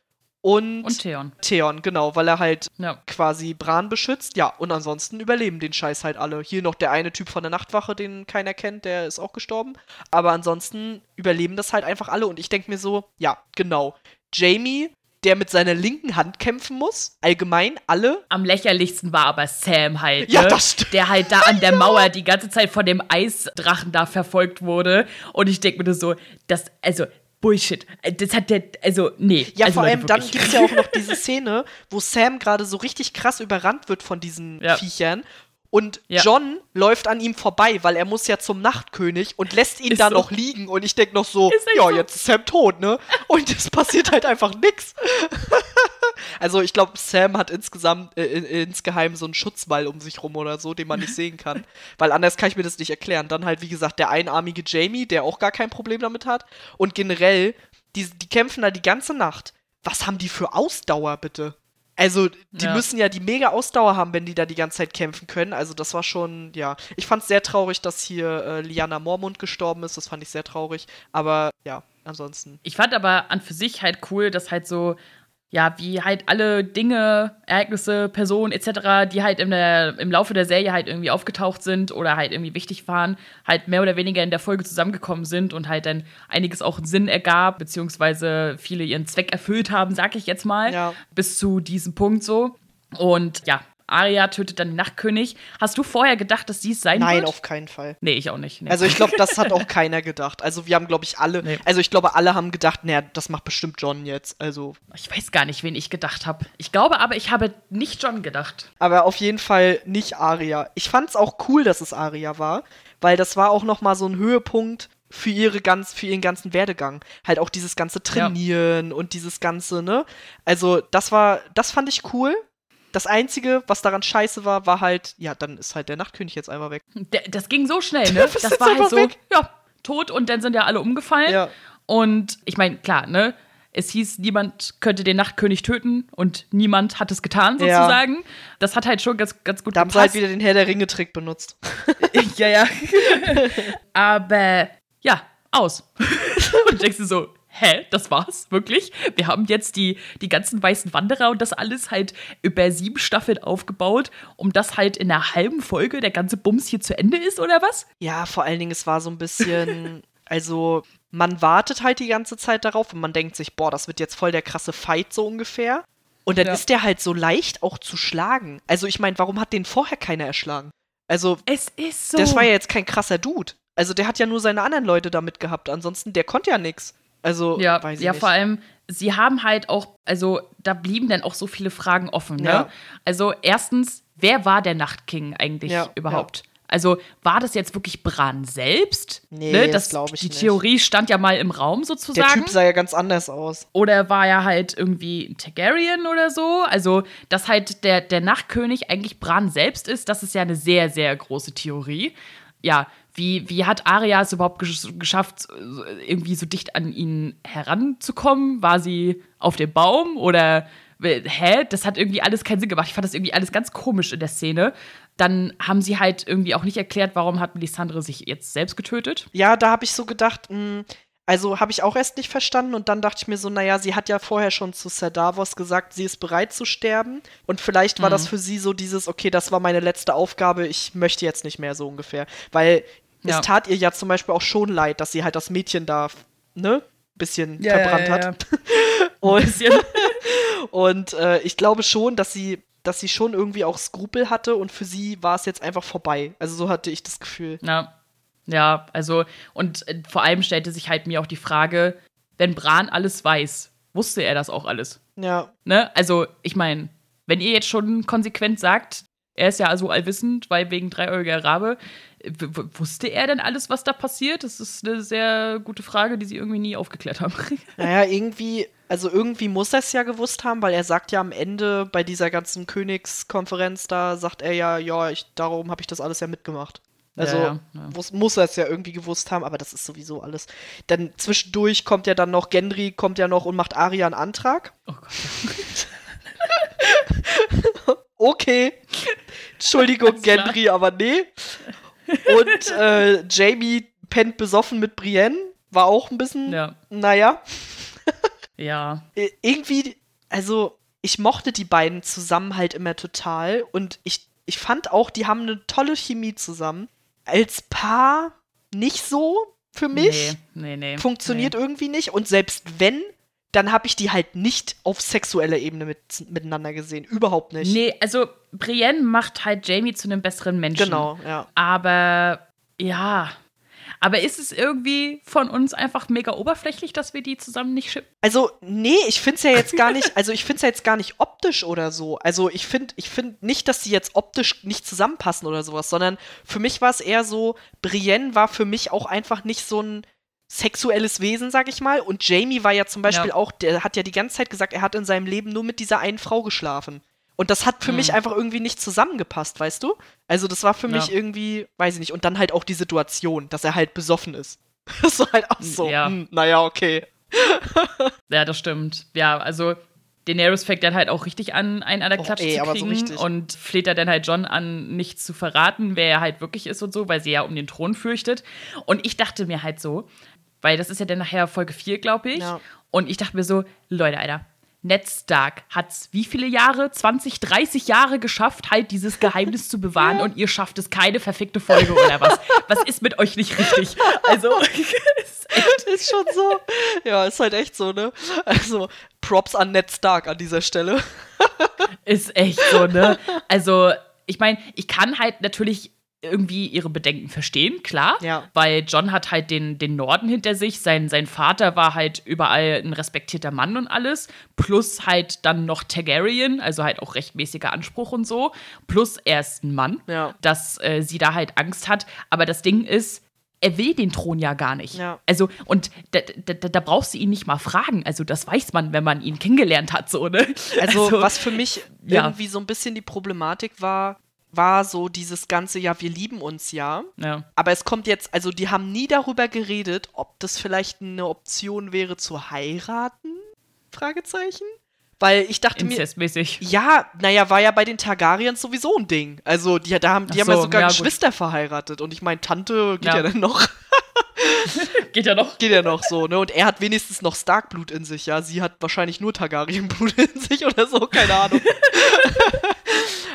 Und, und Theon. Theon, genau, weil er halt ja. quasi Bran beschützt. Ja, und ansonsten überleben den Scheiß halt alle. Hier noch der eine Typ von der Nachtwache, den keiner kennt, der ist auch gestorben. Aber ansonsten überleben das halt einfach alle. Und ich denke mir so, ja, genau. Jamie der mit seiner linken Hand kämpfen muss. Allgemein alle. Am lächerlichsten war aber Sam halt. Ja, ne? das stimmt. Der halt da an der Mauer die ganze Zeit von dem Eisdrachen da verfolgt wurde. Und ich denke mir so, das, also, Bullshit. Das hat der, also, nee. Ja, also, vor allem dann gibt es ja auch noch diese (laughs) Szene, wo Sam gerade so richtig krass überrannt wird von diesen ja. Viechern und ja. John läuft an ihm vorbei, weil er muss ja zum Nachtkönig und lässt ihn ist da so. noch liegen. Und ich denke noch so, ja, so. jetzt ist Sam tot, ne? Und es passiert halt einfach nix. (laughs) also ich glaube, Sam hat insgesamt, äh, insgeheim so einen Schutzwall um sich rum oder so, den man nicht sehen kann. (laughs) Weil anders kann ich mir das nicht erklären. Dann halt, wie gesagt, der einarmige Jamie, der auch gar kein Problem damit hat. Und generell, die, die kämpfen da die ganze Nacht. Was haben die für Ausdauer, bitte? Also, die ja. müssen ja die mega Ausdauer haben, wenn die da die ganze Zeit kämpfen können. Also, das war schon, ja. Ich fand es sehr traurig, dass hier äh, Liana Mormont gestorben ist. Das fand ich sehr traurig. Aber ja, ansonsten. Ich fand aber an für sich halt cool, dass halt so ja, wie halt alle Dinge, Ereignisse, Personen etc., die halt der, im Laufe der Serie halt irgendwie aufgetaucht sind oder halt irgendwie wichtig waren, halt mehr oder weniger in der Folge zusammengekommen sind und halt dann einiges auch Sinn ergab, beziehungsweise viele ihren Zweck erfüllt haben, sag ich jetzt mal, ja. bis zu diesem Punkt so. Und ja, Arya tötet dann den Nachtkönig. Hast du vorher gedacht, dass sie es sein Nein, wird? Nein, auf keinen Fall. Nee, ich auch nicht. Nee. Also ich glaube, das hat (laughs) auch keiner gedacht. Also wir haben, glaube ich, alle, nee. also ich glaube, alle haben gedacht, naja, das macht bestimmt John jetzt. Also. Ich weiß gar nicht, wen ich gedacht habe. Ich glaube aber, ich habe nicht John gedacht. Aber auf jeden Fall nicht Arya. Ich fand es auch cool, dass es Arya war, weil das war auch noch mal so ein Höhepunkt für ihre ganz für ihren ganzen Werdegang halt auch dieses ganze trainieren ja. und dieses ganze ne also das war das fand ich cool das Einzige, was daran scheiße war, war halt, ja, dann ist halt der Nachtkönig jetzt einmal weg. Das ging so schnell, (laughs) ne? Das war halt so, weg. ja, tot und dann sind ja alle umgefallen. Ja. Und ich meine, klar, ne? Es hieß, niemand könnte den Nachtkönig töten und niemand hat es getan, sozusagen. Ja. Das hat halt schon ganz, ganz gut da gepasst. Da haben sie halt wieder den Herr der Ringe-Trick benutzt. (laughs) ja, ja. (laughs) Aber ja, aus. und denkst du so, hä, das war's? Wirklich? Wir haben jetzt die, die ganzen weißen Wanderer und das alles halt über sieben Staffeln aufgebaut, um das halt in einer halben Folge der ganze Bums hier zu Ende ist, oder was? Ja, vor allen Dingen, es war so ein bisschen, (laughs) also man wartet halt die ganze Zeit darauf und man denkt sich, boah, das wird jetzt voll der krasse Fight so ungefähr. Und dann ja. ist der halt so leicht auch zu schlagen. Also ich meine, warum hat den vorher keiner erschlagen? Also, es ist so. Das war ja jetzt kein krasser Dude. Also der hat ja nur seine anderen Leute damit gehabt. Ansonsten, der konnte ja nichts. Also, ja, ja, nicht. vor allem, sie haben halt auch, also da blieben dann auch so viele Fragen offen. Ne? Ja. Also, erstens, wer war der Nachtking eigentlich ja, überhaupt? Ja. Also war das jetzt wirklich Bran selbst? Nee, ne? das, das glaube ich Die nicht. Theorie stand ja mal im Raum sozusagen. Der Typ sah ja ganz anders aus. Oder war er halt irgendwie ein Targaryen oder so? Also, dass halt der, der Nachtkönig eigentlich Bran selbst ist, das ist ja eine sehr, sehr große Theorie. Ja, wie, wie hat Arya es überhaupt gesch geschafft, irgendwie so dicht an ihn heranzukommen? War sie auf dem Baum oder hä? Das hat irgendwie alles keinen Sinn gemacht. Ich fand das irgendwie alles ganz komisch in der Szene. Dann haben sie halt irgendwie auch nicht erklärt, warum hat Melisandre sich jetzt selbst getötet. Ja, da habe ich so gedacht, mh, hm, also habe ich auch erst nicht verstanden und dann dachte ich mir so, naja, sie hat ja vorher schon zu Sir Davos gesagt, sie ist bereit zu sterben und vielleicht war mhm. das für sie so dieses, okay, das war meine letzte Aufgabe, ich möchte jetzt nicht mehr so ungefähr, weil ja. es tat ihr ja zum Beispiel auch schon leid, dass sie halt das Mädchen da, ne, bisschen ja, verbrannt ja, hat. (laughs) und bisschen. (laughs) und äh, ich glaube schon, dass sie, dass sie schon irgendwie auch Skrupel hatte und für sie war es jetzt einfach vorbei. Also so hatte ich das Gefühl. Ja. Ja, also, und äh, vor allem stellte sich halt mir auch die Frage, wenn Bran alles weiß, wusste er das auch alles? Ja. Ne? Also, ich meine, wenn ihr jetzt schon konsequent sagt, er ist ja also allwissend, weil wegen dreieugiger Rabe. Wusste er denn alles, was da passiert? Das ist eine sehr gute Frage, die sie irgendwie nie aufgeklärt haben. (laughs) Naja, irgendwie, also irgendwie muss er es ja gewusst haben, weil er sagt ja am Ende bei dieser ganzen Königskonferenz da, sagt er ja, ja, ich, darum habe ich das alles ja mitgemacht. Also ja, ja, ja. Muss, muss er es ja irgendwie gewusst haben, aber das ist sowieso alles. Dann zwischendurch kommt ja dann noch, Gendry kommt ja noch und macht Aria einen Antrag. Oh Gott. (laughs) okay. Entschuldigung, Gendry, aber nee. Und äh, Jamie pennt besoffen mit Brienne. War auch ein bisschen, ja. naja. ja. Irgendwie, also ich mochte die beiden zusammen halt immer total und ich, ich fand auch, die haben eine tolle Chemie zusammen. Als Paar nicht so für mich. Nee, nee, nee. Funktioniert nee. irgendwie nicht. Und selbst wenn, dann habe ich die halt nicht auf sexueller Ebene mit, miteinander gesehen. Überhaupt nicht. Nee, also Brienne macht halt Jamie zu einem besseren Menschen. Genau, ja. Aber ja, aber ist es irgendwie von uns einfach mega oberflächlich, dass wir die zusammen nicht schippen? Also, nee, ich finde es ja jetzt gar nicht, (laughs) also ich finde es ja jetzt gar nicht optisch oder so. Also ich finde ich find nicht, dass sie jetzt optisch nicht zusammenpassen oder sowas, sondern für mich war es eher so, Brienne war für mich auch einfach nicht so ein sexuelles Wesen, sag ich mal. Und Jamie war ja zum Beispiel ja. auch, der hat ja die ganze Zeit gesagt, er hat in seinem Leben nur mit dieser einen Frau geschlafen. Und das hat für mhm. mich einfach irgendwie nicht zusammengepasst, weißt du? Also das war für ja. mich irgendwie, weiß ich nicht. Und dann halt auch die Situation, dass er halt besoffen ist. (laughs) Das war halt auch so, ja. Hm, naja, okay. (laughs) ja, das stimmt. Ja, also Daenerys fängt dann halt auch richtig an, einen an der Klatsche oh, ey, zu kriegen so und fleht er dann halt John an, nichts zu verraten, wer er halt wirklich ist und so, weil sie ja um den Thron fürchtet. Und ich dachte mir halt so, weil das ist ja dann nachher Folge 4, glaube ich. Ja. Und ich dachte mir so, Leute, Alter, Ned Stark hat es wie viele Jahre? 20, 30 Jahre geschafft, halt dieses Geheimnis zu bewahren (laughs) und ihr schafft es keine verfickte Folge oder was? Was ist mit euch nicht richtig? Also, (laughs) ist, ist schon so. Ja, ist halt echt so, ne? Also, Props an Ned Stark an dieser Stelle. ist echt so, ne? Also, ich meine, ich kann halt natürlich irgendwie ihre Bedenken verstehen, klar. Ja. Weil John hat halt den, den Norden hinter sich. Sein, sein Vater war halt überall ein respektierter Mann und alles. Plus halt dann noch Targaryen, also halt auch rechtmäßiger Anspruch und so. Plus er ist ein Mann, ja. dass äh, sie da halt Angst hat. Aber das Ding ist, er will den Thron ja gar nicht. Ja. Also, und da, da, da, brauchst du ihn nicht mal fragen. Also, das weiß man, wenn man ihn kennengelernt hat, so, ne? Also, also was für mich ja. irgendwie so ein bisschen die Problematik war, war so dieses ganze, ja, wir lieben uns ja. ja. Aber es kommt jetzt, also die haben nie darüber geredet, ob das vielleicht eine Option wäre zu heiraten? Fragezeichen. Weil ich dachte mir. Ja, naja, war ja bei den Targaryens sowieso ein Ding. Also, die, da haben, die so, haben ja sogar ja, Geschwister verheiratet. Und ich meine, Tante geht ja, ja dann noch. (laughs) geht ja noch. Geht ja noch so, ne? Und er hat wenigstens noch Stark-Blut in sich, ja. Sie hat wahrscheinlich nur Targaryen-Blut (laughs) in sich oder so, keine Ahnung. (laughs)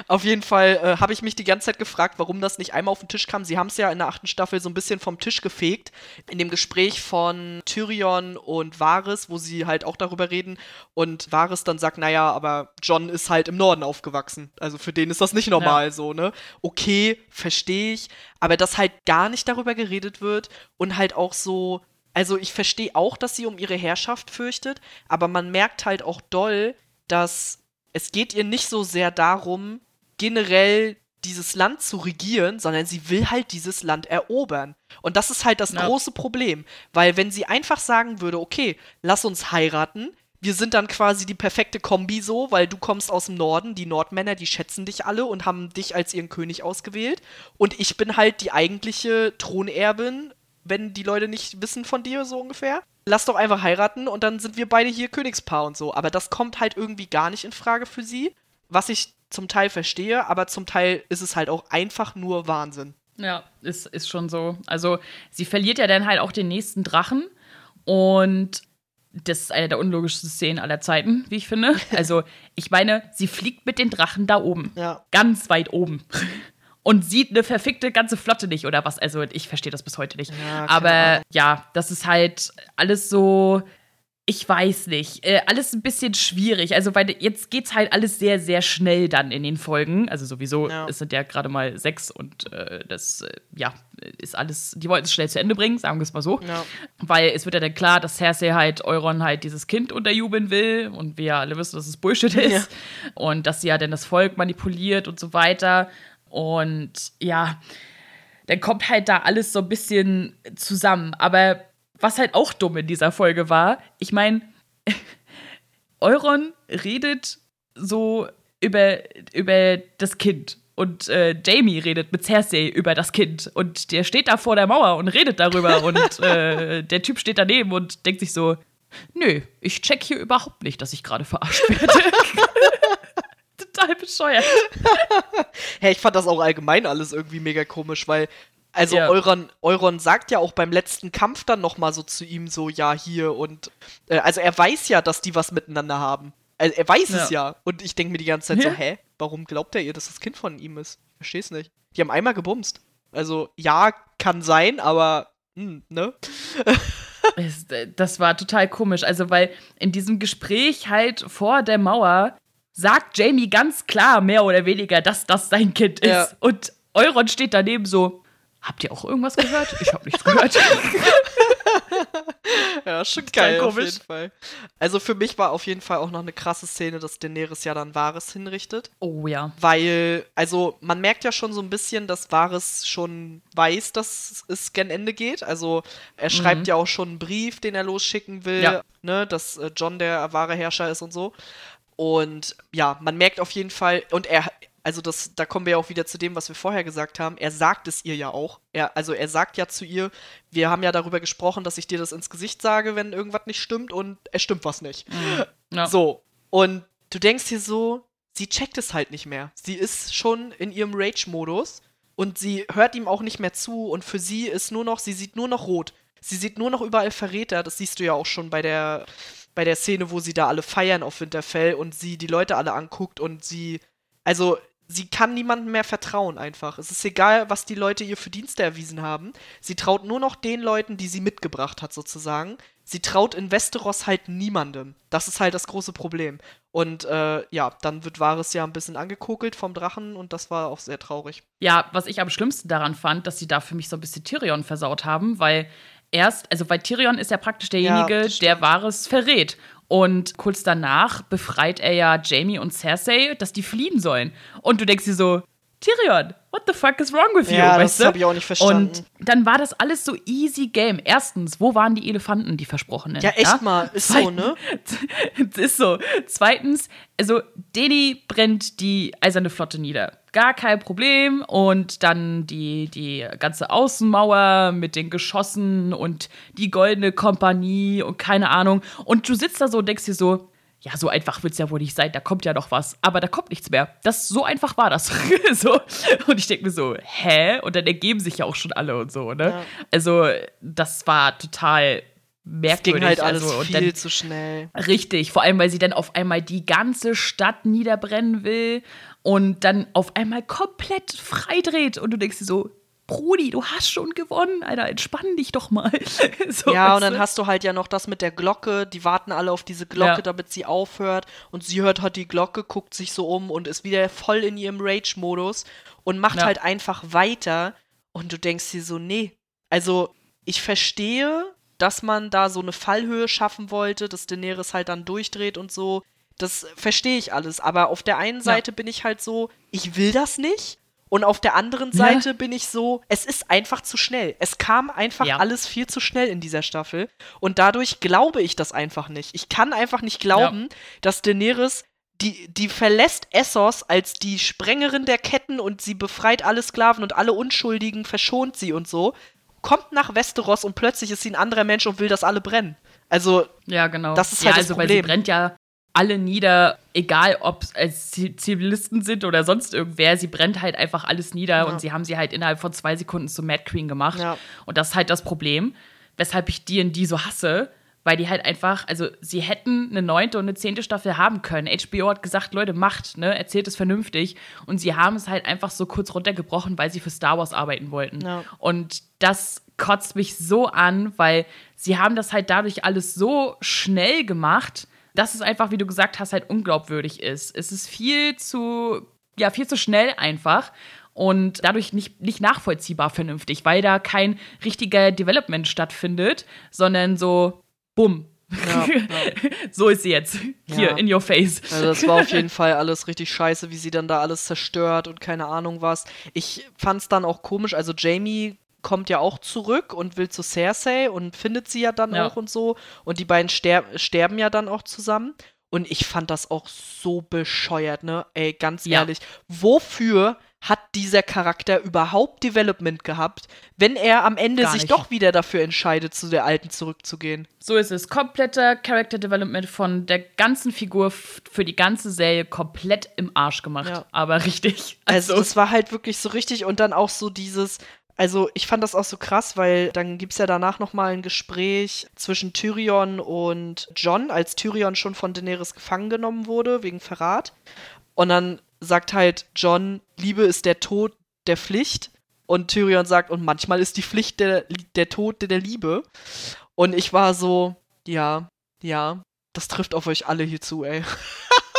Auf jeden Fall äh, habe ich mich die ganze Zeit gefragt, warum das nicht einmal auf den Tisch kam. Sie haben es ja in der achten Staffel so ein bisschen vom Tisch gefegt. In dem Gespräch von Tyrion und Varys, wo sie halt auch darüber reden. Und Varys dann sagt, naja, aber John ist halt im Norden aufgewachsen. Also für den ist das nicht normal ja. so, ne? Okay, verstehe ich. Aber dass halt gar nicht darüber geredet wird und halt auch so. Also ich verstehe auch, dass sie um ihre Herrschaft fürchtet, aber man merkt halt auch doll, dass es geht ihr nicht so sehr darum, generell dieses Land zu regieren, sondern sie will halt dieses Land erobern. Und das ist halt das ja. große Problem, weil wenn sie einfach sagen würde, okay, lass uns heiraten, wir sind dann quasi die perfekte Kombi so, weil du kommst aus dem Norden, die Nordmänner, die schätzen dich alle und haben dich als ihren König ausgewählt und ich bin halt die eigentliche Thronerbin, wenn die Leute nicht wissen von dir so ungefähr. Lass doch einfach heiraten und dann sind wir beide hier Königspaar und so, aber das kommt halt irgendwie gar nicht in Frage für sie, was ich zum Teil verstehe, aber zum Teil ist es halt auch einfach nur Wahnsinn. Ja, ist, ist schon so. Also, sie verliert ja dann halt auch den nächsten Drachen und das ist eine der unlogischsten Szenen aller Zeiten, wie ich finde. (laughs) Also, ich meine, sie fliegt mit den Drachen da oben. Ja. Ganz weit oben. Und sieht eine verfickte ganze Flotte nicht oder was. Also, ich verstehe das bis heute nicht. Ja, Aber ja, das ist halt alles so ich weiß nicht. Äh, alles ein bisschen schwierig. Also, weil jetzt geht's halt alles sehr, sehr schnell dann in den Folgen. Also sowieso, ja. es sind ja gerade mal sechs und äh, das, äh, ja, ist alles, die wollten es schnell zu Ende bringen, sagen wir es mal so. Ja. Weil es wird ja dann klar, dass Cersei halt Euron halt dieses Kind unterjubeln will und wir ja alle wissen, dass es Bullshit ist. Ja. Und dass sie ja dann das Volk manipuliert und so weiter. Und ja, dann kommt halt da alles so ein bisschen zusammen. Aber was halt auch dumm in dieser Folge war, ich meine, (laughs) Euron redet so über, über das Kind. Und äh, Jamie redet mit Cersei über das Kind. Und der steht da vor der Mauer und redet darüber. (laughs) und äh, der Typ steht daneben und denkt sich so: Nö, ich check hier überhaupt nicht, dass ich gerade verarscht werde. (laughs) Total bescheuert. (laughs) hey, ich fand das auch allgemein alles irgendwie mega komisch, weil also ja. Euron, Euron sagt ja auch beim letzten Kampf dann noch mal so zu ihm so, ja, hier und äh, also er weiß ja, dass die was miteinander haben. Also er weiß ja. es ja. Und ich denke mir die ganze Zeit ja. so, hä? Warum glaubt er ihr, dass das Kind von ihm ist? Ich versteh's nicht. Die haben einmal gebumst. Also, ja, kann sein, aber, hm, ne? (laughs) Äh, das war total komisch. Also, weil in diesem Gespräch halt vor der Mauer sagt Jamie ganz klar, mehr oder weniger, dass das sein Kind ist. Ja. Und Euron steht daneben so, habt ihr auch irgendwas gehört? Ich hab nichts gehört. (laughs) ja, schon geil auf jeden Fall. Also für mich war auf jeden Fall auch noch eine krasse Szene, dass Daenerys ja dann Varys hinrichtet. Oh ja. Weil, also man merkt ja schon so ein bisschen, dass Varys schon weiß, dass es gen Ende geht. Also er schreibt mhm. ja auch schon einen Brief, den er losschicken will, ja. ne, dass äh, John der wahre Herrscher ist und so. Und ja, man merkt auf jeden Fall, und er, also das, da kommen wir ja auch wieder zu dem, was wir vorher gesagt haben. Er sagt es ihr ja auch. Er, also er sagt ja zu ihr, wir haben ja darüber gesprochen, dass ich dir das ins Gesicht sage, wenn irgendwas nicht stimmt und es stimmt was nicht. Mhm. Ja. So. Und du denkst dir so, sie checkt es halt nicht mehr. Sie ist schon in ihrem Rage-Modus und sie hört ihm auch nicht mehr zu und für sie ist nur noch, sie sieht nur noch rot. Sie sieht nur noch überall Verräter, das siehst du ja auch schon bei der, bei der Szene, wo sie da alle feiern auf Winterfell und sie die Leute alle anguckt und sie, also sie kann niemandem mehr vertrauen einfach. Es ist egal, was die Leute ihr für Dienste erwiesen haben. Sie traut nur noch den Leuten, die sie mitgebracht hat, sozusagen. Sie traut in Westeros halt niemandem. Das ist halt das große Problem. Und äh, ja, dann wird Varys ja ein bisschen angekokelt vom Drachen und das war auch sehr traurig. Ja, was ich am schlimmsten daran fand, dass sie da für mich so ein bisschen Tyrion versaut haben, weil erst, also weil Tyrion ist ja praktisch derjenige, ja, der Varys verrät. Und kurz danach befreit er ja Jamie und Cersei, dass die fliehen sollen. Und du denkst dir so, Tyrion, what the fuck is wrong with you? Ja, das habe ich auch nicht verstanden. Und dann war das alles so easy game. Erstens, wo waren die Elefanten, die versprochenen? Ja, echt ja? mal, ist Zweitens, so, ne? (laughs) ist so. Zweitens, also Deni brennt die eiserne Flotte nieder. Gar kein Problem. Und dann die, die ganze Außenmauer mit den Geschossen und die goldene Kompanie und keine Ahnung. Und du sitzt da so und denkst dir so, ja, so einfach wird es ja wohl nicht sein, da kommt ja noch was. Aber da kommt nichts mehr. Das, so einfach war das. (laughs) so. Und ich denke mir so, hä? Und dann ergeben sich ja auch schon alle und so, ne? Ja. Also, das war total merkwürdig. Es ging halt alles also, viel dann, zu schnell. Richtig, vor allem, weil sie dann auf einmal die ganze Stadt niederbrennen will und dann auf einmal komplett freidreht. Und du denkst dir so, Brudi, du hast schon gewonnen, Alter, entspann dich doch mal. (laughs) so, ja, und dann hast du halt ja noch das mit der Glocke, die warten alle auf diese Glocke, ja. damit sie aufhört. Und sie hört halt die Glocke, guckt sich so um und ist wieder voll in ihrem Rage-Modus und macht ja. halt einfach weiter. Und du denkst dir so, nee, also ich verstehe, dass man da so eine Fallhöhe schaffen wollte, dass Daenerys halt dann durchdreht und so, das verstehe ich alles, aber auf der einen Seite ja. bin ich halt so, ich will das nicht und auf der anderen Seite ja. bin ich so, es ist einfach zu schnell. Es kam einfach ja. alles viel zu schnell in dieser Staffel. Und dadurch glaube ich das einfach nicht. Ich kann einfach nicht glauben, ja. dass Daenerys die, die verlässt Essos als die Sprengerin der Ketten und sie befreit alle Sklaven und alle Unschuldigen verschont sie und so. Kommt nach Westeros und plötzlich ist sie ein anderer Mensch und will, dass alle brennen. Also, ja, genau. Das ist halt ja, das also, Problem. Weil sie brennt ja alle nieder, egal ob es Zivilisten sind oder sonst irgendwer. Sie brennt halt einfach alles nieder ja. und sie haben sie halt innerhalb von zwei Sekunden zu Mad Queen gemacht. Ja. Und das ist halt das Problem, weshalb ich die in die so hasse, weil die halt einfach, also sie hätten eine neunte und eine zehnte Staffel haben können. HBO hat gesagt, Leute, macht, ne, erzählt es vernünftig. Und sie haben es halt einfach so kurz runtergebrochen, weil sie für Star Wars arbeiten wollten. Ja. Und das kotzt mich so an, weil sie haben das halt dadurch alles so schnell gemacht dass es einfach, wie du gesagt hast, halt unglaubwürdig ist. Es ist viel zu, ja, viel zu schnell einfach und dadurch nicht, nicht nachvollziehbar vernünftig, weil da kein richtiger Development stattfindet, sondern so, bumm. Ja, ja. (laughs) so ist sie jetzt. Hier, ja. in your face. Also das war auf jeden (laughs) Fall alles richtig scheiße, wie sie dann da alles zerstört und keine Ahnung was. Ich fand es dann auch komisch, also Jamie kommt ja auch zurück und will zu Cersei und findet sie ja dann ja. auch und so. Und die beiden ster sterben ja dann auch zusammen. Und ich fand das auch so bescheuert, ne? Ey, ganz ja. ehrlich. Wofür hat dieser Charakter überhaupt Development gehabt, wenn er am Ende sich doch wieder dafür entscheidet, zu der alten zurückzugehen? So ist es. Kompletter Character Development von der ganzen Figur für die ganze Serie komplett im Arsch gemacht. Ja. Aber (laughs) richtig. Also, also, das war halt wirklich so richtig und dann auch so dieses, Also ich fand das auch so krass, weil dann gibt es ja danach nochmal ein Gespräch zwischen Tyrion und John, als Tyrion schon von Daenerys gefangen genommen wurde, wegen Verrat. Und dann sagt halt John, Liebe ist der Tod der Pflicht. Und Tyrion sagt, und manchmal ist die Pflicht der, der Tod der Liebe. Und ich war so, ja, ja, das trifft auf euch alle hier zu, ey.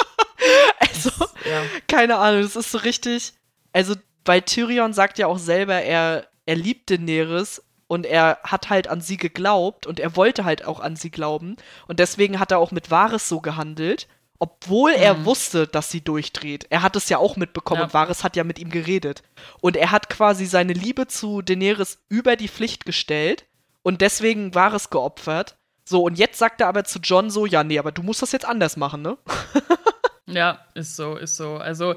(laughs) also, ja. keine Ahnung, das ist so richtig. Also, weil Tyrion sagt ja auch selber, er, er liebt Daenerys und er hat halt an sie geglaubt und er wollte halt auch an sie glauben. Und deswegen hat er auch mit Varys so gehandelt obwohl er mhm. wusste, dass sie durchdreht. Er hat es ja auch mitbekommen ja. und Varys hat ja mit ihm geredet. Und er hat quasi seine Liebe zu Daenerys über die Pflicht gestellt und deswegen Varys geopfert. So, und jetzt sagt er aber zu John so, ja, nee, aber du musst das jetzt anders machen, ne? (laughs) ja, ist so, ist so. Also,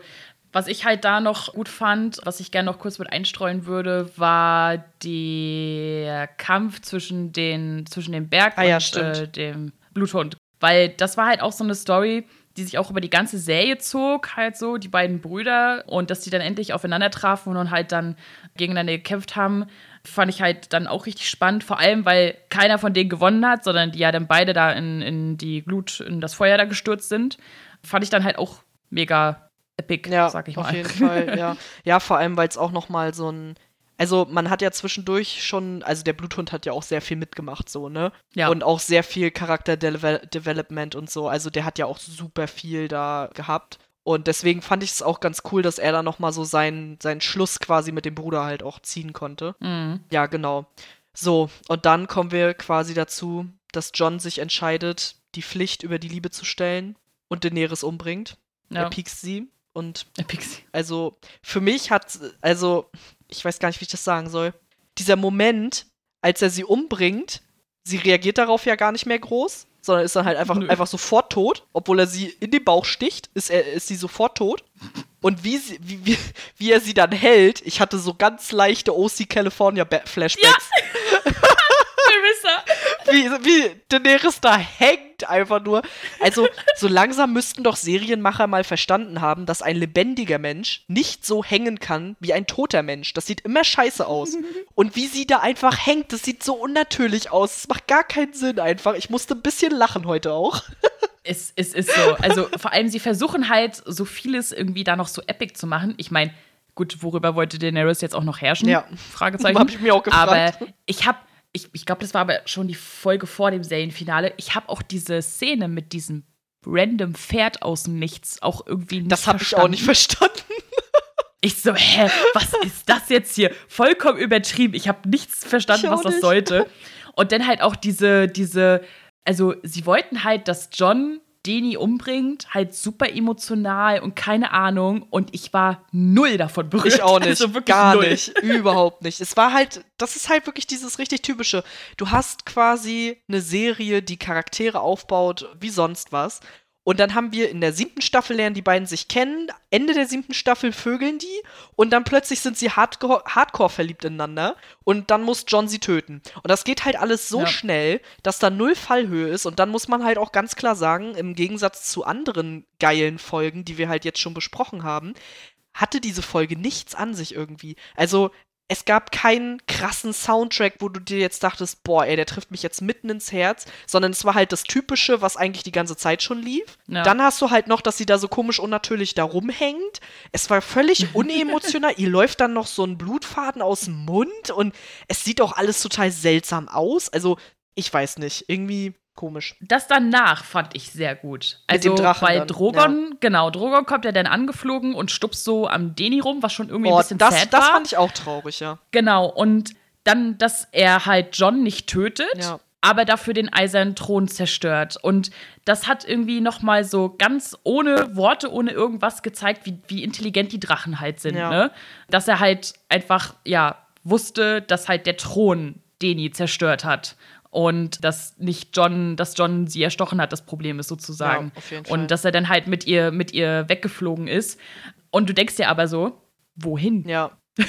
was ich halt da noch gut fand, was ich gerne noch kurz mit einstreuen würde, war der Kampf zwischen den, zwischen dem Berg ah, ja, und äh, dem Bluthund. Weil das war halt auch so eine Story, die sich auch über die ganze Serie zog, halt so, die beiden Brüder. Und dass die dann endlich aufeinander trafen und halt dann gegeneinander gekämpft haben, fand ich halt dann auch richtig spannend. Vor allem, weil keiner von denen gewonnen hat, sondern die ja dann beide da in, in die Glut, in das Feuer da gestürzt sind. Fand ich dann halt auch mega epic, ja, sag ich mal. Auf jeden Fall, (laughs) ja. Ja, vor allem, weil es auch noch mal so ein also man hat ja zwischendurch schon, also der Bluthund hat ja auch sehr viel mitgemacht, so, ne? Ja. Und auch sehr viel Charakterdevelopment und so. Also der hat ja auch super viel da gehabt. Und deswegen fand ich es auch ganz cool, dass er da nochmal so seinen, seinen Schluss quasi mit dem Bruder halt auch ziehen konnte. Mhm. Ja, genau. So, und dann kommen wir quasi dazu, dass John sich entscheidet, die Pflicht über die Liebe zu stellen und Daenerys umbringt. Ja. Er piekst sie. Und piekst sie. also für mich hat, also ich weiß gar nicht, wie ich das sagen soll. Dieser Moment, als er sie umbringt, sie reagiert darauf ja gar nicht mehr groß, sondern ist dann halt einfach, einfach sofort tot. Obwohl er sie in den Bauch sticht, ist, er, ist sie sofort tot. Und wie, sie, wie, wie, wie er sie dann hält, ich hatte so ganz leichte OC California Flashbacks. Ja. Wie, wie Daenerys da hängt einfach nur. Also, so langsam müssten doch Serienmacher mal verstanden haben, dass ein lebendiger Mensch nicht so hängen kann wie ein toter Mensch. Das sieht immer scheiße aus. Und wie sie da einfach hängt, das sieht so unnatürlich aus. Das macht gar keinen Sinn einfach. Ich musste ein bisschen lachen heute auch. Es, es ist so. Also, vor allem, sie versuchen halt, so vieles irgendwie da noch so epic zu machen. Ich meine, gut, worüber wollte Daenerys jetzt auch noch herrschen? Ja. Fragezeichen. (laughs) Hab ich mir auch gefragt. Aber ich habe ich, ich glaube, das war aber schon die Folge vor dem Serienfinale. Ich habe auch diese Szene mit diesem random Pferd aus dem Nichts auch irgendwie nicht Das habe ich auch nicht verstanden. Ich so, hä, was ist das jetzt hier? Vollkommen übertrieben. Ich habe nichts verstanden, was das nicht. sollte. Und dann halt auch diese, diese, also sie wollten halt, dass John Deni umbringt, halt super emotional und keine Ahnung. Und ich war null davon berührt. Ich auch (laughs) nicht. Also gar null. nicht. Überhaupt nicht. Es war halt, das ist halt wirklich dieses richtig typische. Du hast quasi eine Serie, die Charaktere aufbaut wie sonst was. Und dann haben wir in der siebten Staffel lernen die beiden sich kennen. Ende der siebten Staffel vögeln die. Und dann plötzlich sind sie hardcore, hardcore verliebt ineinander. Und dann muss John sie töten. Und das geht halt alles so ja. schnell, dass da null Fallhöhe ist. Und dann muss man halt auch ganz klar sagen, im Gegensatz zu anderen geilen Folgen, die wir halt jetzt schon besprochen haben, hatte diese Folge nichts an sich irgendwie. Also es gab keinen krassen Soundtrack, wo du dir jetzt dachtest, boah, ey, der trifft mich jetzt mitten ins Herz, sondern es war halt das Typische, was eigentlich die ganze Zeit schon lief. Ja. Dann hast du halt noch, dass sie da so komisch unnatürlich da rumhängt. Es war völlig (laughs) unemotional. Ihr läuft dann noch so ein Blutfaden aus dem Mund und es sieht auch alles total seltsam aus. Also, ich weiß nicht, irgendwie komisch. Das danach fand ich sehr gut. Also Drachen weil Drogon, ja. genau, Drogon kommt ja dann angeflogen und stupst so am Deni rum, was schon irgendwie oh, ein bisschen das, sad das war. Das fand ich auch traurig, ja. Genau, und dann, dass er halt John nicht tötet, ja. aber dafür den eisernen Thron zerstört. Und das hat irgendwie noch mal so ganz ohne Worte, ohne irgendwas gezeigt, wie, wie intelligent die Drachen halt sind. Ja. Ne? Dass er halt einfach, ja, wusste, dass halt der Thron Deni zerstört hat und dass nicht John, dass John sie erstochen hat, das Problem ist sozusagen. Ja, auf jeden Fall. Und dass er dann halt mit ihr, mit ihr weggeflogen ist. Und du denkst dir aber so, wohin? Ja. (laughs)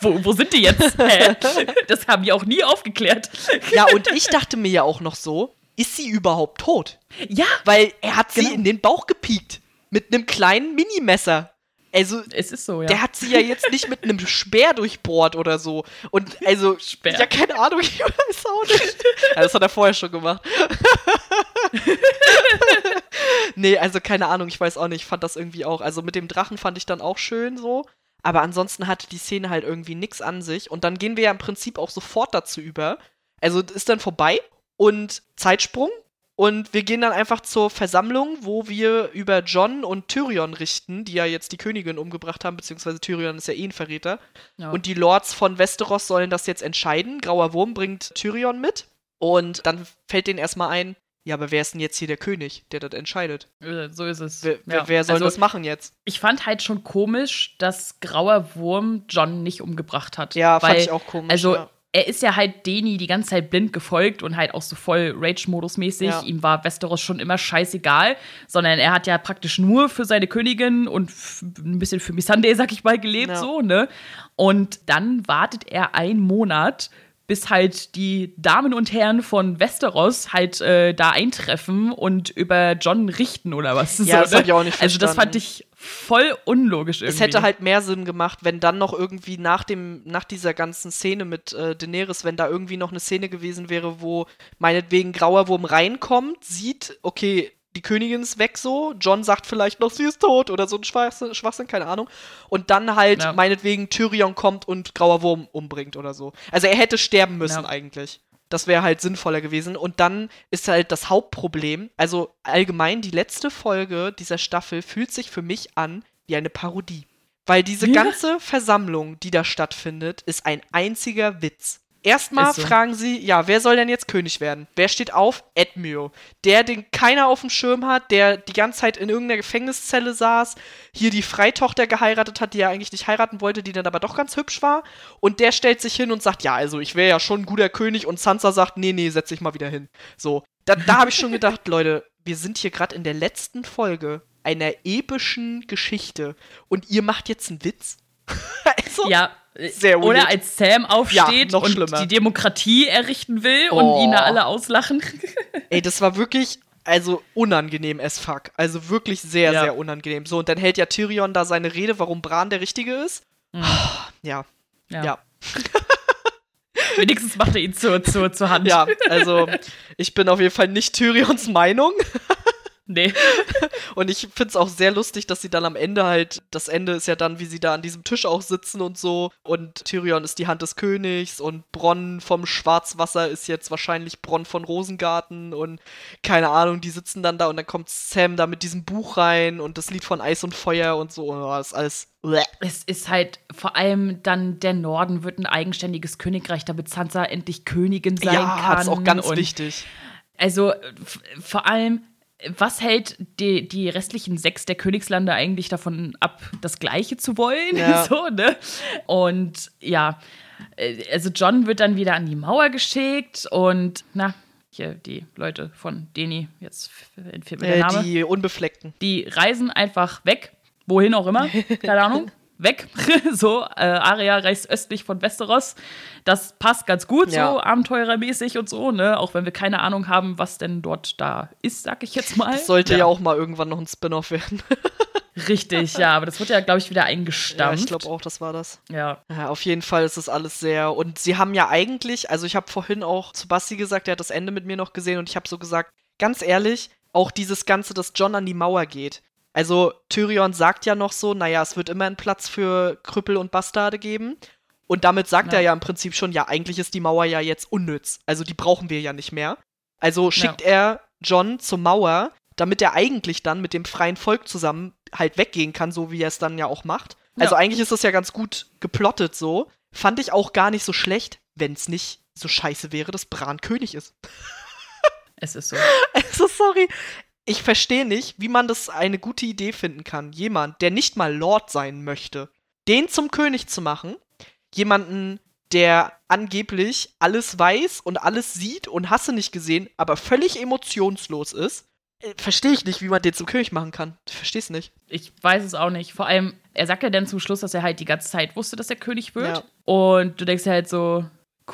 wo, wo sind die jetzt? (laughs) Hä? Das haben die auch nie aufgeklärt. Ja, und ich dachte mir ja auch noch so, ist sie überhaupt tot? Ja. Weil er hat genau. sie in den Bauch gepiekt. Mit einem kleinen Minimesser. Also, es ist so, ja. Der hat sie ja jetzt nicht mit einem Speer durchbohrt oder so. Und also, Speer. ja, keine Ahnung, (laughs) ich weiß auch nicht. Ja, das hat er vorher schon gemacht. (laughs) nee, also keine Ahnung, ich weiß auch nicht. Ich fand das irgendwie auch. Also mit dem Drachen fand ich dann auch schön so. Aber ansonsten hatte die Szene halt irgendwie nichts an sich. Und dann gehen wir ja im Prinzip auch sofort dazu über. Also ist dann vorbei und Zeitsprung. Und wir gehen dann einfach zur Versammlung, wo wir über John und Tyrion richten, die ja jetzt die Königin umgebracht haben, beziehungsweise Tyrion ist ja eh ein Verräter. Ja. Und die Lords von Westeros sollen das jetzt entscheiden. Grauer Wurm bringt Tyrion mit. Und dann fällt denen erstmal ein, ja, aber wer ist denn jetzt hier der König, der das entscheidet? Äh, so ist es. Wer, ja. wer soll also, das machen jetzt? Ich fand halt schon komisch, dass Grauer Wurm John nicht umgebracht hat. Ja, weil, fand ich auch komisch. Also, ja er ist ja halt Deni die ganze Zeit blind gefolgt und halt auch so voll Rage-Modus-mäßig. Ja. Ihm war Westeros schon immer scheißegal, sondern er hat ja praktisch nur für seine Königin und ein bisschen für Missandei, sag ich mal, gelebt, ja. so, ne? Und dann wartet er einen Monat, bis halt die Damen und Herren von Westeros halt äh, da eintreffen und über John richten oder was. Ja, so, das ne? hab ich auch nicht verstanden. Also das fand ich voll unlogisch irgendwie. Es hätte halt mehr Sinn gemacht, wenn dann noch irgendwie nach dem, nach dieser ganzen Szene mit äh, Daenerys, wenn da irgendwie noch eine Szene gewesen wäre, wo meinetwegen Grauer Wurm reinkommt, sieht, okay, die Königin ist weg so, John sagt vielleicht noch, sie ist tot oder so ein Schwachsinn, Schwachsinn keine Ahnung. Und dann halt ja. meinetwegen Tyrion kommt und Grauer Wurm umbringt oder so. Also er hätte sterben müssen ja. eigentlich. Das wäre halt sinnvoller gewesen. Und dann ist halt das Hauptproblem, also allgemein die letzte Folge dieser Staffel fühlt sich für mich an wie eine Parodie. Weil diese ja. ganze Versammlung, die da stattfindet, ist ein einziger Witz. Erstmal so. fragen sie, ja, wer soll denn jetzt König werden? Wer steht auf? Edmure. Der, den keiner auf dem Schirm hat, der die ganze Zeit in irgendeiner Gefängniszelle saß, hier die Freitochter geheiratet hat, die er eigentlich nicht heiraten wollte, die dann aber doch ganz hübsch war. Und der stellt sich hin und sagt, ja, also ich wäre ja schon ein guter König. Und Sansa sagt, nee, nee, setz dich mal wieder hin. So, da, da habe ich schon gedacht, (laughs) Leute, wir sind hier gerade in der letzten Folge einer epischen Geschichte. Und ihr macht jetzt einen Witz? (laughs) also, ja, sehr unnötig. Oder als Sam aufsteht ja, und schlimmer. die Demokratie errichten will oh. und ihn da alle auslachen. Ey, das war wirklich, also unangenehm as fuck. Also wirklich sehr, ja. sehr unangenehm. So, und dann hält ja Tyrion da seine Rede, warum Bran der Richtige ist. Mhm. (sighs) Ja. Ja. ja. (laughs) Wenigstens macht er ihn zur, zur, zur Hand. Ja, also ich bin auf jeden Fall nicht Tyrions Meinung. (laughs) Nee. (laughs) Und ich finde es auch sehr lustig, dass sie dann am Ende halt, das Ende ist ja dann, wie sie da an diesem Tisch auch sitzen und so. Und Tyrion ist die Hand des Königs und Bronn vom Schwarzwasser ist jetzt wahrscheinlich Bronn von Rosengarten und keine Ahnung, die sitzen dann da und dann kommt Sam da mit diesem Buch rein und das Lied von Eis und Feuer und so. Und das ist alles. Es ist halt vor allem dann der Norden wird ein eigenständiges Königreich, damit Sansa endlich Königin sein ja, kann. Ja, ist auch ganz wichtig. Also vor allem was hält die, die restlichen sechs der Königslande eigentlich davon ab, das Gleiche zu wollen? Ja. (laughs) So, ne? Und ja, äh, also John wird dann wieder an die Mauer geschickt und na, hier die Leute von Deni, jetzt entfällt mir der äh, Name. Die Unbefleckten. Die reisen einfach weg, wohin auch immer, (laughs) keine Ahnung weg. (laughs) so, äh, Aria reist östlich von Westeros. Das passt ganz gut, ja. so abenteurermäßig und so, ne? Auch wenn wir keine Ahnung haben, was denn dort da ist, sag ich jetzt mal. Das sollte ja, ja auch mal irgendwann noch ein Spin-off werden. (laughs) Richtig, ja, aber das wird ja, glaube ich, wieder eingestampft. Ja, ich glaube auch, das war das. Ja. ja. Auf jeden Fall ist das alles sehr. Und sie haben ja eigentlich, also ich habe vorhin auch zu Basti gesagt, der hat das Ende mit mir noch gesehen und ich habe so gesagt, ganz ehrlich, auch dieses Ganze, dass John an die Mauer geht. Also Tyrion sagt ja noch so, naja, es wird immer einen Platz für Krüppel und Bastarde geben. Und damit sagt ja. er ja im Prinzip schon, ja, eigentlich ist die Mauer ja jetzt unnütz. Also die brauchen wir ja nicht mehr. Also schickt ja. er John zur Mauer, damit er eigentlich dann mit dem freien Volk zusammen halt weggehen kann, so wie er es dann ja auch macht. Ja. Also eigentlich ist das ja ganz gut geplottet so. Fand ich auch gar nicht so schlecht, wenn es nicht so scheiße wäre, dass Bran König ist. Es ist so. (laughs) Also, sorry ich verstehe nicht, wie man das eine gute Idee finden kann. Jemand, der nicht mal Lord sein möchte, den zum König zu machen. Jemanden, der angeblich alles weiß und alles sieht und hasse nicht gesehen, aber völlig emotionslos ist. Äh, verstehe ich nicht, wie man den zum König machen kann. Ich verstehe es nicht. Ich weiß es auch nicht. Vor allem, er sagt ja dann zum Schluss, dass er halt die ganze Zeit wusste, dass er König wird. Ja. Und du denkst ja halt so,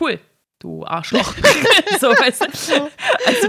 cool, du Arschloch. (laughs) (laughs) so, weißt du? Also,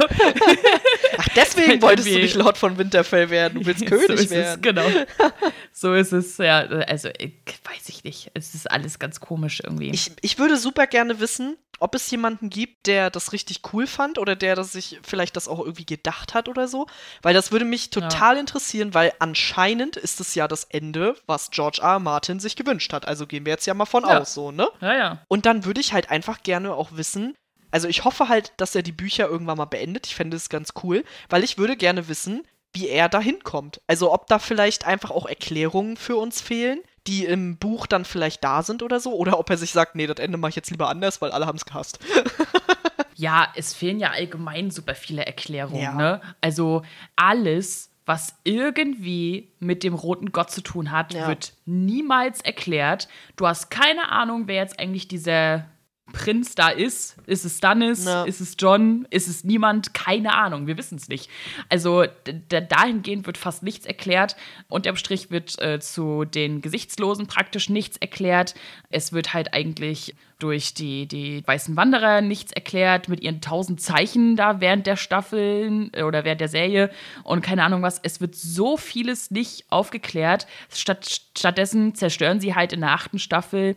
Ach, deswegen wolltest du nicht Lord von Winterfell werden. Du willst (laughs) König so werden. Es, genau. (laughs) So ist es, ja. Also, weiß ich nicht. Es ist alles ganz komisch irgendwie. Ich, ich würde super gerne wissen, ob es jemanden gibt, der das richtig cool fand oder der das sich vielleicht das auch irgendwie gedacht hat oder so. Weil das würde mich total ja. interessieren, weil anscheinend ist es ja das Ende, was George R. R. Martin sich gewünscht hat. Also gehen wir jetzt ja mal von ja. aus, so, ne? Ja, ja. Und dann würde ich halt einfach gerne auch wissen, also ich hoffe halt, dass er die Bücher irgendwann mal beendet. Ich fände es ganz cool, weil ich würde gerne wissen, wie er da hinkommt. Also ob da vielleicht einfach auch Erklärungen für uns fehlen, die im Buch dann vielleicht da sind oder so, oder ob er sich sagt, nee, das Ende mache ich jetzt lieber anders, weil alle haben es gehasst. (laughs) (laughs) ja, es fehlen ja allgemein super viele Erklärungen, ja. ne? Also alles, was irgendwie mit dem roten Gott zu tun hat, ja. wird niemals erklärt. Du hast keine Ahnung, wer jetzt eigentlich dieser Prinz da ist. Ist es Stannis? Ja. Ist es John? Ist es niemand? Keine Ahnung, wir wissen es nicht. Also dahingehend wird fast nichts erklärt. Unterm Strich wird äh, zu den Gesichtslosen praktisch nichts erklärt. Es wird halt eigentlich durch die, die weißen Wanderer nichts erklärt, mit ihren tausend Zeichen da während der Staffeln äh, oder während der Serie und keine Ahnung was. Es wird so vieles nicht aufgeklärt. Statt, stattdessen zerstören sie halt in der achten Staffel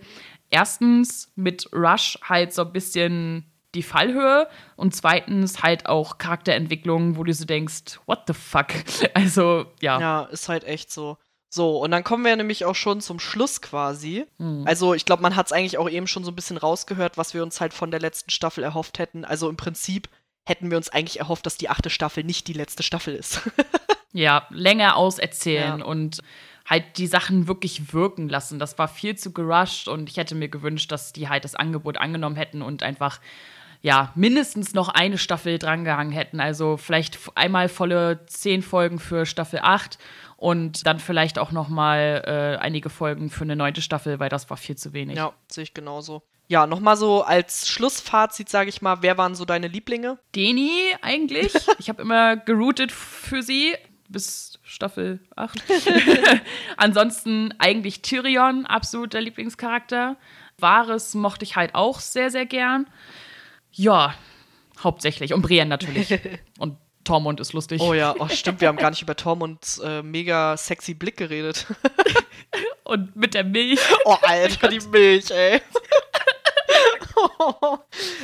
erstens mit Rush halt so ein bisschen die Fallhöhe und zweitens halt auch Charakterentwicklung, wo du so denkst, what the fuck? (laughs) Also, ja. Ja, ist halt echt so. So, und dann kommen wir nämlich auch schon zum Schluss quasi. Mhm. Also, ich glaube, man hat es eigentlich auch eben schon so ein bisschen rausgehört, was wir uns halt von der letzten Staffel erhofft hätten. Also im Prinzip hätten wir uns eigentlich erhofft, dass die achte Staffel nicht die letzte Staffel ist. (laughs) ja, länger auserzählen ja. und halt die Sachen wirklich wirken lassen. Das war viel zu gerusht und ich hätte mir gewünscht, dass die halt das Angebot angenommen hätten und einfach ja, mindestens noch eine Staffel drangehangen hätten. Also vielleicht einmal volle zehn Folgen für Staffel 8 und dann vielleicht auch noch mal äh, einige Folgen für eine neunte Staffel, weil das war viel zu wenig. Ja, sehe ich genauso. Ja, nochmal so als Schlussfazit, sage ich mal, wer waren so deine Lieblinge? Deni eigentlich. ich habe immer geroutet für sie bis Staffel 8. (laughs) Ansonsten eigentlich Tyrion, absoluter Lieblingscharakter. Varys mochte ich halt auch sehr, sehr gern. Ja, hauptsächlich. Und Brienne natürlich. (laughs) Und Tormund ist lustig. Oh ja, oh, (laughs) stimmt, wir haben gar nicht über Tormunds äh, mega sexy Blick geredet. Und mit der Milch. Oh, Alter, die Milch, ey.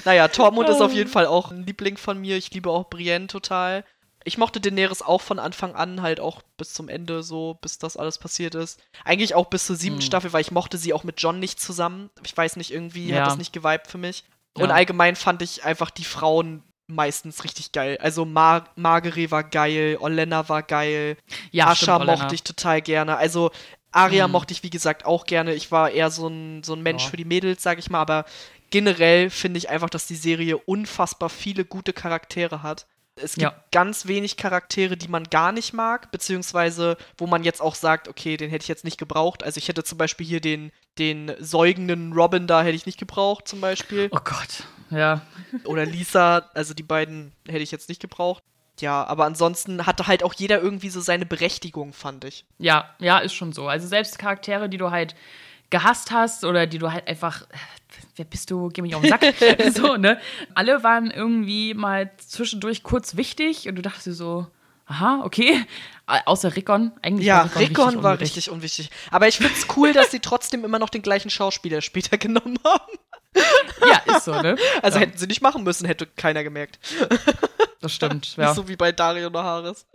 naja, Tormund ist auf jeden Fall auch ein Liebling von mir. Ich liebe auch Brienne total ich mochte Daenerys auch von Anfang an, halt auch bis zum Ende so, bis das alles passiert ist. Eigentlich auch bis zur siebten mhm. Staffel, weil ich mochte sie auch mit John nicht zusammen. Ich weiß nicht, irgendwie ja. hat das nicht geweibt für mich. Ja. Und allgemein fand ich einfach die Frauen meistens richtig geil. Also Mar Margery war geil, Olenna war geil, ja, Asha stimmt, mochte ich total gerne. Also Arya mhm. mochte ich, wie gesagt, auch gerne. Ich war eher so ein, so ein Mensch ja. für die Mädels, sag ich mal, aber generell finde ich einfach, dass die Serie unfassbar viele gute Charaktere hat. Es gibt ja. ganz wenig Charaktere, die man gar nicht mag, beziehungsweise wo man jetzt auch sagt, okay, den hätte ich jetzt nicht gebraucht. Also ich hätte zum Beispiel hier den, den säugenden Robin da hätte ich nicht gebraucht, zum Beispiel. Oh Gott, ja. Oder Lisa, also die beiden hätte ich jetzt nicht gebraucht. Ja, aber ansonsten hatte halt auch jeder irgendwie so seine Berechtigung, fand ich. Ja, ja, ist schon so. Also selbst Charaktere, die du halt gehasst hast oder die du halt einfach wer bist du, geh mich auf den Sack. (laughs) so, ne? Alle waren irgendwie mal zwischendurch kurz wichtig und du dachtest so, aha, okay. Außer Rickon, eigentlich. Ja, war Rickon, Rickon richtig war unwichtig. richtig unwichtig. Aber ich find's cool, dass sie trotzdem immer noch den gleichen Schauspieler später (laughs) genommen haben. ja, ist so, ne? Also ja. hätten sie nicht machen müssen, hätte keiner gemerkt. Das stimmt, (laughs) ja. so wie bei Dario Naharis.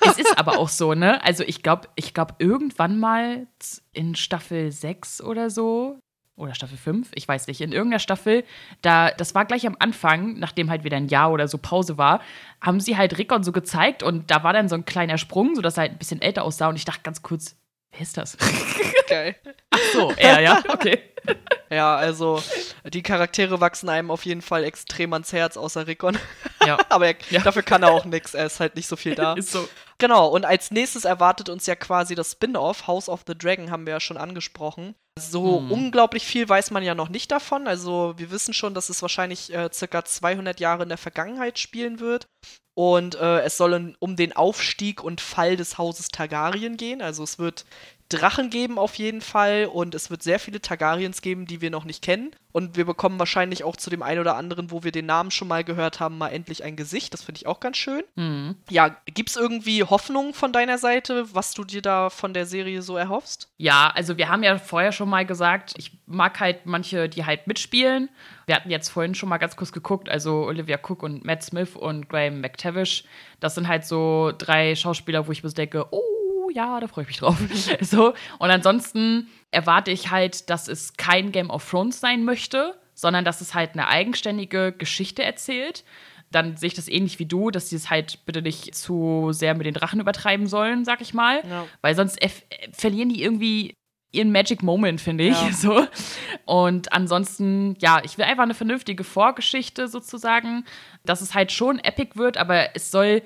Es ist aber auch so, ne? Also ich glaube, ich glaube, irgendwann mal in Staffel 6 oder so, oder Staffel 5, ich weiß nicht, in irgendeiner Staffel, da, das war gleich am Anfang, nachdem halt wieder ein Jahr oder so Pause war, haben sie halt Rickon so gezeigt und da war dann so ein kleiner Sprung, sodass er halt ein bisschen älter aussah und ich dachte ganz kurz, wer ist das? Geil. (laughs) Ach so, er, ja, okay. (laughs) Ja, also die Charaktere wachsen einem auf jeden Fall extrem ans Herz, außer Rickon. (laughs) Ja. Aber er, ja. dafür kann er auch nichts, er ist halt nicht so viel da. Ist so. Genau, und als nächstes erwartet uns ja quasi das Spin-off, House of the Dragon, haben wir ja schon angesprochen. So hm. unglaublich viel weiß man ja noch nicht davon. Also wir wissen schon, dass es wahrscheinlich äh, circa 200 Jahre in der Vergangenheit spielen wird. Und äh, es soll um den Aufstieg und Fall des Hauses Targaryen gehen. Also es wird Drachen geben auf jeden Fall und es wird sehr viele Targaryens geben, die wir noch nicht kennen. Und wir bekommen wahrscheinlich auch zu dem einen oder anderen, wo wir den Namen schon mal gehört haben, mal endlich ein Gesicht. Das finde ich auch ganz schön. Mhm. Ja, gibt es irgendwie Hoffnung von deiner Seite, was du dir da von der Serie so erhoffst? Ja, also wir haben ja vorher schon mal gesagt, ich mag halt manche, die halt mitspielen. Wir hatten jetzt vorhin schon mal ganz kurz geguckt, also Olivia Cook und Matt Smith und Graham McTavish. Das sind halt so drei Schauspieler, wo ich mir denke, oh, ja, da freue ich mich drauf. (laughs) so. Und ansonsten erwarte ich halt, dass es kein Game of Thrones sein möchte, sondern dass es halt eine eigenständige Geschichte erzählt. Dann sehe ich das ähnlich wie du, dass sie es halt bitte nicht zu sehr mit den Drachen übertreiben sollen, sag ich mal. Ja. Weil sonst verlieren die irgendwie ihren Magic Moment, finde ich. Ja. (laughs) So. Und ansonsten, ja, ich will einfach eine vernünftige Vorgeschichte sozusagen, dass es halt schon epic wird, aber es soll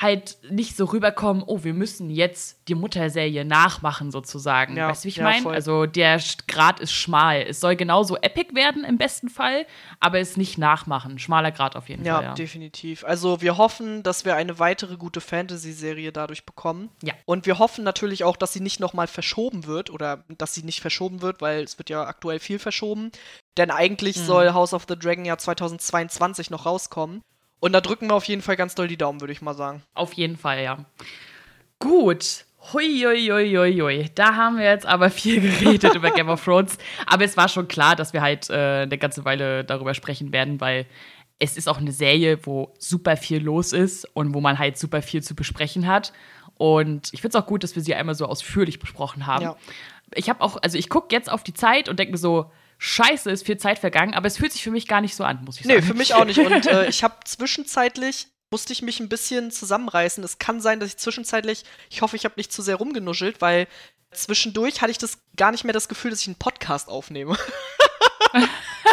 halt nicht so rüberkommen, oh, wir müssen jetzt die Mutterserie nachmachen, sozusagen. Ja, weißt du, wie ich ja, meine? Also der Grad ist schmal. Es soll genauso epic werden im besten Fall, aber es nicht nachmachen. Schmaler Grad auf jeden ja, Fall. Ja, definitiv. Also wir hoffen, dass wir eine weitere gute Fantasy-Serie dadurch bekommen. Ja. Und wir hoffen natürlich auch, dass sie nicht nochmal verschoben wird oder dass sie nicht verschoben wird, weil es wird ja aktuell viel verschoben. Denn eigentlich mhm. soll House of the Dragon ja 2022 noch rauskommen. Und da drücken wir auf jeden Fall ganz doll die Daumen, würde ich mal sagen. Auf jeden Fall, ja. Gut. Hui, Da haben wir jetzt aber (laughs) viel geredet über Game of Thrones. Aber es war schon klar, dass wir halt äh, eine ganze Weile darüber sprechen werden, weil es ist auch eine Serie, wo super viel los ist und wo man halt super viel zu besprechen hat. Und ich finde es auch gut, dass wir sie einmal so ausführlich besprochen haben. Ja. Ich habe auch, also ich gucke jetzt auf die Zeit und denke mir so, scheiße, ist viel Zeit vergangen, aber es fühlt sich für mich gar nicht so an, muss ich sagen. Nee, für mich auch nicht. (laughs) Und äh, ich habe zwischenzeitlich musste ich mich ein bisschen zusammenreißen. Es kann sein, dass ich zwischenzeitlich, ich hoffe, ich habe nicht zu sehr rumgenuschelt, weil zwischendurch hatte ich das gar nicht mehr das Gefühl, dass ich einen Podcast aufnehme. (laughs)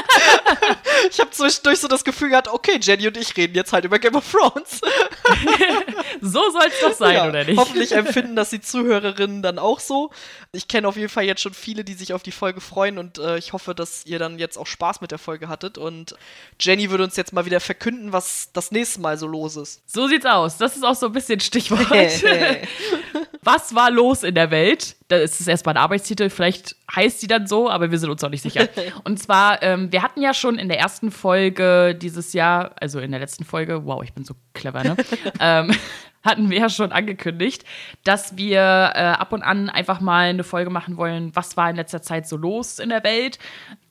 ich habe zwischendurch so das Gefühl gehabt, okay, Jenny und ich reden jetzt halt über Game of Thrones. (laughs) so soll es doch sein, ja, oder nicht? Hoffentlich empfinden das die Zuhörerinnen dann auch so. Ich kenne auf jeden Fall jetzt schon viele, die sich auf die Folge freuen und äh, ich hoffe, dass ihr dann jetzt auch Spaß mit der Folge hattet. Und Jenny würde uns jetzt mal wieder verkünden, was das nächste Mal so los ist. So sieht's aus. Das ist auch so ein bisschen Stichwort. (laughs) was war los in der Welt? Da ist es erstmal ein Arbeitstitel, vielleicht heißt sie dann so, aber wir sind uns auch nicht sicher. (laughs) Und zwar, ähm, wir hatten ja schon in der ersten Folge dieses Jahr, also in der letzten Folge, wow, ich bin so clever, ne? (laughs) ähm, hatten wir ja schon angekündigt, dass wir äh, ab und an einfach mal eine Folge machen wollen, was war in letzter Zeit so los in der Welt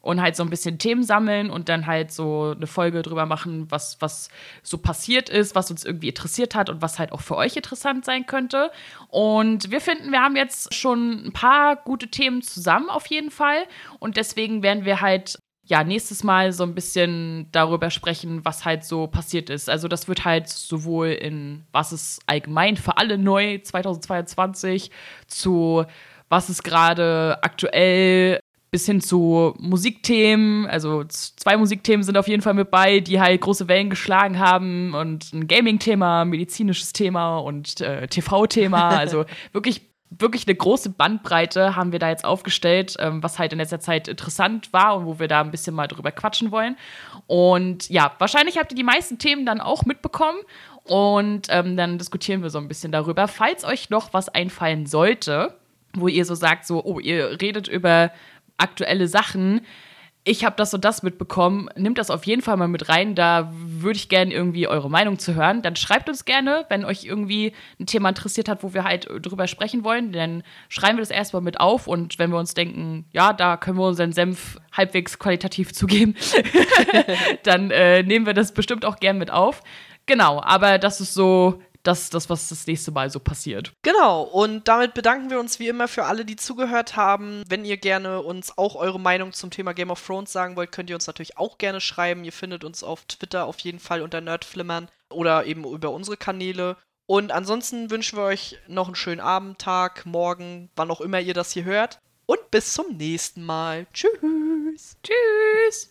und halt so ein bisschen Themen sammeln und dann halt so eine Folge drüber machen, was, was so passiert ist, was uns irgendwie interessiert hat und was halt auch für euch interessant sein könnte. Und wir finden, wir haben jetzt schon ein paar gute Themen zusammen auf jeden Fall und deswegen werden wir halt ja, nächstes Mal so ein bisschen darüber sprechen, was halt so passiert ist. Also das wird halt sowohl in was ist allgemein für alle neu 2022 zu was ist gerade aktuell bis hin zu Musikthemen. Also zwei Musikthemen sind auf jeden Fall mit bei, die halt große Wellen geschlagen haben und ein Gaming-Thema, medizinisches Thema und äh, TV-Thema. (laughs) Also wirklich wirklich eine große Bandbreite haben wir da jetzt aufgestellt, ähm, was halt in letzter Zeit interessant war und wo wir da ein bisschen mal drüber quatschen wollen. Und ja, wahrscheinlich habt ihr die meisten Themen dann auch mitbekommen und ähm, dann diskutieren wir so ein bisschen darüber. Falls euch noch was einfallen sollte, wo ihr so sagt, so, oh, ihr redet über aktuelle Sachen. Ich habe das und das mitbekommen. Nimmt das auf jeden Fall mal mit rein. Da würde ich gerne irgendwie eure Meinung zu hören. Dann schreibt uns gerne, wenn euch irgendwie ein Thema interessiert hat, wo wir halt drüber sprechen wollen. Dann schreiben wir das erstmal mit auf. Und wenn wir uns denken, ja, da können wir unseren Senf halbwegs qualitativ zugeben, (laughs) dann äh, nehmen wir das bestimmt auch gern mit auf. Genau, aber das ist so das, das, was das nächste Mal so passiert. Genau, und damit bedanken wir uns wie immer für alle, die zugehört haben. Wenn ihr gerne uns auch eure Meinung zum Thema Game of Thrones sagen wollt, könnt ihr uns natürlich auch gerne schreiben. Ihr findet uns auf Twitter auf jeden Fall unter Nerdflimmern oder eben über unsere Kanäle. Und ansonsten wünschen wir euch noch einen schönen Abend, Tag, Morgen, wann auch immer ihr das hier hört. Und bis zum nächsten Mal. Tschüss. Tschüss.